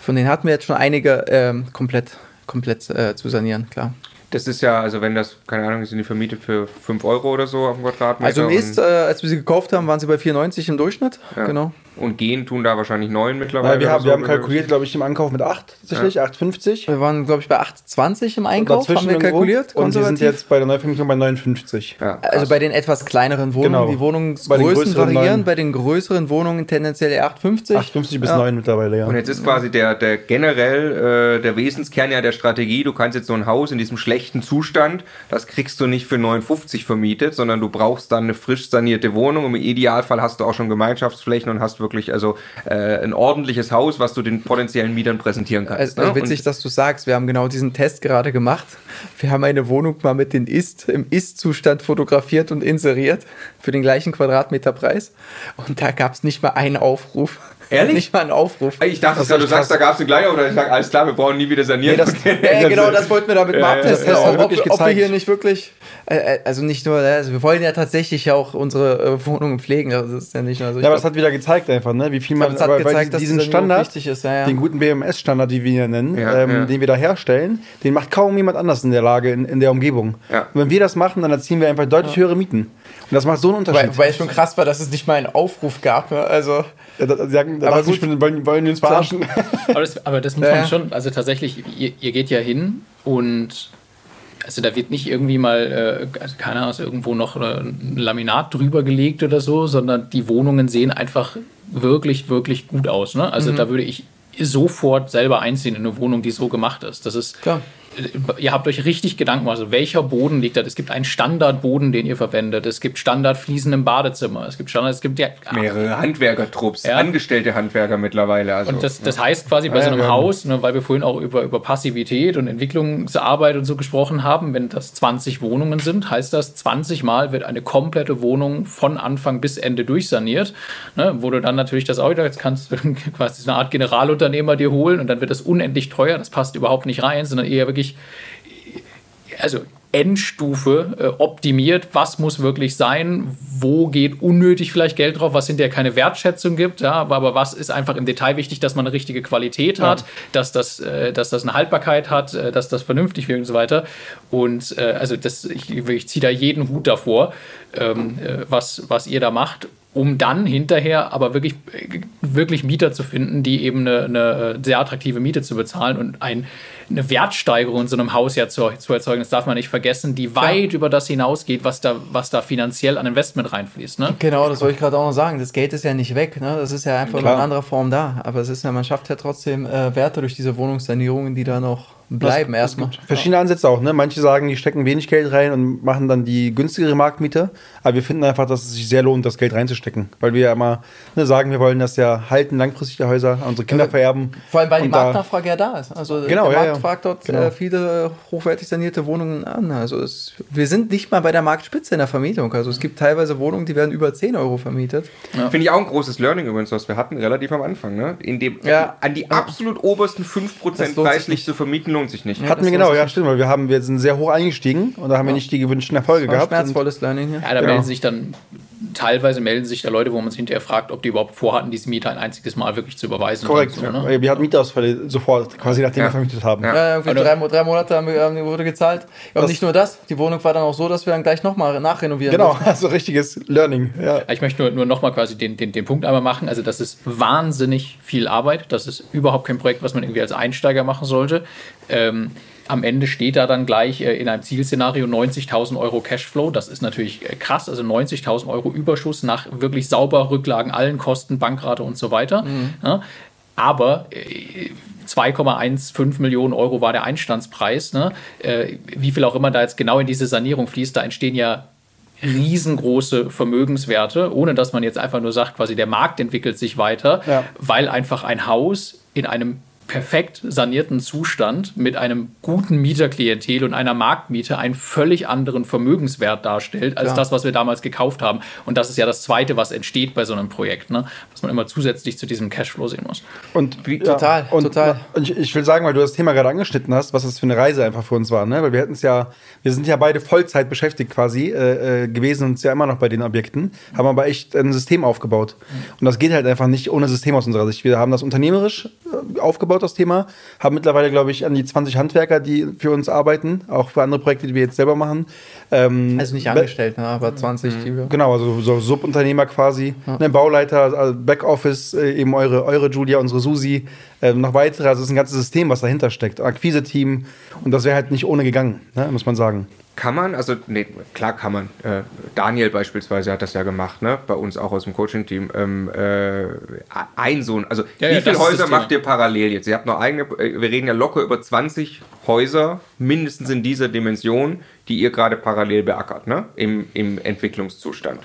B: von denen hatten wir jetzt schon einige, ähm, komplett, komplett äh, zu sanieren, klar.
A: Das ist ja, also wenn das, keine Ahnung, sind die vermietet für 5 Euro oder so auf dem Quadratmeter.
B: Also im Ist, äh, als wir sie gekauft haben, waren sie bei 94 im Durchschnitt.
A: Ja.
B: Genau.
A: Und gehen tun da wahrscheinlich 9 mittlerweile.
E: Ja, wir, haben,
A: so,
E: wir haben kalkuliert, glaube ich, im Ankauf mit 8 tatsächlich, ja. 8,50.
B: Wir waren, glaube ich, bei 8,20 im Einkauf, haben wir kalkuliert.
E: Und wir sind jetzt bei der Neuvermietung bei 59.
B: Ja, also bei den etwas kleineren Wohnungen. Genau. Die Wohnungsgrößen variieren, 9. bei den größeren Wohnungen tendenziell 8,50.
E: 8,50 bis ja. 9 mittlerweile, ja.
A: Und jetzt ist quasi der, der generell äh, der Wesenskern ja der Strategie, du kannst jetzt so ein Haus in diesem schlechten Zustand, das kriegst du nicht für 59 vermietet, sondern du brauchst dann eine frisch sanierte Wohnung. Im Idealfall hast du auch schon Gemeinschaftsflächen und hast wirklich also äh, ein ordentliches Haus, was du den potenziellen Mietern präsentieren kannst.
B: Also, ne? witzig, und dass du sagst, wir haben genau diesen Test gerade gemacht. Wir haben eine Wohnung mal mit den Ist, im Ist-Zustand fotografiert und inseriert für den gleichen Quadratmeterpreis. Und da gab es nicht mal einen Aufruf.
A: Ehrlich?
B: Nicht mal einen Aufruf.
A: Ich dachte, das du sagst, da gab es eine gleiche oder ich sage, alles klar, wir brauchen nie wieder sanieren. Nee,
B: das, ja, genau, das wollten wir damit mal abtesten. Ja, ja, ob, ob, wir hier nicht wirklich, äh, äh, also nicht nur, also wir wollen ja tatsächlich auch unsere äh, Wohnungen pflegen. Das ist ja nicht nur
E: so. Ja, aber das hat wieder gezeigt einfach, ne? wie viel man,
B: aber, gezeigt,
E: diesen Standard,
B: ist,
E: den guten BMS-Standard, die wir hier nennen, ähm, den wir da herstellen, den macht kaum jemand anders in der Lage, in, in der Umgebung. Und wenn wir das machen, dann erzielen wir einfach deutlich höhere Mieten. Und das macht so einen Unterschied.
B: Weil, weil es schon krass war, dass es nicht mal einen Aufruf gab. Ne? Also,
E: ja, da, sagen, da aber gut, ich, wollen, wollen uns verarschen.
C: Aber das, aber das muss ja. man schon, also tatsächlich, ihr, ihr, geht ja hin und also da wird nicht irgendwie mal, äh, also keine Ahnung, irgendwo noch ein Laminat drüber gelegt oder so, sondern die Wohnungen sehen einfach wirklich, wirklich gut aus. Ne? Also mhm. da würde ich sofort selber einziehen in eine Wohnung, die so gemacht ist. Das ist Klar ihr habt euch richtig Gedanken gemacht, also welcher Boden liegt da? Es gibt einen Standardboden, den ihr verwendet. Es gibt Standardfliesen im Badezimmer. Es gibt Standard, es gibt ja
A: mehrere Handwerkertrupps, ja. angestellte Handwerker mittlerweile. Also,
C: und das, das heißt quasi bei ja, so einem Haus, ne, weil wir vorhin auch über, über Passivität und Entwicklungsarbeit und so gesprochen haben, wenn das 20 Wohnungen sind, heißt das 20 Mal wird eine komplette Wohnung von Anfang bis Ende durchsaniert, ne, wo du dann natürlich das auch wieder, jetzt kannst du quasi eine Art Generalunternehmer dir holen und dann wird das unendlich teuer. Das passt überhaupt nicht rein, sondern eher wirklich wirklich, also Endstufe äh, optimiert, was muss wirklich sein, wo geht unnötig vielleicht Geld drauf, was hinterher keine Wertschätzung gibt, ja, aber was ist einfach im Detail wichtig, dass man eine richtige Qualität hat, ja. dass, das, äh, dass das eine Haltbarkeit hat, äh, dass das vernünftig wird und so weiter. Und äh, also das, ich, ich ziehe da jeden Hut davor, ähm, äh, was, was ihr da macht um dann hinterher aber wirklich, wirklich Mieter zu finden, die eben eine, eine sehr attraktive Miete zu bezahlen und ein, eine Wertsteigerung in so einem Haus ja zu, zu erzeugen. Das darf man nicht vergessen, die weit ja. über das hinausgeht, was da, was da finanziell an Investment reinfließt. Ne?
B: Genau, das wollte ich gerade auch noch sagen. Das Geld ist ja nicht weg. Ne? Das ist ja einfach Klar. in anderer Form da. Aber es ist ja, man schafft ja trotzdem äh, Werte durch diese Wohnungssanierungen, die da noch bleiben erstmal.
E: Verschiedene Ansätze auch. Ne? Manche sagen, die stecken wenig Geld rein und machen dann die günstigere Marktmiete. Aber wir finden einfach, dass es sich sehr lohnt, das Geld reinzustecken. Weil wir ja immer ne, sagen, wir wollen das ja halten, langfristig die Häuser, unsere Kinder vererben.
B: Vor allem, weil die Marktnachfrage ja da ist. Also
E: genau,
B: der
E: ja,
B: Markt ja. fragt dort genau. Äh, viele hochwertig sanierte Wohnungen an. Also es, wir sind nicht mal bei der Marktspitze in der Vermietung. Also es gibt teilweise Wohnungen, die werden über 10 Euro vermietet.
A: Ja. Finde ich auch ein großes Learning übrigens, was wir hatten, relativ am Anfang. Ne? In dem, ja. An die absolut obersten 5% preislich zu vermieten lohnt sich nicht.
E: Hatten wir genau Genau, ja, stimmt, weil wir haben, wir sind sehr hoch eingestiegen und da haben ja. wir nicht die gewünschten Erfolge gehabt.
B: Schmerzvolles Learning hier.
C: Ja, da genau. melden sich dann teilweise melden sich da Leute, wo man sich hinterher fragt, ob die überhaupt vorhatten, diese Mieter ein einziges Mal wirklich zu überweisen.
E: Korrekt. So, ne? Wir hatten Mieterausfälle sofort, quasi nachdem ja. wir vermietet haben.
B: Ja, ja irgendwie drei, drei, Monate haben wir, haben, wurde gezahlt. Und nicht nur das, die Wohnung war dann auch so, dass wir dann gleich nochmal nachrenovieren
E: Genau, durften. also richtiges Learning. Ja.
C: Ich möchte nur, nur nochmal quasi den, den, den Punkt einmal machen. Also das ist wahnsinnig viel Arbeit. Das ist überhaupt kein Projekt, was man irgendwie als Einsteiger machen sollte. Ähm, am Ende steht da dann gleich äh, in einem Zielszenario 90.000 Euro Cashflow. Das ist natürlich äh, krass, also 90.000 Euro Überschuss nach wirklich sauber Rücklagen, allen Kosten, Bankrate und so weiter. Mhm. Ja, aber 2,15 äh, Millionen Euro war der Einstandspreis. Ne? wie viel auch immer da jetzt genau in diese Sanierung fließt, da entstehen ja riesengroße Vermögenswerte, ohne dass man jetzt einfach nur sagt, quasi der Markt entwickelt sich weiter, ja. weil einfach ein Haus in einem perfekt sanierten Zustand mit einem guten Mieterklientel und einer Marktmiete einen völlig anderen Vermögenswert darstellt als ja. das, was wir damals gekauft haben. Und das ist ja das Zweite, was entsteht bei so einem Projekt, ne? was man immer zusätzlich zu diesem Cashflow sehen muss.
E: Und wie, total, ja, und, total. Und ich, ich, will sagen, weil du das Thema gerade angeschnitten hast, was das für eine Reise einfach für uns war, ne? weil wir hätten es ja, wir sind ja beide Vollzeit beschäftigt quasi äh, äh gewesen und ja immer noch bei den Objekten, haben aber echt ein System aufgebaut. Und das geht halt einfach nicht ohne System aus unserer Sicht. Wir haben das unternehmerisch äh, aufgebaut das Thema. Haben mittlerweile, glaube ich, an die 20 Handwerker, die für uns arbeiten, auch für andere Projekte, die wir jetzt selber machen.
B: Ähm, also nicht angestellt, ne, aber 20,
E: die wir. Genau, also so Subunternehmer quasi. Ja. Ne, Bauleiter, also Backoffice, äh, eben eure, eure Julia, unsere Susi, äh, noch weitere. Also es ist ein ganzes System, was dahinter steckt. Akquise-Team. Und das wäre halt nicht ohne gegangen, ne, muss man sagen.
A: Kann man, also nee, klar kann man. Äh, Daniel beispielsweise hat das ja gemacht, ne? Bei uns auch aus dem Coaching-Team. Ähm, äh, ein Sohn, also ja, wie ja, viele Häuser macht ihr parallel jetzt? Ihr habt noch eigene, äh, wir reden ja locker über 20 Häuser, mindestens in dieser Dimension, die ihr gerade parallel beackert, ne? Im, im Entwicklungszustand.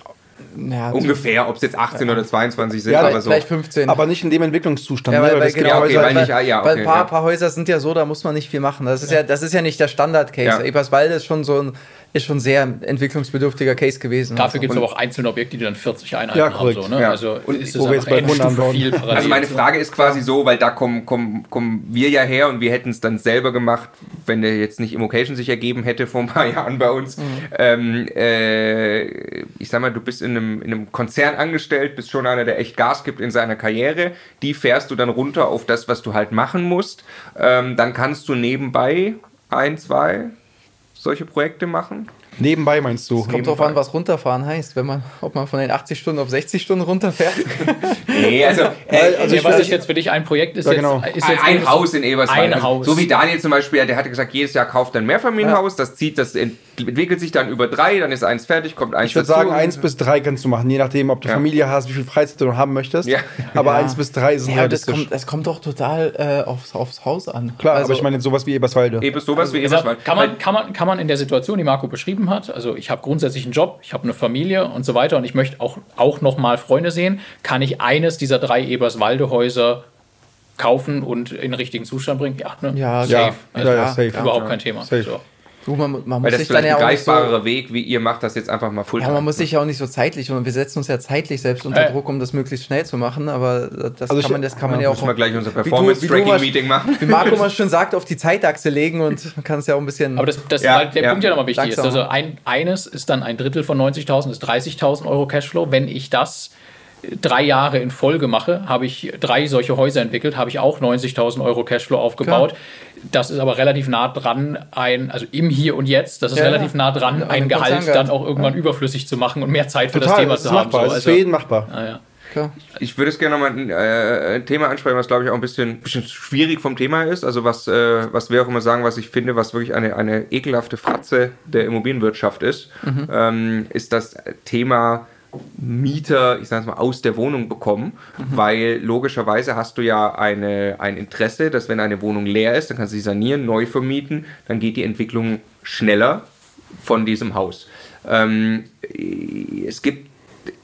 A: Ja, Ungefähr, ob es jetzt 18 ja. oder 22 sind,
E: ja,
A: aber so.
E: Vielleicht 15. Aber nicht in dem Entwicklungszustand.
B: Ja, ne? weil, weil, genau, okay, weil, nicht, ja, okay, weil ein paar, paar, Häuser sind ja so, da muss man nicht viel machen. Das ist ja, das ist ja nicht der Standard-Case. Ja. Eberswalde ist schon so ein ist schon sehr entwicklungsbedürftiger Case gewesen.
C: Dafür gibt es aber auch einzelne Objekte, die dann 40 Einheiten ja, haben. So, ne? ja. Also
A: und ist wo wir jetzt bei viel Also meine Frage ist quasi so, weil da kommen, kommen, kommen wir ja her und wir hätten es dann selber gemacht, wenn der jetzt nicht Immocation sich ergeben hätte vor ein paar Jahren bei uns. Mhm. Ähm, äh, ich sag mal, du bist in einem, in einem Konzern angestellt, bist schon einer, der echt Gas gibt in seiner Karriere. Die fährst du dann runter auf das, was du halt machen musst. Ähm, dann kannst du nebenbei ein, zwei, solche Projekte machen?
E: Nebenbei meinst du?
B: Es kommt drauf an, was runterfahren heißt, wenn man, ob man von den 80 Stunden auf 60 Stunden runterfährt.
C: nee, also, äh, also ich was ist jetzt für dich ein Projekt ist, ja, genau. jetzt, ist
A: jetzt ein, ein Haus in Eberswalde. Ein also, Haus. So wie Daniel zum Beispiel, der hatte gesagt, jedes Jahr kauft er ein Mehrfamilienhaus, ja. das zieht, das entwickelt sich dann über drei, dann ist eins fertig, kommt eins
E: Ich würde sagen, eins bis drei kannst du machen, je nachdem, ob du ja. Familie hast, wie viel Freizeit du noch haben möchtest. Ja. Aber eins bis drei ist
B: ja, das kommt, das kommt doch total äh, aufs, aufs Haus an.
E: Klar, also, aber ich meine sowas wie Eberswalde.
A: Eben sowas wie Eberswalde.
C: Kann man, kann, man, kann man in der Situation, die Marco beschrieben hat, also ich habe grundsätzlich einen Job, ich habe eine Familie und so weiter und ich möchte auch, auch noch mal Freunde sehen, kann ich eines dieser drei Eberswalde-Häuser kaufen und in richtigen Zustand bringen? Ja, ne?
B: ja safe. Ja,
C: also, ja, safe. Überhaupt kein Thema. Safe. So.
A: Du, man, man Weil das ist vielleicht ein greifbarerer so, Weg, wie ihr macht das jetzt einfach mal
B: full Ja, man muss sich ja auch nicht so zeitlich, und wir setzen uns ja zeitlich selbst unter äh. Druck, um das möglichst schnell zu machen, aber das also kann man, das kann man ja auch... Müssen
A: wir gleich unser Performance-Tracking-Meeting machen.
B: Wie Marco mal schon sagt, auf die Zeitachse legen und man kann es ja auch ein bisschen...
C: Aber das, das ja, der ja. Punkt ja nochmal wichtig ist, also ein, eines ist dann ein Drittel von 90.000, ist 30.000 Euro Cashflow, wenn ich das drei Jahre in Folge mache, habe ich drei solche Häuser entwickelt, habe ich auch 90.000 Euro Cashflow aufgebaut. Klar. Das ist aber relativ nah dran, ein, also im Hier und Jetzt, das ist ja, relativ nah dran, ja, ein Gehalt dann auch irgendwann ja. überflüssig zu machen und mehr Zeit für Total, das Thema zu haben.
E: Machbar, so. also, ist für jeden machbar.
A: Ah, ja. Klar. Ich würde es gerne nochmal ein, äh, Thema ansprechen, was glaube ich auch ein bisschen, bisschen schwierig vom Thema ist. Also was, äh, was wir auch immer sagen, was ich finde, was wirklich eine, eine ekelhafte Fratze der Immobilienwirtschaft ist, mhm. ähm, ist das Thema Mieter, ich sage es mal, aus der Wohnung bekommen, mhm. weil logischerweise hast du ja eine, ein Interesse, dass wenn eine Wohnung leer ist, dann kannst du sie sanieren, neu vermieten, dann geht die Entwicklung schneller von diesem Haus. Ähm, es gibt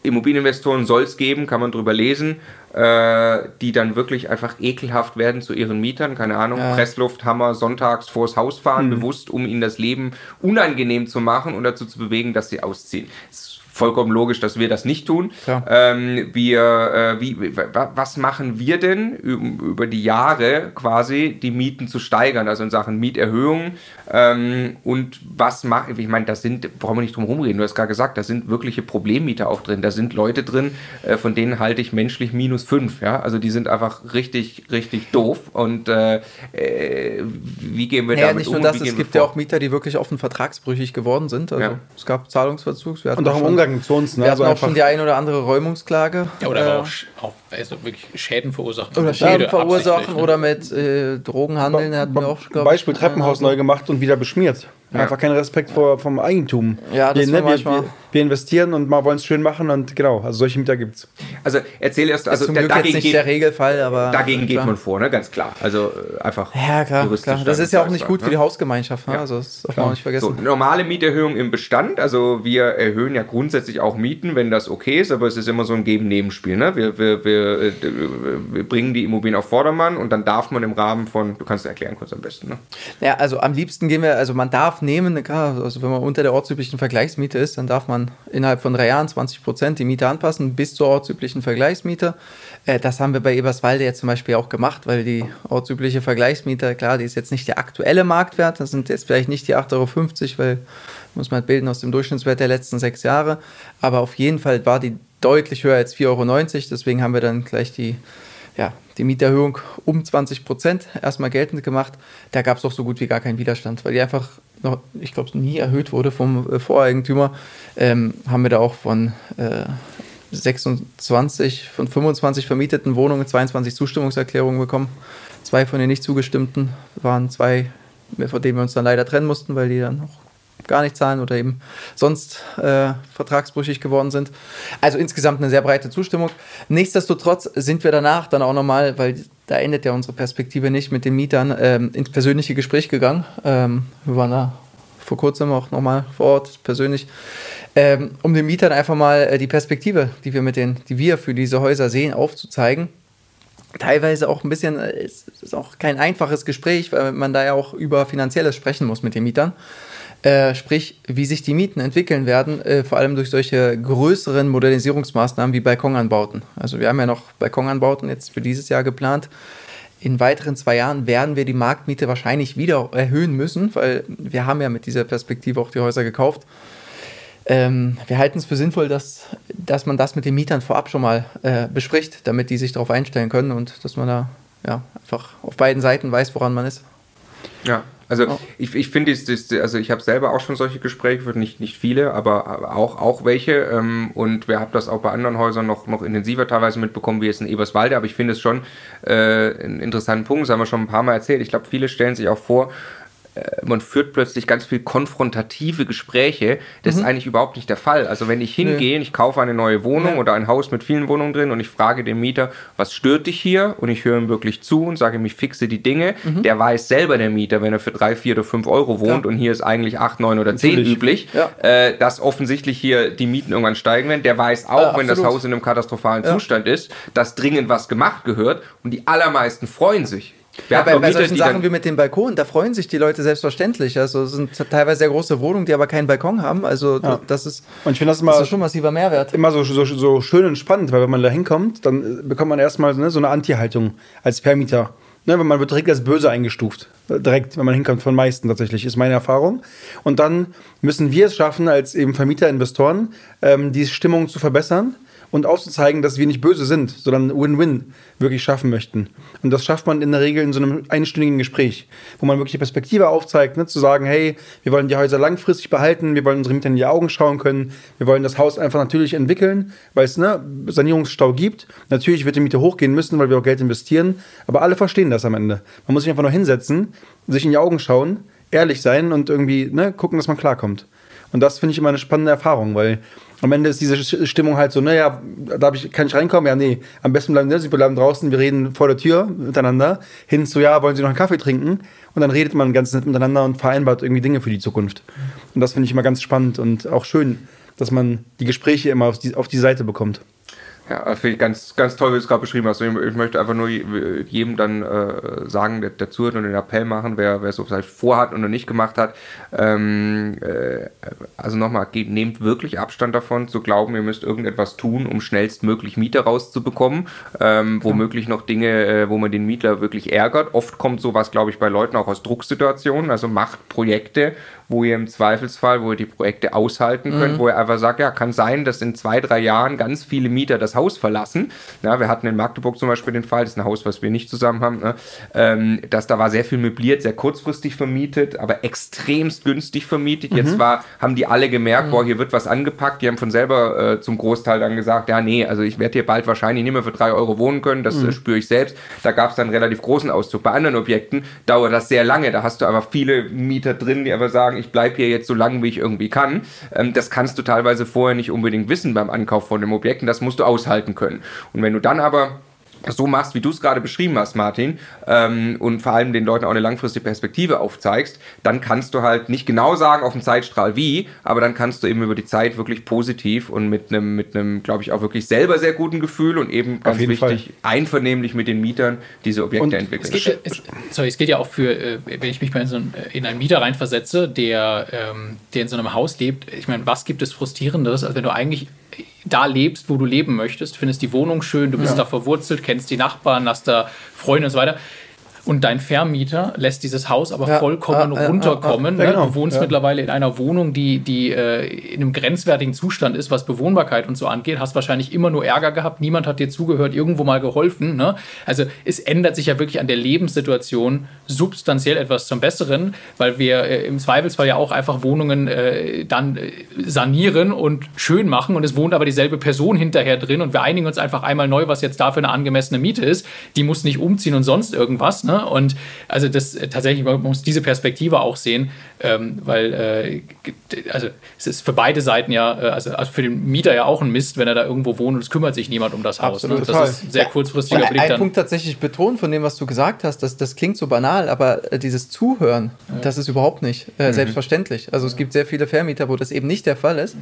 A: Immobilieninvestoren, soll es geben, kann man drüber lesen, äh, die dann wirklich einfach ekelhaft werden zu ihren Mietern, keine Ahnung, ja. Presslufthammer sonntags vors Haus fahren, mhm. bewusst, um ihnen das Leben unangenehm zu machen und dazu zu bewegen, dass sie ausziehen. Das vollkommen logisch, dass wir das nicht tun. Ähm, wir, äh, wie, was machen wir denn über die Jahre quasi, die Mieten zu steigern, also in Sachen Mieterhöhungen? Ähm, und was machen, ich meine, da sind, brauchen wir nicht drum rumreden, du hast gerade gesagt, da sind wirkliche Problemmieter auch drin. Da sind Leute drin, äh, von denen halte ich menschlich minus fünf. Ja? Also die sind einfach richtig, richtig doof. Und äh, äh wie gehen wir naja, damit
B: nicht um? Nur das, es gibt ja auch Mieter, die wirklich offen vertragsbrüchig geworden sind. Also ja. es gab Zahlungsverzugs.
E: und auch im Umgang Umgang zu uns.
B: Ne? Wir hatten also auch schon die ein oder andere Räumungsklage.
C: Ja, oder äh, auch, auch also wirklich Schäden verursachen.
B: Oder Schäden verursachen ne? oder mit äh, Drogenhandeln. Hatten wir auch,
E: Beispiel Treppenhaus neu gemacht und wieder beschmiert. Ja. Einfach kein Respekt vor, vom Eigentum.
B: Ja, das
E: wir, ne, wir, wir, investieren und mal wollen es schön machen und genau, also solche Mieter gibt es.
A: Also erzähl erst, also
B: zum Glück dagegen jetzt nicht geht, der Regelfall, aber.
A: Dagegen geht man vor, ne? Ganz klar. Also äh, einfach.
B: Ja, klar, klar. Das ist ja auch nicht gut ne? für die Hausgemeinschaft, ne? Also das darf man auch nicht vergessen.
A: So, normale Mieterhöhung im Bestand, also wir erhöhen ja grundsätzlich auch Mieten, wenn das okay ist, aber es ist immer so ein Geben-Nebenspiel. Ne? Wir, wir, wir, äh, bringen die Immobilien auf Vordermann und dann darf man im Rahmen von, du kannst erklären kurz am besten. Ne?
B: Ja, also am liebsten gehen wir, also man darf nehmen, also wenn man unter der ortsüblichen Vergleichsmiete ist, dann darf man innerhalb von drei Jahren 20 Prozent die Miete anpassen bis zur ortsüblichen Vergleichsmiete. Äh, das haben wir bei Eberswalde jetzt zum Beispiel auch gemacht, weil die ortsübliche Vergleichsmiete, klar, die ist jetzt nicht der aktuelle Marktwert, das sind jetzt vielleicht nicht die 8,50 Euro, weil muss man halt bilden aus dem Durchschnittswert der letzten sechs Jahre, aber auf jeden Fall war die deutlich höher als 4,90 Euro, deswegen haben wir dann gleich die ja, die Mieterhöhung um 20 Prozent erstmal geltend gemacht. Da gab es doch so gut wie gar keinen Widerstand, weil die einfach noch, ich glaube, nie erhöht wurde vom äh, Voreigentümer. Ähm, haben wir da auch von äh, 26, von 25 vermieteten Wohnungen 22 Zustimmungserklärungen bekommen. Zwei von den nicht zugestimmten waren zwei, von denen wir uns dann leider trennen mussten, weil die dann auch gar nicht zahlen oder eben sonst äh, vertragsbrüchig geworden sind. Also insgesamt eine sehr breite Zustimmung. Nichtsdestotrotz sind wir danach dann auch nochmal, weil da endet ja unsere Perspektive nicht mit den Mietern, ähm, ins persönliche Gespräch gegangen. Ähm, wir waren da vor kurzem auch nochmal vor Ort persönlich, ähm, um den Mietern einfach mal äh, die Perspektive, die wir mit den, die wir für diese Häuser sehen, aufzuzeigen teilweise auch ein bisschen, äh, es ist auch kein einfaches Gespräch, weil man da ja auch über Finanzielles sprechen muss mit den Mietern. Äh, sprich, wie sich die Mieten entwickeln werden, äh, vor allem durch solche größeren Modernisierungsmaßnahmen wie Balkonanbauten. Also wir haben ja noch Balkonanbauten jetzt für dieses Jahr geplant. In weiteren zwei Jahren werden wir die Marktmiete wahrscheinlich wieder erhöhen müssen, weil wir haben ja mit dieser Perspektive auch die Häuser gekauft. Ähm, wir halten es für sinnvoll, dass, dass man das mit den Mietern vorab schon mal äh, bespricht, damit die sich darauf einstellen können und dass man da ja, einfach auf beiden Seiten weiß, woran man ist.
A: Ja, also oh. ich, ich finde, also ich habe selber auch schon solche Gespräche, nicht, nicht viele, aber auch, auch welche. Ähm, und wir haben das auch bei anderen Häusern noch, noch intensiver teilweise mitbekommen, wie jetzt in Eberswalde. Aber ich finde es schon äh, einen interessanten Punkt, das haben wir schon ein paar Mal erzählt. Ich glaube, viele stellen sich auch vor, man führt plötzlich ganz viel konfrontative Gespräche. Das mhm. ist eigentlich überhaupt nicht der Fall. Also wenn ich hingehe, nee. ich kaufe eine neue Wohnung ja. oder ein Haus mit vielen Wohnungen drin und ich frage den Mieter, was stört dich hier? Und ich höre ihm wirklich zu und sage ihm, ich fixe die Dinge. Mhm. Der weiß selber, der Mieter, wenn er für drei, vier oder fünf Euro wohnt ja. und hier ist eigentlich acht, neun oder zehn üblich, ja. äh, dass offensichtlich hier die Mieten irgendwann steigen werden. Der weiß auch, wenn das Haus in einem katastrophalen Zustand ist, dass dringend was gemacht gehört und die allermeisten freuen sich.
B: Wir ja, bei, bei solchen Sachen wie mit dem Balkon, da freuen sich die Leute selbstverständlich. Also es sind teilweise sehr große Wohnungen, die aber keinen Balkon haben. Also ja. das ist,
E: und ich das, immer,
B: das ist schon massiver Mehrwert.
E: Immer so, so, so schön und spannend, weil wenn man da hinkommt, dann bekommt man erstmal ne, so eine Anti-Haltung als Vermieter. Ne, wenn man wird direkt als böse eingestuft. Direkt, wenn man hinkommt, von meisten tatsächlich, ist meine Erfahrung. Und dann müssen wir es schaffen, als eben Vermieter, Investoren, ähm, die Stimmung zu verbessern und aufzuzeigen, dass wir nicht böse sind, sondern Win-Win wirklich schaffen möchten. Und das schafft man in der Regel in so einem einstündigen Gespräch, wo man wirklich die Perspektive aufzeigt, ne, zu sagen, hey, wir wollen die Häuser langfristig behalten, wir wollen unsere Mieter in die Augen schauen können, wir wollen das Haus einfach natürlich entwickeln, weil es ne, Sanierungsstau gibt. Natürlich wird die Miete hochgehen müssen, weil wir auch Geld investieren, aber alle verstehen das am Ende. Man muss sich einfach nur hinsetzen, sich in die Augen schauen, ehrlich sein und irgendwie ne, gucken, dass man klarkommt. Und das finde ich immer eine spannende Erfahrung, weil am Ende ist diese Stimmung halt so, naja, da ich, kann ich reinkommen? Ja, nee, am besten bleiben, ne, Sie bleiben draußen, wir reden vor der Tür miteinander. Hin zu, ja, wollen Sie noch einen Kaffee trinken? Und dann redet man ganz nett miteinander und vereinbart irgendwie Dinge für die Zukunft. Und das finde ich immer ganz spannend und auch schön, dass man die Gespräche immer auf die, auf die Seite bekommt.
A: Ja, finde ich ganz, ganz toll, wie du es gerade beschrieben hast. Ich, ich, möchte einfach nur jedem dann äh, sagen, der, der zuhört und den Appell machen, wer, wer es so vielleicht vorhat und noch nicht gemacht hat. Ähm, äh, also nochmal, nehmt wirklich Abstand davon, zu glauben, ihr müsst irgendetwas tun, um schnellstmöglich Mieter rauszubekommen. Ähm, womöglich noch Dinge, äh, wo man den Mieter wirklich ärgert. Oft kommt sowas, glaube ich, bei Leuten auch aus Drucksituationen. Also macht Projekte, wo ihr im Zweifelsfall, wo ihr die Projekte aushalten könnt, mhm. wo ihr einfach sagt, ja, kann sein, dass in zwei, drei Jahren ganz viele Mieter das Haus verlassen. Ja, wir hatten in Magdeburg zum Beispiel den Fall, das ist ein Haus, was wir nicht zusammen haben, ne, ähm, dass da war sehr viel möbliert, sehr kurzfristig vermietet, aber extremst günstig vermietet. Mhm. Jetzt war, haben die alle gemerkt, mhm. boah, hier wird was angepackt. Die haben von selber äh, zum Großteil dann gesagt, ja, nee, also ich werde hier bald wahrscheinlich nicht mehr für drei Euro wohnen können, das äh, mhm. spüre ich selbst. Da gab es dann einen relativ großen Auszug. Bei anderen Objekten dauert das sehr lange, da hast du aber viele Mieter drin, die einfach sagen, ich bleibe hier jetzt so lange, wie ich irgendwie kann. Ähm, das kannst du teilweise vorher nicht unbedingt wissen beim Ankauf von dem Objekt und das musst du aushalten können. Und wenn du dann aber so machst, wie du es gerade beschrieben hast, Martin, ähm, und vor allem den Leuten auch eine langfristige Perspektive aufzeigst, dann kannst du halt nicht genau sagen auf dem Zeitstrahl wie, aber dann kannst du eben über die Zeit wirklich positiv und mit einem, mit einem, glaube ich, auch wirklich selber sehr guten Gefühl und eben ganz wichtig, Fall. einvernehmlich mit den Mietern diese Objekte und entwickeln.
C: Es geht, es, sorry, es geht ja auch für, äh, wenn ich mich mal in, so ein, in einen Mieter reinversetze, der, ähm, der in so einem Haus lebt, ich meine, was gibt es Frustrierendes, als wenn du eigentlich da lebst, wo du leben möchtest, findest die Wohnung schön, du bist ja. da verwurzelt, kennst die Nachbarn, hast da Freunde und so weiter. Und dein Vermieter lässt dieses Haus aber ja, vollkommen ja, runterkommen. Ja, genau, Du wohnst mittlerweile in einer Wohnung, die, die äh, in einem grenzwertigen Zustand ist, was Bewohnbarkeit und so angeht. Hast wahrscheinlich immer nur Ärger gehabt. Niemand hat dir zugehört, irgendwo mal geholfen. Ne? Also es ändert sich ja wirklich an der Lebenssituation substanziell etwas zum Besseren, weil wir äh, im Zweifelsfall ja auch einfach Wohnungen äh, dann äh, sanieren und schön machen. Und es wohnt aber dieselbe Person hinterher drin. Und wir einigen uns einfach einmal neu, was jetzt dafür eine angemessene Miete ist. Die muss nicht umziehen und sonst irgendwas. Ne? Ne? Und also das äh, tatsächlich, man muss diese Perspektive auch sehen, ähm, weil äh, also es ist für beide Seiten ja, äh, also, also, für den Mieter ja auch ein Mist, wenn er da irgendwo wohnt und es kümmert sich niemand um das Haus. Ne? Das ist ein sehr kurzfristiger ja,
B: Blick. Ein dann. Punkt tatsächlich betont von dem, was du gesagt hast, das, das klingt so banal, aber äh, dieses Zuhören, ja. das ist überhaupt nicht äh, mhm. selbstverständlich. Also es gibt sehr viele Vermieter, wo das eben nicht der Fall ist.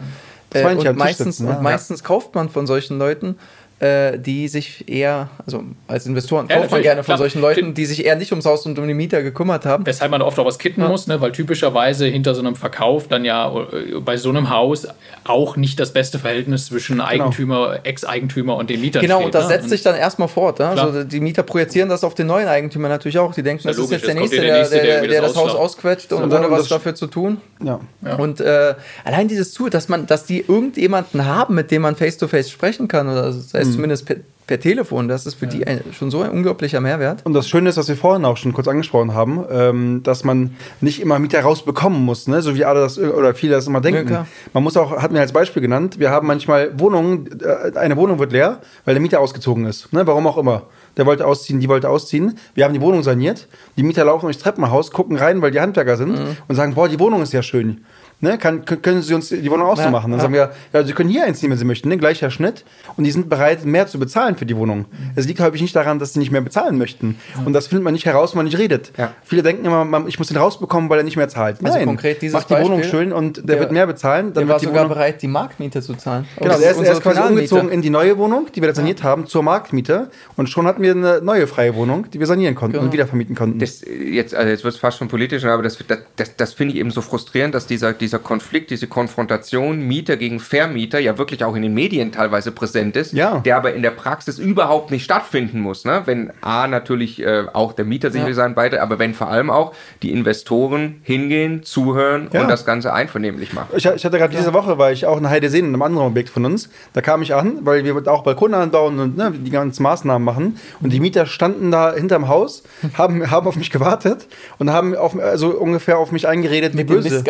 B: Äh, und, meistens, sitzen, ja. und meistens kauft man von solchen Leuten äh, die sich eher, also als Investoren ja, kauft man gerne von klar. solchen Leuten, die sich eher nicht ums Haus und um die Mieter gekümmert haben.
C: Weshalb man oft auch was kitten ja. muss, ne? weil typischerweise hinter so einem Verkauf dann ja äh, bei so einem Haus auch nicht das beste Verhältnis zwischen genau. Eigentümer, genau. Ex-Eigentümer und den Mietern
B: Genau, steht, und das ne? setzt und sich dann erstmal fort. Ne? Also die Mieter projizieren das auf den neuen Eigentümer natürlich auch. Die denken, das, das ist jetzt der Nächste, der, nächste, der, der, der das, das Haus ausquetscht und ohne was dafür zu tun. Ja. ja. Und äh, allein dieses Tool, dass man, dass die irgendjemanden haben, mit dem man face-to-face -face sprechen kann, oder das heißt mhm. zumindest per Telefon. Das ist für ja. die ein, schon so ein unglaublicher Mehrwert.
E: Und das Schöne ist, was wir vorhin auch schon kurz angesprochen haben, ähm, dass man nicht immer Mieter rausbekommen muss, ne? so wie alle das oder viele das immer denken. Ja, man muss auch, hat mir als Beispiel genannt, wir haben manchmal Wohnungen, äh, eine Wohnung wird leer, weil der Mieter ausgezogen ist. Ne? Warum auch immer. Der wollte ausziehen, die wollte ausziehen. Wir haben die Wohnung saniert. Die Mieter laufen durchs Treppenhaus, gucken rein, weil die Handwerker sind mhm. und sagen, boah, die Wohnung ist ja schön ne, kann, können Sie uns die Wohnung auch ja, so machen? Dann ja. sagen wir, ja, Sie können hier eins nehmen, wenn Sie möchten, ne, gleicher Schnitt. Und die sind bereit, mehr zu bezahlen für die Wohnung. Es liegt häufig nicht daran, dass sie nicht mehr bezahlen möchten. Und das findet man nicht heraus, wenn man nicht redet. Ja. Viele denken immer, ich muss den rausbekommen, weil er nicht mehr zahlt.
B: Also Nein, konkret dieses
E: macht die Wohnung schön und der, der wird mehr bezahlen.
B: Dann der war sogar Wohnung bereit, die Marktmiete zu zahlen.
E: Genau, er ist, er ist quasi umgezogen in die neue Wohnung, die wir saniert haben, zur Marktmiete. Und schon hatten wir eine neue freie Wohnung, die wir sanieren konnten genau. und wieder vermieten konnten.
A: Das, jetzt also jetzt wird es fast schon politisch, aber das, das, das, das finde ich eben so frustrierend, dass dieser, dieser Konflikt, diese Konfrontation Mieter gegen Vermieter ja wirklich auch in den Medien teilweise präsent ist, ja. der aber in der Praxis überhaupt nicht stattfinden muss. Ne? Wenn A natürlich äh, auch der Mieter sicherlich ja. sein beide, aber wenn vor allem auch die Investoren hingehen, zuhören ja. und das Ganze einvernehmlich machen.
E: Ich, ich hatte gerade diese Woche, war ich auch in Heideseen, in einem anderen Objekt von uns, da kam ich an, weil wir auch Balkone anbauen und ne, die ganzen Maßnahmen machen und die Mieter standen da hinterm Haus, haben, haben auf mich gewartet und haben auf, also ungefähr auf mich eingeredet,
B: wie böse.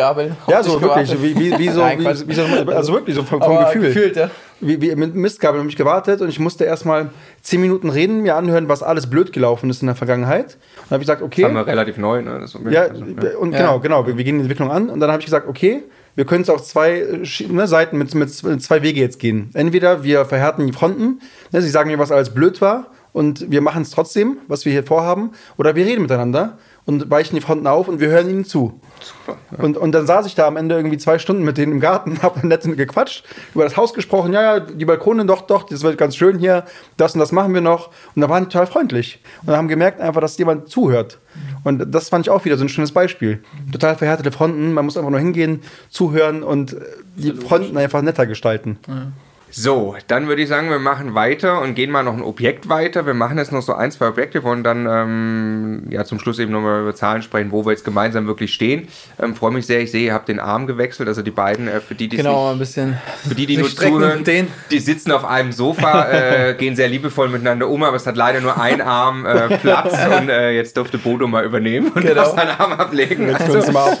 E: Ja, so wirklich, wie, wie, wie, so, Nein, wie, wie, so, also wirklich so vom, vom Gefühl. Gefühlt, ja. Wie, wie, mit Mistgabel habe ich gewartet und ich musste erstmal zehn Minuten reden, mir anhören, was alles blöd gelaufen ist in der Vergangenheit. Und dann habe ich gesagt, okay. Das
A: haben wir relativ neu, ne?
E: ja, also, ja, und ja. genau, genau. Wir, wir, gehen die Entwicklung an und dann habe ich gesagt, okay, wir können es auf zwei ne, Seiten mit, mit zwei Wege jetzt gehen. Entweder wir verhärten die Fronten, ne, sie sagen mir, was alles blöd war und wir machen es trotzdem, was wir hier vorhaben, oder wir reden miteinander und weichen die Fronten auf und wir hören ihnen zu. Super. Ja. Und, und dann saß ich da am Ende irgendwie zwei Stunden mit denen im Garten, hab nett gequatscht, über das Haus gesprochen, ja, ja, die Balkone, doch, doch, das wird ganz schön hier, das und das machen wir noch. Und da waren die total freundlich und haben gemerkt einfach, dass jemand zuhört. Und das fand ich auch wieder so ein schönes Beispiel. Total verhärtete Fronten, man muss einfach nur hingehen, zuhören und die Fronten einfach netter gestalten. Ja.
A: So, dann würde ich sagen, wir machen weiter und gehen mal noch ein Objekt weiter. Wir machen jetzt noch so ein, zwei Objekte und dann ähm, ja zum Schluss eben nochmal über Zahlen sprechen, wo wir jetzt gemeinsam wirklich stehen. Ähm, Freue mich sehr, ich sehe, ihr habt den Arm gewechselt, also die beiden, äh, für die, die
B: genau, sich, ein bisschen
A: für die, die nur zuhören, die sitzen auf einem Sofa, äh, gehen sehr liebevoll miteinander um, aber es hat leider nur ein Arm äh, Platz und äh, jetzt durfte Bodo mal übernehmen und genau. seinen Arm ablegen. Also, mal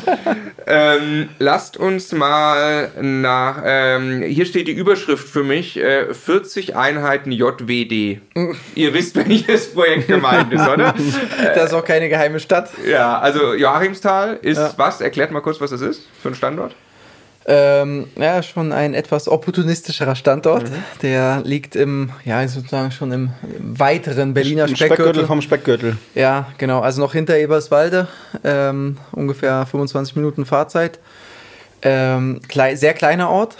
A: ähm, lasst uns mal nach, ähm, hier steht die Überschrift für für mich äh, 40 Einheiten JWD. Ihr wisst, welches Projekt gemeint ist, oder?
B: das ist auch keine geheime Stadt.
A: Ja, also Joachimsthal ist ja. was? Erklärt mal kurz, was das ist für ein Standort.
B: Ähm, ja, schon ein etwas opportunistischerer Standort. Mhm. Der liegt im, ja, sozusagen schon im weiteren Berliner Speckgürtel. Speckgürtel.
E: vom Speckgürtel.
B: Ja, genau. Also noch hinter Eberswalde. Ähm, ungefähr 25 Minuten Fahrzeit. Ähm, klei sehr kleiner Ort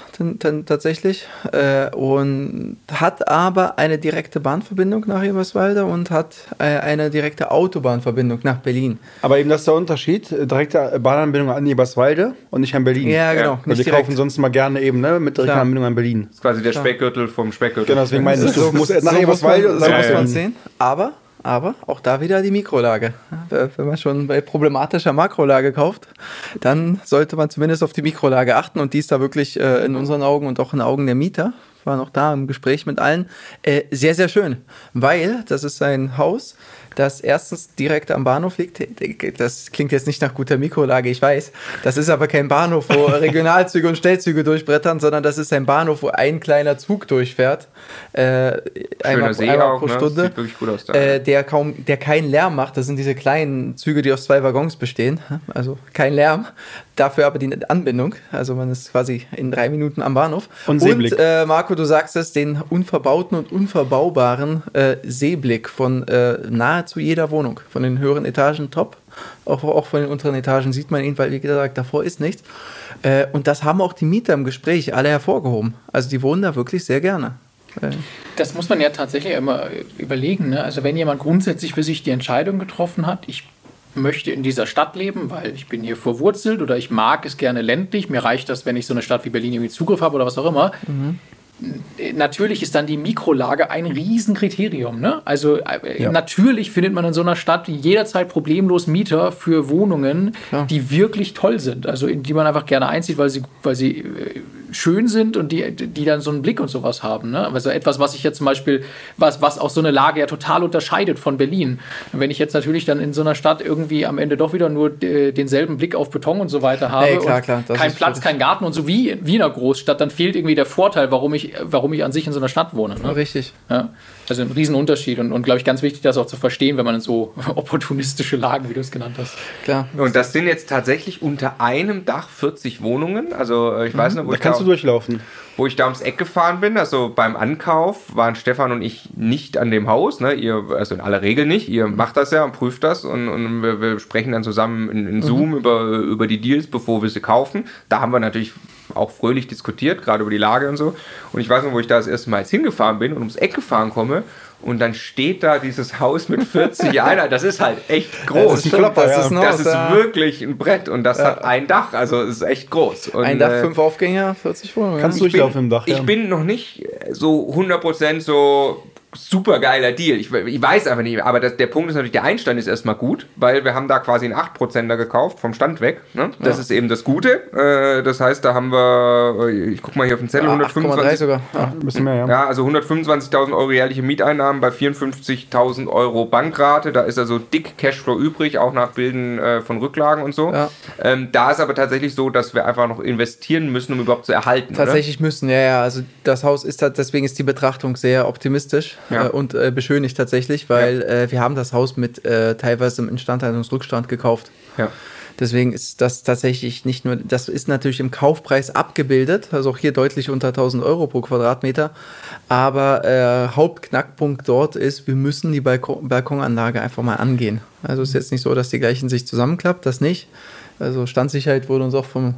B: tatsächlich äh, und hat aber eine direkte Bahnverbindung nach Eberswalde und hat äh, eine direkte Autobahnverbindung nach Berlin.
E: Aber eben das ist der Unterschied, äh, direkte Bahnanbindung an Eberswalde und nicht an Berlin.
B: Ja, genau.
E: Ja. Wir kaufen sonst mal gerne eben ne, mit direkter Klar. Anbindung an Berlin.
A: Das ist quasi der Klar. Speckgürtel vom Speckgürtel.
E: Genau, deswegen meine ich,
B: du musst nach so Eberswalde. So muss man sehen. Aber aber auch da wieder die Mikrolage. Wenn man schon bei problematischer Makrolage kauft, dann sollte man zumindest auf die Mikrolage achten. Und die ist da wirklich äh, in unseren Augen und auch in den Augen der Mieter, war noch da im Gespräch mit allen, äh, sehr, sehr schön, weil das ist ein Haus, das erstens direkt am Bahnhof liegt. Das klingt jetzt nicht nach guter Mikrolage, ich weiß. Das ist aber kein Bahnhof, wo Regionalzüge und Schnellzüge durchbrettern, sondern das ist ein Bahnhof, wo ein kleiner Zug durchfährt. Äh, einmal,
A: See einmal auch, pro ne? Stunde. Sieht wirklich
B: gut aus da. Äh, der, kaum, der keinen Lärm macht. Das sind diese kleinen Züge, die aus zwei Waggons bestehen. Also kein Lärm. Dafür aber die Anbindung. Also man ist quasi in drei Minuten am Bahnhof.
E: Und Seeblick.
B: Und äh, Marco, du sagst es, den unverbauten und unverbaubaren äh, Seeblick von äh, nahezu jeder Wohnung. Von den höheren Etagen top. Auch, auch von den unteren Etagen sieht man ihn, weil wie gesagt, davor ist nichts. Äh, und das haben auch die Mieter im Gespräch alle hervorgehoben. Also die wohnen da wirklich sehr gerne.
C: Äh. Das muss man ja tatsächlich immer überlegen. Ne? Also wenn jemand grundsätzlich für sich die Entscheidung getroffen hat, ich möchte in dieser Stadt leben, weil ich bin hier verwurzelt oder ich mag es gerne ländlich. Mir reicht das, wenn ich so eine Stadt wie Berlin irgendwie Zugriff habe oder was auch immer. Mhm natürlich ist dann die Mikrolage ein Riesenkriterium. Ne? Also äh, ja. natürlich findet man in so einer Stadt jederzeit problemlos Mieter für Wohnungen, ja. die wirklich toll sind, also in die man einfach gerne einzieht, weil sie, weil sie äh, schön sind und die, die dann so einen Blick und sowas haben. Ne? Also etwas, was ich jetzt zum Beispiel, was, was auch so eine Lage ja total unterscheidet von Berlin. Und wenn ich jetzt natürlich dann in so einer Stadt irgendwie am Ende doch wieder nur äh, denselben Blick auf Beton und so weiter habe,
B: nee, klar, klar,
C: kein Platz, kein Garten und so wie, wie in einer Großstadt, dann fehlt irgendwie der Vorteil, warum ich, warum ich an sich in so einer Stadt wohne. Ne?
B: Richtig.
C: Ja. Also ein Riesenunterschied und, und glaube ich, ganz wichtig, das auch zu verstehen, wenn man in so opportunistische Lagen, wie du es genannt hast.
A: Klar. Und das sind jetzt tatsächlich unter einem Dach 40 Wohnungen. Also äh, ich weiß mhm. nicht,
E: wo da ich kannst da, du durchlaufen.
A: Wo ich da ums Eck gefahren bin, also beim Ankauf waren Stefan und ich nicht an dem Haus. Ne? Ihr, also in aller Regel nicht. Ihr macht das ja und prüft das und, und wir, wir, sprechen dann zusammen in, in Zoom mhm. über, über die Deals, bevor wir sie kaufen. Da haben wir natürlich auch fröhlich diskutiert, gerade über die Lage und so. Und ich weiß noch, wo ich da das erste Mal jetzt hingefahren bin und ums Eck gefahren komme und dann steht da dieses Haus mit 40 Einheiten. Das ist halt echt groß. Das ist, Klopper, das ist, das ist ja. wirklich ein Brett und das ja. hat ein Dach, also es ist echt groß. Und,
B: ein Dach, äh, fünf Aufgänger, 40 Wohnungen.
E: Kannst du durchlaufen im Dach.
A: Ich bin noch nicht so 100% so super geiler Deal. Ich, ich, weiß einfach nicht, aber das, der Punkt ist natürlich, der Einstand ist erstmal gut, weil wir haben da quasi einen 8%er gekauft vom Stand weg. Ne? Das ja. ist eben das Gute. Äh, das heißt, da haben wir, äh, ich guck mal hier auf den Zettel, ja, 125. sogar. Ja. ein bisschen mehr, ja. ja also 125.000 Euro jährliche Mieteinnahmen bei 54.000 Euro Bankrate. Da ist also dick Cashflow übrig, auch nach Bilden äh, von Rücklagen und so. Ähm, da ist aber tatsächlich so, dass wir einfach noch investieren müssen, um überhaupt zu erhalten.
B: Tatsächlich oder? müssen, ja, ja. Also das Haus ist, deswegen ist die Betrachtung sehr optimistisch ja. äh, und äh, beschönigt tatsächlich, weil ja. äh, wir haben das Haus mit äh, teilweise im Instandhaltungsrückstand gekauft.
A: Ja.
B: Deswegen ist das tatsächlich nicht nur, das ist natürlich im Kaufpreis abgebildet, also auch hier deutlich unter 1000 Euro pro Quadratmeter. Aber äh, Hauptknackpunkt dort ist, wir müssen die Balkon Balkonanlage einfach mal angehen. Also es ist jetzt nicht so, dass die gleichen sich zusammenklappt, das nicht. Also Standsicherheit wurde uns auch vom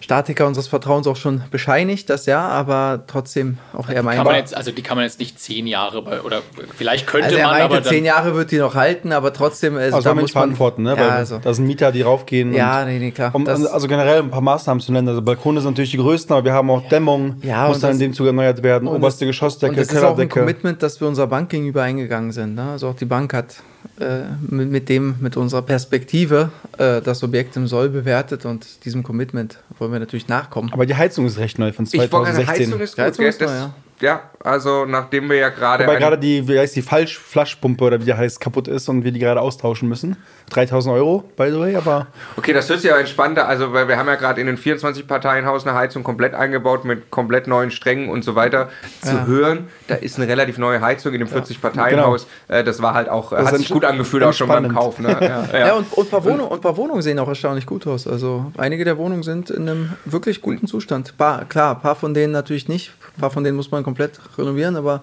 B: Statiker unseres Vertrauens auch schon bescheinigt, das ja, aber trotzdem auch eher
C: mein. Also die kann man jetzt nicht zehn Jahre bei, oder vielleicht könnte
B: also
C: er
B: man, meinte, aber zehn Jahre wird die noch halten, aber trotzdem.
E: Also, also da muss man verantworten, ne? Ja, also. Da sind Mieter, die raufgehen.
B: Ja, nee, nee, klar.
E: Um, also generell ein paar Maßnahmen zu nennen. Also Balkone sind natürlich die größten, aber wir haben auch Dämmung, ja, muss dann in dem Zuge erneuert werden, oberste Geschossdecke,
B: und das Kellerdecke. Das ist auch ein Commitment, das wir unserer Bank gegenüber eingegangen sind. Ne? Also auch die Bank hat äh, mit, mit, dem, mit unserer Perspektive äh, das Objekt im Soll bewertet und diesem Commitment wollen wir natürlich nachkommen.
E: Aber die Heizung ist recht neu von 2016. Ich
A: Heizung ist, gut, Heizung ist neu, ja. Ja, also nachdem wir ja gerade.
E: Wobei gerade die, wie heißt die, Falschflaschpumpe oder wie die heißt, kaputt ist und wir die gerade austauschen müssen. 3000 Euro, by the way, aber.
A: Okay, das hört sich ja entspannter. Also, weil wir haben ja gerade in den 24-Parteien-Haus eine Heizung komplett eingebaut mit komplett neuen Strängen und so weiter. Zu ja. hören, da ist eine relativ neue Heizung in dem 40-Parteien-Haus. Genau. Äh, das war halt auch, das hat sich gut angefühlt auch schon beim Kauf. Ne?
B: Ja, ja. und, und, ein paar Wohnungen, und ein paar Wohnungen sehen auch erstaunlich gut aus. Also, einige der Wohnungen sind in einem wirklich guten Zustand. Paar, klar, ein paar von denen natürlich nicht. Ein paar von denen muss man komplett renovieren, aber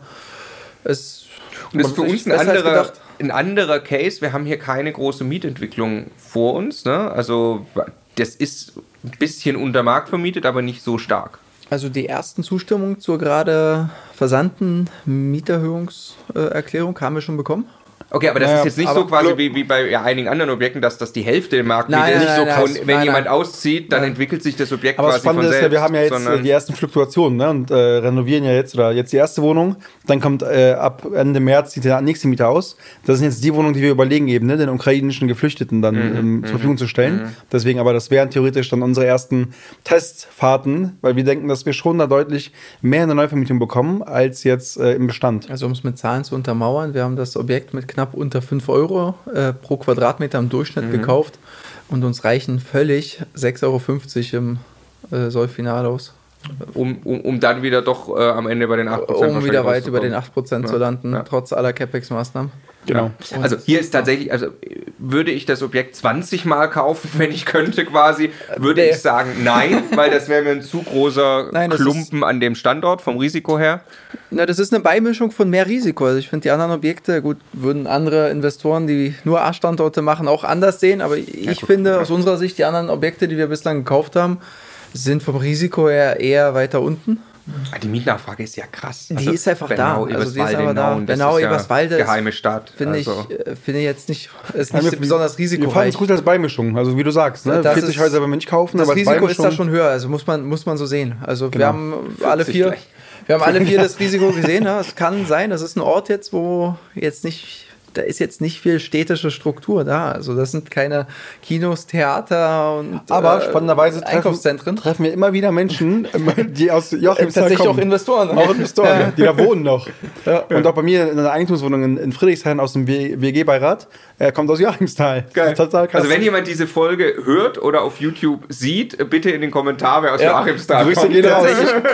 B: es
A: und ist für uns ein anderer, ein anderer Case. Wir haben hier keine große Mietentwicklung vor uns. Ne? Also das ist ein bisschen unter Markt vermietet, aber nicht so stark.
B: Also die ersten Zustimmungen zur gerade versandten Mieterhöhungserklärung haben wir schon bekommen.
A: Okay, aber das naja, ist jetzt nicht so quasi wie, wie bei ja, einigen anderen Objekten, dass das die Hälfte im Markt nein, ist. Nein, nein, so, wenn jemand auszieht, dann entwickelt sich das Objekt
E: aber quasi von selbst. Ja, wir haben ja jetzt die ersten Fluktuationen ne, und äh, renovieren ja jetzt oder jetzt die erste Wohnung. Dann kommt äh, ab Ende März die nächste Miete aus. Das sind jetzt die Wohnungen, die wir überlegen eben, ne, den ukrainischen Geflüchteten dann mhm, ähm, zur Verfügung zu stellen. Mhm. Deswegen aber das wären theoretisch dann unsere ersten Testfahrten, weil wir denken, dass wir schon da deutlich mehr in der Neuvermietung bekommen als jetzt äh, im Bestand.
B: Also um es mit Zahlen zu untermauern, wir haben das Objekt mit knapp unter 5 Euro äh, pro Quadratmeter im Durchschnitt mhm. gekauft und uns reichen völlig 6,50 Euro im äh, Sollfinal aus.
A: Um, um, um dann wieder doch äh, am Ende bei den 8%
B: Um wieder weit über den 8% ja. zu landen, ja. trotz aller CapEx-Maßnahmen.
A: Genau. Ja. Also hier ist tatsächlich, also würde ich das Objekt 20 Mal kaufen, wenn ich könnte quasi, würde nee. ich sagen nein, weil das wäre mir ein zu großer nein, Klumpen an dem Standort vom Risiko her.
B: Na, das ist eine Beimischung von mehr Risiko. Also ich finde die anderen Objekte, gut, würden andere Investoren, die nur A-Standorte machen, auch anders sehen, aber ich ja, finde aus unserer Sicht die anderen Objekte, die wir bislang gekauft haben, sind vom Risiko her eher weiter unten.
A: Ah, die Mietnachfrage ist ja krass.
B: Die also ist einfach Bernau, da. Also die ist aber da.
A: Genau, Eberswalde. Geheime Stadt.
B: Finde also. ich, äh, find ich jetzt nicht, ist nicht ja, besonders risikoreich. Wir
E: fanden es gut als Beimischung. Also wie du sagst, ne? 40 Häuser wenn wir nicht kaufen.
B: Das Risiko ist da schon höher. Also muss man, muss man so sehen. Also genau. wir haben alle vier. Wir haben alle vier das Risiko gesehen. Ne? Es kann sein, das ist ein Ort jetzt, wo jetzt nicht da ist jetzt nicht viel städtische Struktur da. Also das sind keine Kinos, Theater und
E: Aber äh, spannenderweise Einkaufszentren. Treffen, wir immer wieder Menschen, die aus Joachimsthal
B: Tatsächlich kommen. auch Investoren.
E: Auch Investoren, die da wohnen noch. Ja. Und auch bei mir in einer Eigentumswohnung in, in Friedrichshain aus dem WG-Beirat. Er kommt aus Joachimsthal.
A: Geil. Total krass. Also wenn jemand diese Folge hört oder auf YouTube sieht, bitte in den Kommentar, wer aus ja. Joachimsthal
E: Grüße kommt. Gehen raus.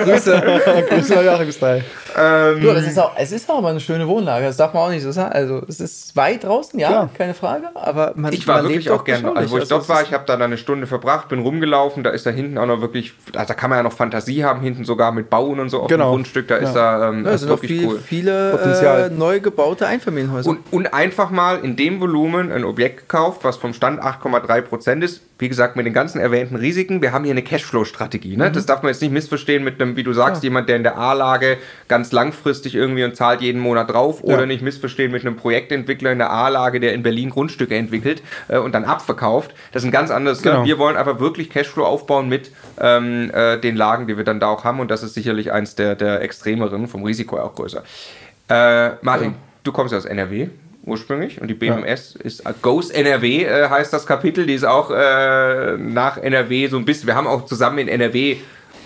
E: Grüße. Grüße nach Joachimsthal.
B: Ähm, ja, es, ist auch, es ist auch mal eine schöne Wohnlage, das darf man auch nicht so sagen. Also es ist weit draußen, ja, Klar. keine Frage. Aber man,
A: ich war
B: man
A: wirklich auch gerne, also wo ich also dort war, ich habe da dann eine Stunde verbracht, bin rumgelaufen, da ist da hinten auch noch wirklich, also da kann man ja noch Fantasie haben, hinten sogar mit Bauen und so auf genau. dem Grundstück, da ja. ist da ähm,
B: ja, das ist wirklich viel, cool. viele. Äh, neu gebaute Einfamilienhäuser.
A: Und, und einfach mal in dem Volumen ein Objekt gekauft, was vom Stand 8,3 Prozent ist, wie gesagt, mit den ganzen erwähnten Risiken, wir haben hier eine Cashflow-Strategie. Ne? Mhm. Das darf man jetzt nicht missverstehen mit einem, wie du sagst, ja. jemand, der in der A-Lage ganz langfristig irgendwie und zahlt jeden Monat drauf oder nicht missverstehen mit einem Projektentwickler in der A-Lage, der in Berlin Grundstücke entwickelt äh, und dann abverkauft. Das ist ein ganz anderes. Ne? Genau. Ne? Wir wollen aber wirklich Cashflow aufbauen mit ähm, äh, den Lagen, die wir dann da auch haben und das ist sicherlich eins der, der extremeren, vom Risiko auch größer. Äh, Martin, ja. du kommst aus NRW ursprünglich und die BMS ja. ist Ghost NRW äh, heißt das Kapitel, die ist auch äh, nach NRW so ein bisschen, wir haben auch zusammen in NRW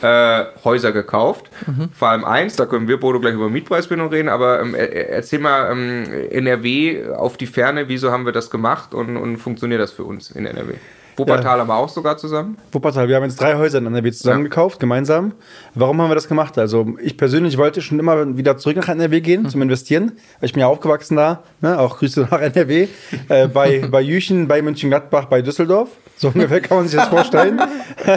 A: äh, Häuser gekauft, mhm. vor allem eins, da können wir Bodo gleich über Mietpreisbindung reden, aber ähm, erzähl mal ähm, NRW auf die Ferne, wieso haben wir das gemacht und, und funktioniert das für uns in NRW? Wuppertal ja. aber auch sogar zusammen?
E: Wuppertal, wir haben jetzt drei Häuser in NRW zusammen ja. gekauft, gemeinsam. Warum haben wir das gemacht? Also ich persönlich wollte schon immer wieder zurück nach NRW gehen mhm. zum Investieren, ich bin ja aufgewachsen da, ne? auch Grüße nach NRW, äh, bei, bei Jüchen, bei Mönchengladbach, bei Düsseldorf. So ungefähr kann man sich das vorstellen.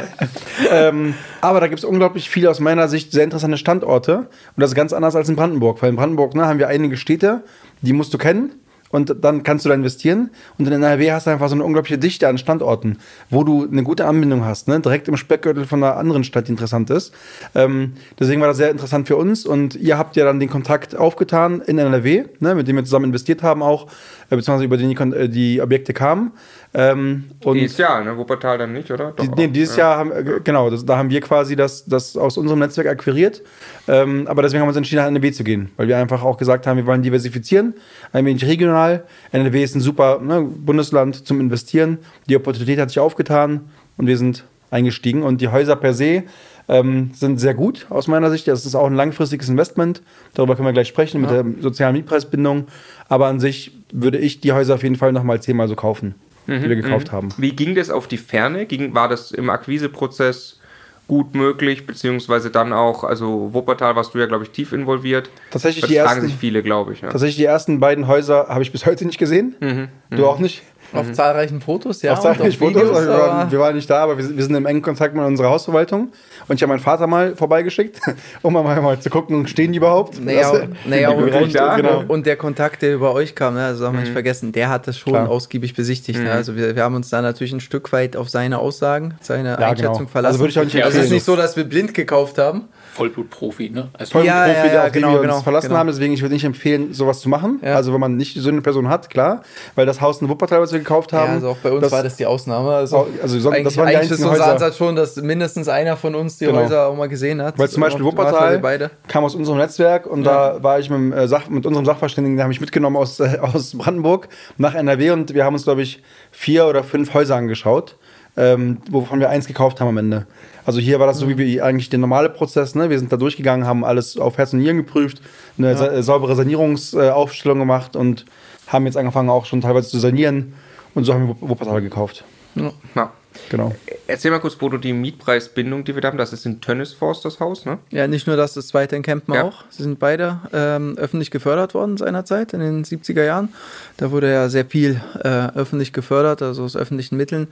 E: ähm, aber da gibt es unglaublich viele aus meiner Sicht sehr interessante Standorte. Und das ist ganz anders als in Brandenburg. Weil in Brandenburg ne, haben wir einige Städte, die musst du kennen und dann kannst du da investieren. Und in NRW hast du einfach so eine unglaubliche Dichte an Standorten, wo du eine gute Anbindung hast, ne? direkt im Speckgürtel von einer anderen Stadt, die interessant ist. Ähm, deswegen war das sehr interessant für uns und ihr habt ja dann den Kontakt aufgetan in NRW, ne? mit dem wir zusammen investiert haben auch, äh, beziehungsweise über den die, äh, die Objekte kamen.
A: Ähm, dieses Jahr, ne? Wuppertal dann nicht, oder?
E: Doch die, nee, dieses ja. Jahr haben, äh, genau, das, da haben wir quasi das, das aus unserem Netzwerk akquiriert. Ähm, aber deswegen haben wir uns entschieden, nach NRW zu gehen, weil wir einfach auch gesagt haben, wir wollen diversifizieren, ein wenig regional. NRW ist ein super ne, Bundesland zum Investieren. Die Opportunität hat sich aufgetan und wir sind eingestiegen. Und die Häuser per se ähm, sind sehr gut aus meiner Sicht. Das ist auch ein langfristiges Investment. Darüber können wir gleich sprechen ja. mit der sozialen Mietpreisbindung. Aber an sich würde ich die Häuser auf jeden Fall nochmal zehnmal so kaufen, mhm, die wir gekauft mhm. haben.
A: Wie ging das auf die Ferne? Ging, war das im Akquiseprozess gut möglich, beziehungsweise dann auch, also Wuppertal warst du ja, glaube ich, tief involviert.
E: Tatsächlich das die fragen
A: ersten, sich viele, glaube ich. Ja.
E: Tatsächlich die ersten beiden Häuser habe ich bis heute nicht gesehen. Mhm, du auch nicht?
B: Auf mhm. zahlreichen Fotos, ja.
E: Auf zahlreichen Fotos. Videos, wir, waren, wir, waren, nicht da, aber wir, wir, sind im engen Kontakt mit unserer Hausverwaltung. Und ich habe meinen Vater mal vorbeigeschickt, um mal, mal zu gucken, stehen die überhaupt?
B: Naja, das, naja und, und, genau. und, der Kontakt, der über euch kam, ne, also darf man mhm. nicht vergessen, der hat das schon Klar. ausgiebig besichtigt. Ne? Mhm. Ne? Also wir, wir, haben uns da natürlich ein Stück weit auf seine Aussagen, seine ja, Einschätzung genau. verlassen. Also
E: würde ich auch nicht
B: also es ist nicht so, dass wir blind gekauft haben.
C: Vollblutprofi, ne?
E: Also Vollblutprofi, ja, ja, ja, auf genau, wir genau, uns verlassen genau. haben. Deswegen, ich würde nicht empfehlen, sowas zu machen. Ja. Also wenn man nicht so eine Person hat, klar. Weil das Haus in Wuppertal, was wir gekauft haben. Ja,
B: also auch bei uns das, war das die Ausnahme. Also,
E: also so, das war die
B: eigentlich ist unser Häuser. Ansatz schon, dass mindestens einer von uns die genau. Häuser auch mal gesehen hat.
E: Weil zum Beispiel Wuppertal kam aus unserem Netzwerk und da war ich mit, äh, Sach, mit unserem Sachverständigen, der habe ich mitgenommen aus, äh, aus Brandenburg nach NRW und wir haben uns, glaube ich, vier oder fünf Häuser angeschaut, ähm, wovon wir eins gekauft haben am Ende. Also hier war das so wie eigentlich der normale Prozess. Ne? Wir sind da durchgegangen, haben alles auf Herz und Nieren geprüft, eine ja. sa saubere Sanierungsaufstellung gemacht und haben jetzt angefangen auch schon teilweise zu sanieren. Und so haben wir Wuppertal gekauft.
A: Ja. ja. Genau. Erzähl mal kurz, Bodo, die Mietpreisbindung, die wir da haben, das ist in Tönnisforst das Haus, ne?
B: Ja, nicht nur das, das zweite in Kempen ja. auch. Sie sind beide ähm, öffentlich gefördert worden seinerzeit, in den 70er Jahren. Da wurde ja sehr viel äh, öffentlich gefördert, also aus öffentlichen Mitteln.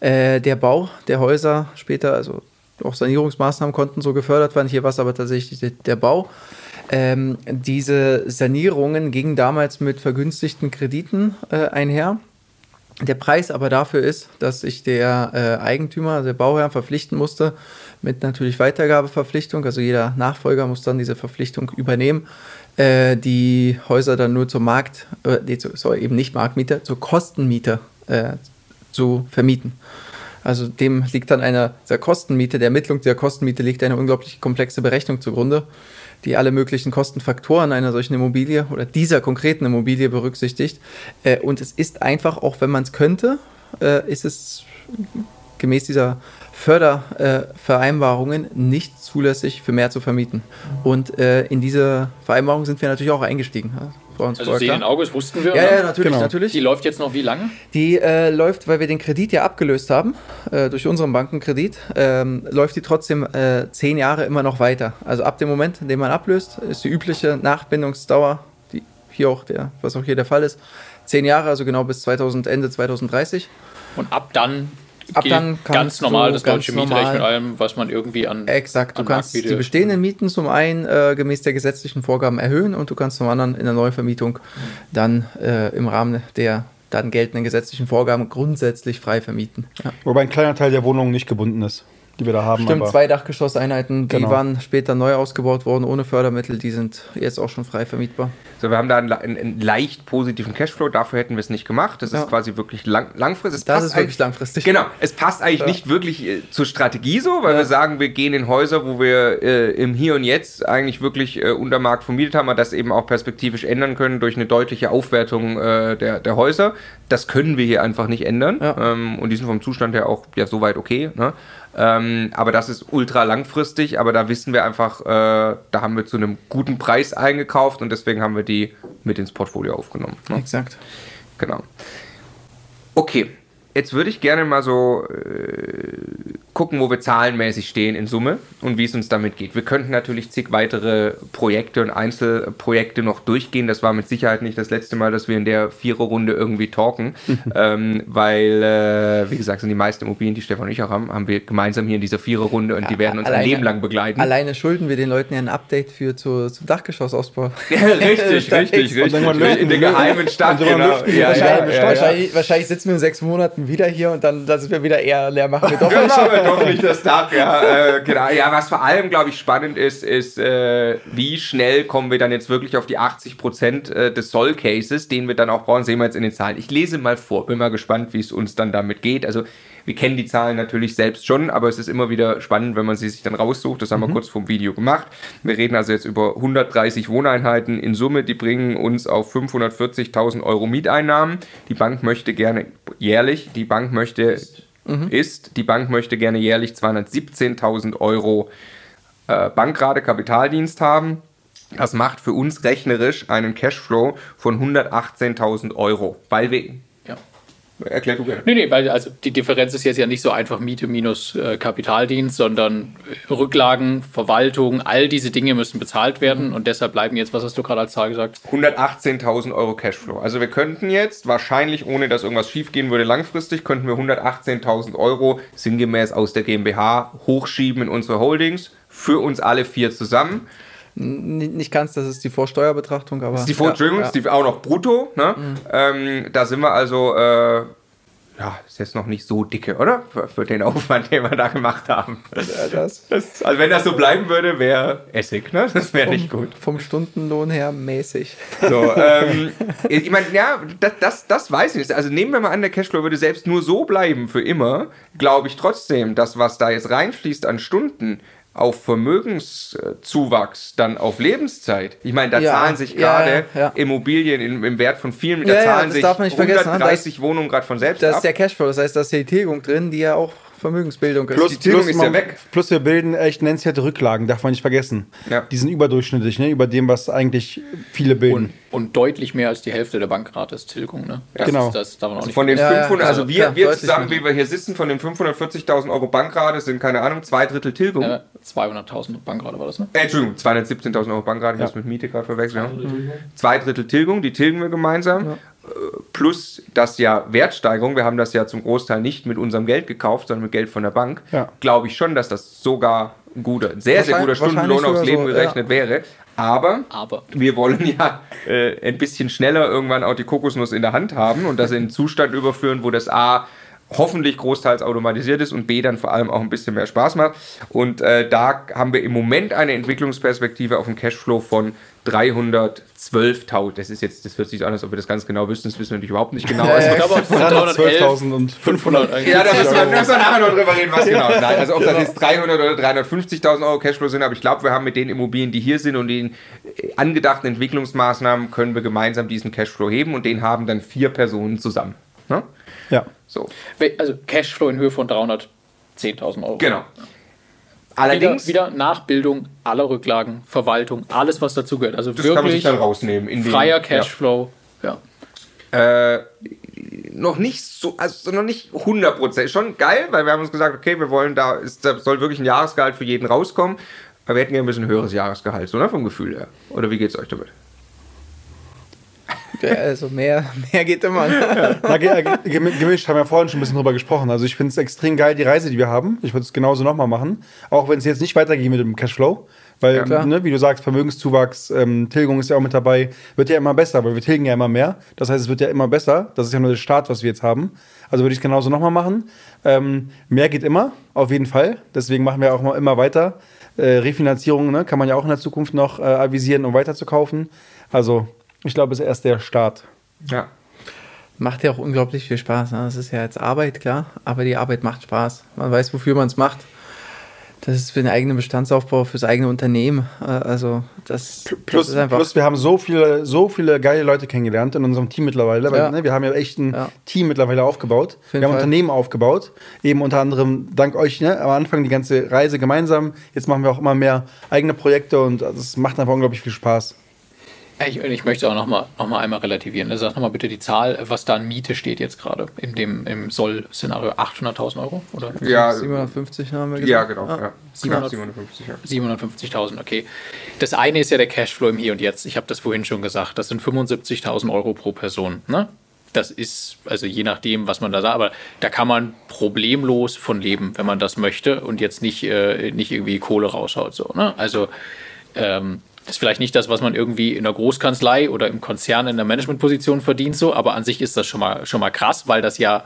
B: Äh, der Bau der Häuser später, also auch Sanierungsmaßnahmen konnten so gefördert werden. Hier war es aber tatsächlich der, der Bau. Ähm, diese Sanierungen gingen damals mit vergünstigten Krediten äh, einher. Der Preis aber dafür ist, dass sich der äh, Eigentümer, also der Bauherr, verpflichten musste, mit natürlich Weitergabeverpflichtung, also jeder Nachfolger muss dann diese Verpflichtung übernehmen, äh, die Häuser dann nur zur Markt, äh, nee, sorry, eben nicht Marktmiete, zur Kostenmiete äh, zu vermieten. Also dem liegt dann eine der Kostenmiete, der Ermittlung der Kostenmiete liegt eine unglaublich komplexe Berechnung zugrunde, die alle möglichen Kostenfaktoren einer solchen Immobilie oder dieser konkreten Immobilie berücksichtigt. Äh, und es ist einfach, auch wenn man es könnte, äh, ist es gemäß dieser Fördervereinbarungen nicht zulässig für mehr zu vermieten. Und äh, in diese Vereinbarung sind wir natürlich auch eingestiegen.
C: Also Sehen August wussten wir.
B: Ja, ja, natürlich, genau. natürlich.
C: Die läuft jetzt noch wie lange?
B: Die äh, läuft, weil wir den Kredit ja abgelöst haben, äh, durch unseren Bankenkredit, ähm, läuft die trotzdem äh, zehn Jahre immer noch weiter. Also ab dem Moment, in dem man ablöst, ist die übliche Nachbindungsdauer, die hier auch der, was auch hier der Fall ist, zehn Jahre, also genau bis 2000, Ende 2030.
C: Und ab dann
B: Ab dann
C: ganz normal das deutsche Mietrecht mit allem, was man irgendwie an.
B: Exakt, du an kannst die bestehenden Mieten zum einen äh, gemäß der gesetzlichen Vorgaben erhöhen und du kannst zum anderen in der Neuvermietung dann äh, im Rahmen der dann geltenden gesetzlichen Vorgaben grundsätzlich frei vermieten.
E: Ja. Wobei ein kleiner Teil der Wohnungen nicht gebunden ist die wir da haben.
B: Stimmt, zwei Dachgeschosseinheiten, die genau. waren später neu ausgebaut worden ohne Fördermittel, die sind jetzt auch schon frei vermietbar.
A: So, wir haben da einen, einen, einen leicht positiven Cashflow, dafür hätten wir es nicht gemacht. Das ja. ist quasi wirklich lang, langfristig. Es
B: das ist wirklich langfristig.
A: Genau, es passt eigentlich ja. nicht wirklich äh, zur Strategie so, weil ja. wir sagen, wir gehen in Häuser, wo wir äh, im Hier und Jetzt eigentlich wirklich äh, unter Markt vermietet haben, aber das eben auch perspektivisch ändern können durch eine deutliche Aufwertung äh, der, der Häuser. Das können wir hier einfach nicht ändern. Ähm, und die sind vom Zustand her auch ja soweit okay. Ne? Ähm, aber das ist ultra langfristig, aber da wissen wir einfach, äh, da haben wir zu einem guten Preis eingekauft und deswegen haben wir die mit ins Portfolio aufgenommen.
B: Ne? Exakt.
A: Genau. Okay, Jetzt würde ich gerne mal so äh, gucken, wo wir zahlenmäßig stehen in Summe und wie es uns damit geht. Wir könnten natürlich zig weitere Projekte und Einzelprojekte noch durchgehen. Das war mit Sicherheit nicht das letzte Mal, dass wir in der Viererrunde irgendwie talken, ähm, weil, äh, wie gesagt, sind die meisten Immobilien, die Stefan und ich auch haben, haben wir gemeinsam hier in dieser Viererrunde und ja, die werden uns alleine, ein Leben lang begleiten.
B: Alleine schulden wir den Leuten ja ein Update für zu, zum Dachgeschossausbau.
A: Ja, richtig, richtig, richtig. In der geheimen Stadt. Genau.
B: Ja, wahrscheinlich, wahrscheinlich, wahrscheinlich sitzen wir in sechs Monaten wieder hier und dann, sind wir wieder eher leer machen wir doch
A: genau, nicht. doch nicht das Dach, ja. Äh, genau. Ja, was vor allem, glaube ich, spannend ist, ist, äh, wie schnell kommen wir dann jetzt wirklich auf die 80 Prozent äh, des Soll-Cases, den wir dann auch brauchen, sehen wir jetzt in den Zahlen. Ich lese mal vor, bin mal gespannt, wie es uns dann damit geht. Also wir kennen die Zahlen natürlich selbst schon, aber es ist immer wieder spannend, wenn man sie sich dann raussucht. Das haben mhm. wir kurz vom Video gemacht. Wir reden also jetzt über 130 Wohneinheiten in Summe, die bringen uns auf 540.000 Euro Mieteinnahmen. Die Bank möchte gerne jährlich, die Bank möchte mhm. ist, die Bank möchte gerne jährlich 217.000 Euro äh, Bankrate Kapitaldienst haben. Das macht für uns rechnerisch einen Cashflow von 118.000 Euro, weil wir
C: Erklär du gerne. Nee, nee, weil also die Differenz ist jetzt ja nicht so einfach Miete minus äh, Kapitaldienst, sondern Rücklagen, Verwaltung, all diese Dinge müssen bezahlt werden und deshalb bleiben jetzt, was hast du gerade als Zahl gesagt?
A: 118.000 Euro Cashflow. Also wir könnten jetzt wahrscheinlich, ohne dass irgendwas schiefgehen würde, langfristig, könnten wir 118.000 Euro sinngemäß aus der GmbH hochschieben in unsere Holdings für uns alle vier zusammen
B: nicht ganz, das ist die Vorsteuerbetrachtung, aber. Das ist
A: die Vor Entschuldigung, ja. ist auch noch brutto. Ne? Mhm. Ähm, da sind wir also, äh, ja, ist jetzt noch nicht so dicke, oder? Für, für den Aufwand, den wir da gemacht haben. Ja, das. das also, wenn das so bleiben würde, wäre Essig, ne? Das wäre nicht gut.
B: Vom Stundenlohn her mäßig.
A: So, ähm, ich meine, ja, das, das, das weiß ich nicht. Also, nehmen wir mal an, der Cashflow würde selbst nur so bleiben für immer, glaube ich trotzdem, dass was da jetzt reinfließt an Stunden, auf Vermögenszuwachs dann auf Lebenszeit. Ich meine, da ja, zahlen sich gerade ja, ja, Immobilien im, im, Wert von vielen, da zahlen sich 130 Wohnungen gerade von selbst
B: Das ab. ist der Cashflow, das heißt, da ist die Tilgung drin, die ja auch Vermögensbildung
E: ist. Plus, die Tilgung ist ja weg. Plus wir bilden echt nennenswerte Rücklagen, darf man nicht vergessen. Ja. Die sind überdurchschnittlich, ne? über dem, was eigentlich viele bilden.
C: Und, und deutlich mehr als die Hälfte der Bankrate ist Tilgung. Ne?
A: Ja. Genau. Ist, das darf man auch also nicht von den 500, ja, also wir, klar, wir zusammen, wie wir hier sitzen, von den 540.000 Euro Bankrate sind, keine Ahnung, zwei Drittel Tilgung. Ja,
C: 200.000 Bankrate war das, ne?
A: Äh, Entschuldigung, 217.000 Euro Bankrate, ich ja. habe mit Miete gerade verwechselt. Zwei Drittel Tilgung, die tilgen wir gemeinsam plus das ja Wertsteigerung, wir haben das ja zum Großteil nicht mit unserem Geld gekauft, sondern mit Geld von der Bank, ja. glaube ich schon, dass das sogar ein guter, sehr, sehr guter Stundenlohn aufs Leben so, gerechnet ja. wäre. Aber, Aber, wir wollen ja äh, ein bisschen schneller irgendwann auch die Kokosnuss in der Hand haben und das in einen Zustand überführen, wo das A hoffentlich großteils automatisiert ist und B dann vor allem auch ein bisschen mehr Spaß macht. Und äh, da haben wir im Moment eine Entwicklungsperspektive auf einen Cashflow von 312.000. Das ist jetzt, das hört sich so an, als ob wir das ganz genau wüssten. Das wissen wir natürlich überhaupt nicht genau. Also, ich glaube, 312.000 und 500 eigentlich. Ja, da müssen wir, müssen wir nachher noch drüber reden, was genau. Nein, also ob genau. das jetzt 300 oder 350.000 Euro Cashflow sind, aber ich glaube, wir haben mit den Immobilien, die hier sind und den angedachten Entwicklungsmaßnahmen, können wir gemeinsam diesen Cashflow heben und den haben dann vier Personen zusammen. Ne?
C: Ja. So. Also Cashflow in Höhe von 310.000 Euro.
A: Genau.
C: Allerdings wieder, wieder, Nachbildung aller Rücklagen, Verwaltung, alles was dazugehört. Also das wirklich kann man sich
A: dann rausnehmen.
C: In freier den, Cashflow. Ja.
A: ja. Äh, noch nicht so, also noch nicht 100%. Schon geil, weil wir haben uns gesagt, okay, wir wollen da, ist, da soll wirklich ein Jahresgehalt für jeden rauskommen. Aber wir hätten ja ein bisschen höheres Jahresgehalt, so ne, vom Gefühl her. Oder wie geht es euch damit?
B: Also mehr, mehr geht immer.
E: Na, gemischt haben wir vorhin schon ein bisschen drüber gesprochen. Also ich finde es extrem geil, die Reise, die wir haben. Ich würde es genauso nochmal machen. Auch wenn es jetzt nicht weitergeht mit dem Cashflow. Weil, ja, ne, wie du sagst, Vermögenszuwachs, ähm, Tilgung ist ja auch mit dabei, wird ja immer besser, weil wir tilgen ja immer mehr. Das heißt, es wird ja immer besser. Das ist ja nur der Start, was wir jetzt haben. Also würde ich es genauso nochmal machen. Ähm, mehr geht immer, auf jeden Fall. Deswegen machen wir auch mal immer weiter. Äh, Refinanzierung ne, kann man ja auch in der Zukunft noch äh, avisieren, um weiter zu kaufen. Also ich glaube, es ist erst der Start.
B: Ja. Macht ja auch unglaublich viel Spaß. Ne? Das ist ja jetzt Arbeit, klar, aber die Arbeit macht Spaß. Man weiß, wofür man es macht. Das ist für den eigenen Bestandsaufbau, fürs eigene Unternehmen. Äh, also das,
E: plus,
B: das
E: ist einfach. Plus, wir haben so viele, so viele geile Leute kennengelernt in unserem Team mittlerweile. Weil, ne, wir haben ja echt ein ja. Team mittlerweile aufgebaut. Wir haben Fall. Unternehmen aufgebaut. Eben unter anderem dank euch ne, am Anfang die ganze Reise gemeinsam. Jetzt machen wir auch immer mehr eigene Projekte und das macht einfach unglaublich viel Spaß.
C: Ich, ich möchte auch nochmal noch mal einmal relativieren. Ne? Sag nochmal bitte die Zahl, was da an Miete steht jetzt gerade in dem im Soll-Szenario. 800.000 Euro? Oder?
B: Ja, 750 haben wir
A: gesagt. Ja, genau. Ah. Ja. 750,
C: ja. 750.000, okay. Das eine ist ja der Cashflow im Hier und Jetzt. Ich habe das vorhin schon gesagt. Das sind 75.000 Euro pro Person. Ne? Das ist, also je nachdem, was man da sagt, aber da kann man problemlos von leben, wenn man das möchte und jetzt nicht, äh, nicht irgendwie Kohle raushaut. So, ne? Also ähm, das ist vielleicht nicht das, was man irgendwie in der Großkanzlei oder im Konzern in der Managementposition verdient, so, aber an sich ist das schon mal, schon mal krass, weil das ja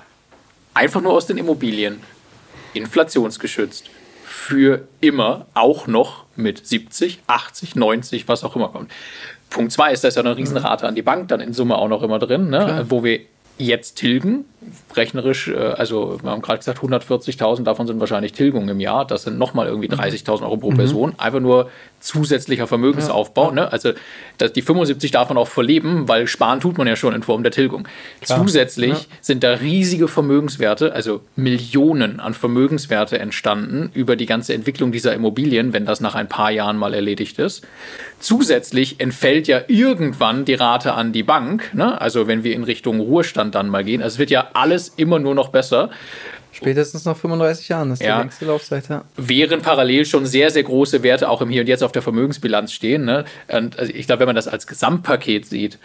C: einfach nur aus den Immobilien inflationsgeschützt für immer auch noch mit 70, 80, 90, was auch immer kommt. Punkt zwei ist, da ist ja eine Riesenrate an die Bank dann in Summe auch noch immer drin, ne, wo wir jetzt tilgen rechnerisch, äh, also wir haben gerade gesagt, 140.000 davon sind wahrscheinlich Tilgungen im Jahr. Das sind nochmal irgendwie 30.000 Euro pro mhm. Person. Einfach nur zusätzlicher Vermögensaufbau. Ja. Ne? Also dass die 75 davon auch verleben, weil sparen tut man ja schon in Form der Tilgung. Klar. Zusätzlich ja. sind da riesige Vermögenswerte, also Millionen an Vermögenswerte entstanden über die ganze Entwicklung dieser Immobilien, wenn das nach ein paar Jahren mal erledigt ist. Zusätzlich entfällt ja irgendwann die Rate an die Bank, ne? also wenn wir in Richtung Ruhestand dann mal gehen. Also es wird ja alles immer nur noch besser.
B: Spätestens nach 35 Jahren, ist
C: ja. die längste Laufzeit. Ja. Während parallel schon sehr, sehr große Werte auch im Hier und Jetzt auf der Vermögensbilanz stehen. Ne? Und also ich glaube, wenn man das als Gesamtpaket sieht,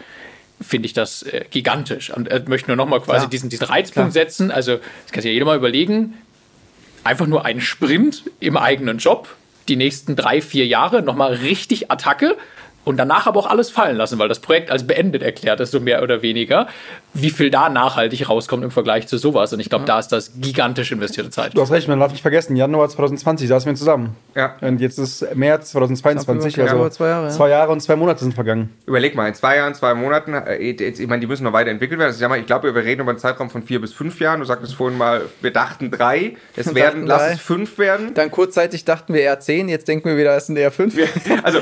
C: finde ich das äh, gigantisch. Und ich möchte nur nochmal quasi diesen, diesen Reizpunkt Klar. setzen. Also, das kann sich ja jeder mal überlegen. Einfach nur ein Sprint im eigenen Job, die nächsten drei, vier Jahre nochmal richtig Attacke und danach aber auch alles fallen lassen, weil das Projekt als beendet erklärt ist, so mehr oder weniger. Wie viel da nachhaltig rauskommt im Vergleich zu sowas. Und ich glaube, ja. da ist das gigantisch investierte Zeit.
E: Du hast recht, man darf nicht vergessen, Januar 2020 saßen wir zusammen. Ja. Und jetzt ist März 2022, also zwei Jahre, ja. zwei Jahre und zwei Monate sind vergangen.
A: Überleg mal, in zwei Jahren, zwei Monaten, äh, ich meine, die müssen noch weiterentwickelt werden. Also ich glaube, wir reden über einen Zeitraum von vier bis fünf Jahren. Du sagtest vorhin mal, wir dachten drei. Es wir werden, lass es fünf werden.
B: Dann kurzzeitig dachten wir eher zehn, jetzt denken wir wieder, es sind eher fünf.
A: Also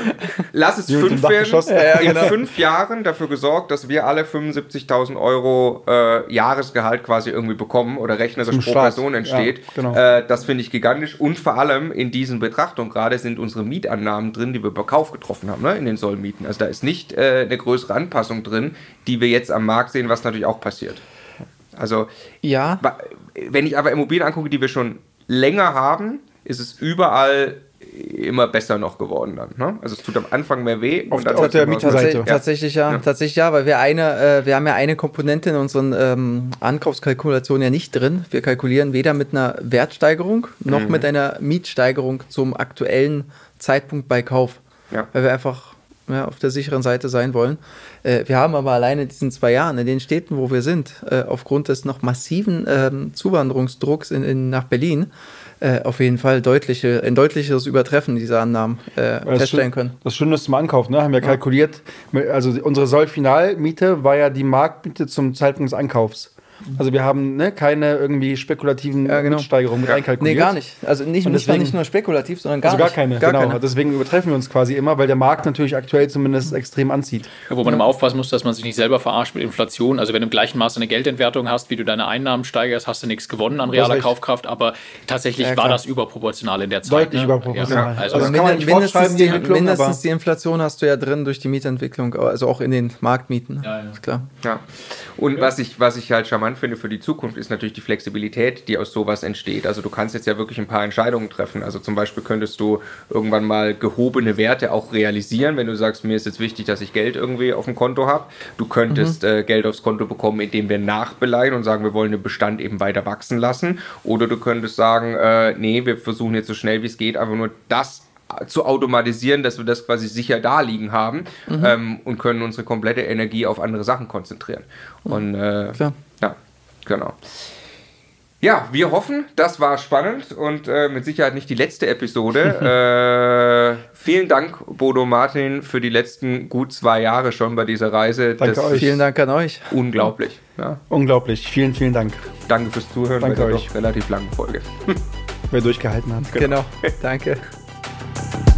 A: lass es fünf werden. Ja, in genau. fünf Jahren dafür gesorgt, dass wir alle 75.000 Euro äh, Jahresgehalt quasi irgendwie bekommen oder rechnerisch pro Person entsteht. Ja, genau. äh, das finde ich gigantisch. Und vor allem in diesen Betrachtungen gerade sind unsere Mietannahmen drin, die wir bei Kauf getroffen haben, ne, in den Sollmieten. Also da ist nicht äh, eine größere Anpassung drin, die wir jetzt am Markt sehen, was natürlich auch passiert. Also, ja. wenn ich aber Immobilien angucke, die wir schon länger haben, ist es überall immer besser noch geworden dann. Ne? Also es tut am Anfang mehr weh.
B: Auf, auf der Mieterseite. Ja. Tatsächlich ja, ja, tatsächlich ja, weil wir eine, äh, wir haben ja eine Komponente in unseren ähm, Ankaufskalkulationen ja nicht drin. Wir kalkulieren weder mit einer Wertsteigerung noch mhm. mit einer Mietsteigerung zum aktuellen Zeitpunkt bei Kauf. Ja. Weil wir einfach ja, auf der sicheren Seite sein wollen. Äh, wir haben aber alleine in diesen zwei Jahren in den Städten, wo wir sind, äh, aufgrund des noch massiven ähm, Zuwanderungsdrucks in, in, nach Berlin, äh, auf jeden Fall deutliche, ein deutliches Übertreffen dieser Annahmen äh, feststellen können.
E: Das Schöne ist zum Ankauf, ne? haben wir ja. kalkuliert, also unsere Soll-Finalmiete war ja die Marktmiete zum Zeitpunkt des Ankaufs. Also wir haben ne, keine irgendwie spekulativen ja, genau. Steigerungen mit einkalkuliert.
B: Nee, gar nicht. Also nicht, deswegen, nicht nur spekulativ, sondern gar
E: also gar keine. Gar genau. keine. Deswegen übertreffen wir uns quasi immer, weil der Markt natürlich aktuell zumindest extrem anzieht.
C: Ja, wo man immer aufpassen muss, dass man sich nicht selber verarscht mit Inflation. Also wenn du im gleichen Maße eine Geldentwertung hast, wie du deine Einnahmen steigerst, hast du nichts gewonnen an realer Kaufkraft. Aber tatsächlich ja, war das überproportional in der Zeit.
B: Deutlich ne? überproportional. also, also kann man nicht mindestens, die, die mindestens die Inflation hast du ja drin durch die Mietentwicklung, also auch in den Marktmieten. Ja, ja. Ist klar.
A: Ja. Und was ich, was ich halt charmant finde für die Zukunft, Zukunft ist natürlich die Flexibilität, die aus sowas entsteht. Also du kannst jetzt ja wirklich ein paar Entscheidungen treffen. Also zum Beispiel könntest du irgendwann mal gehobene Werte auch realisieren, wenn du sagst, mir ist jetzt wichtig, dass ich Geld irgendwie auf dem Konto habe. Du könntest mhm. äh, Geld aufs Konto bekommen, indem wir nachbeleihen und sagen, wir wollen den Bestand eben weiter wachsen lassen. Oder du könntest sagen, äh, nee, wir versuchen jetzt so schnell wie es geht einfach nur das zu automatisieren, dass wir das quasi sicher da liegen haben mhm. ähm, und können unsere komplette Energie auf andere Sachen konzentrieren. Mhm. Und äh, Klar. Ja, Genau. Ja, wir hoffen, das war spannend und äh, mit Sicherheit nicht die letzte Episode. äh, vielen Dank, Bodo Martin, für die letzten gut zwei Jahre schon bei dieser Reise.
B: Danke das euch. Vielen Dank an euch.
A: Unglaublich. Ja.
E: Unglaublich. Vielen, vielen Dank.
A: Danke fürs Zuhören
E: Danke
A: bei
E: der euch.
A: relativ langen Folge.
E: Wer durchgehalten hat.
B: Genau. genau. Danke.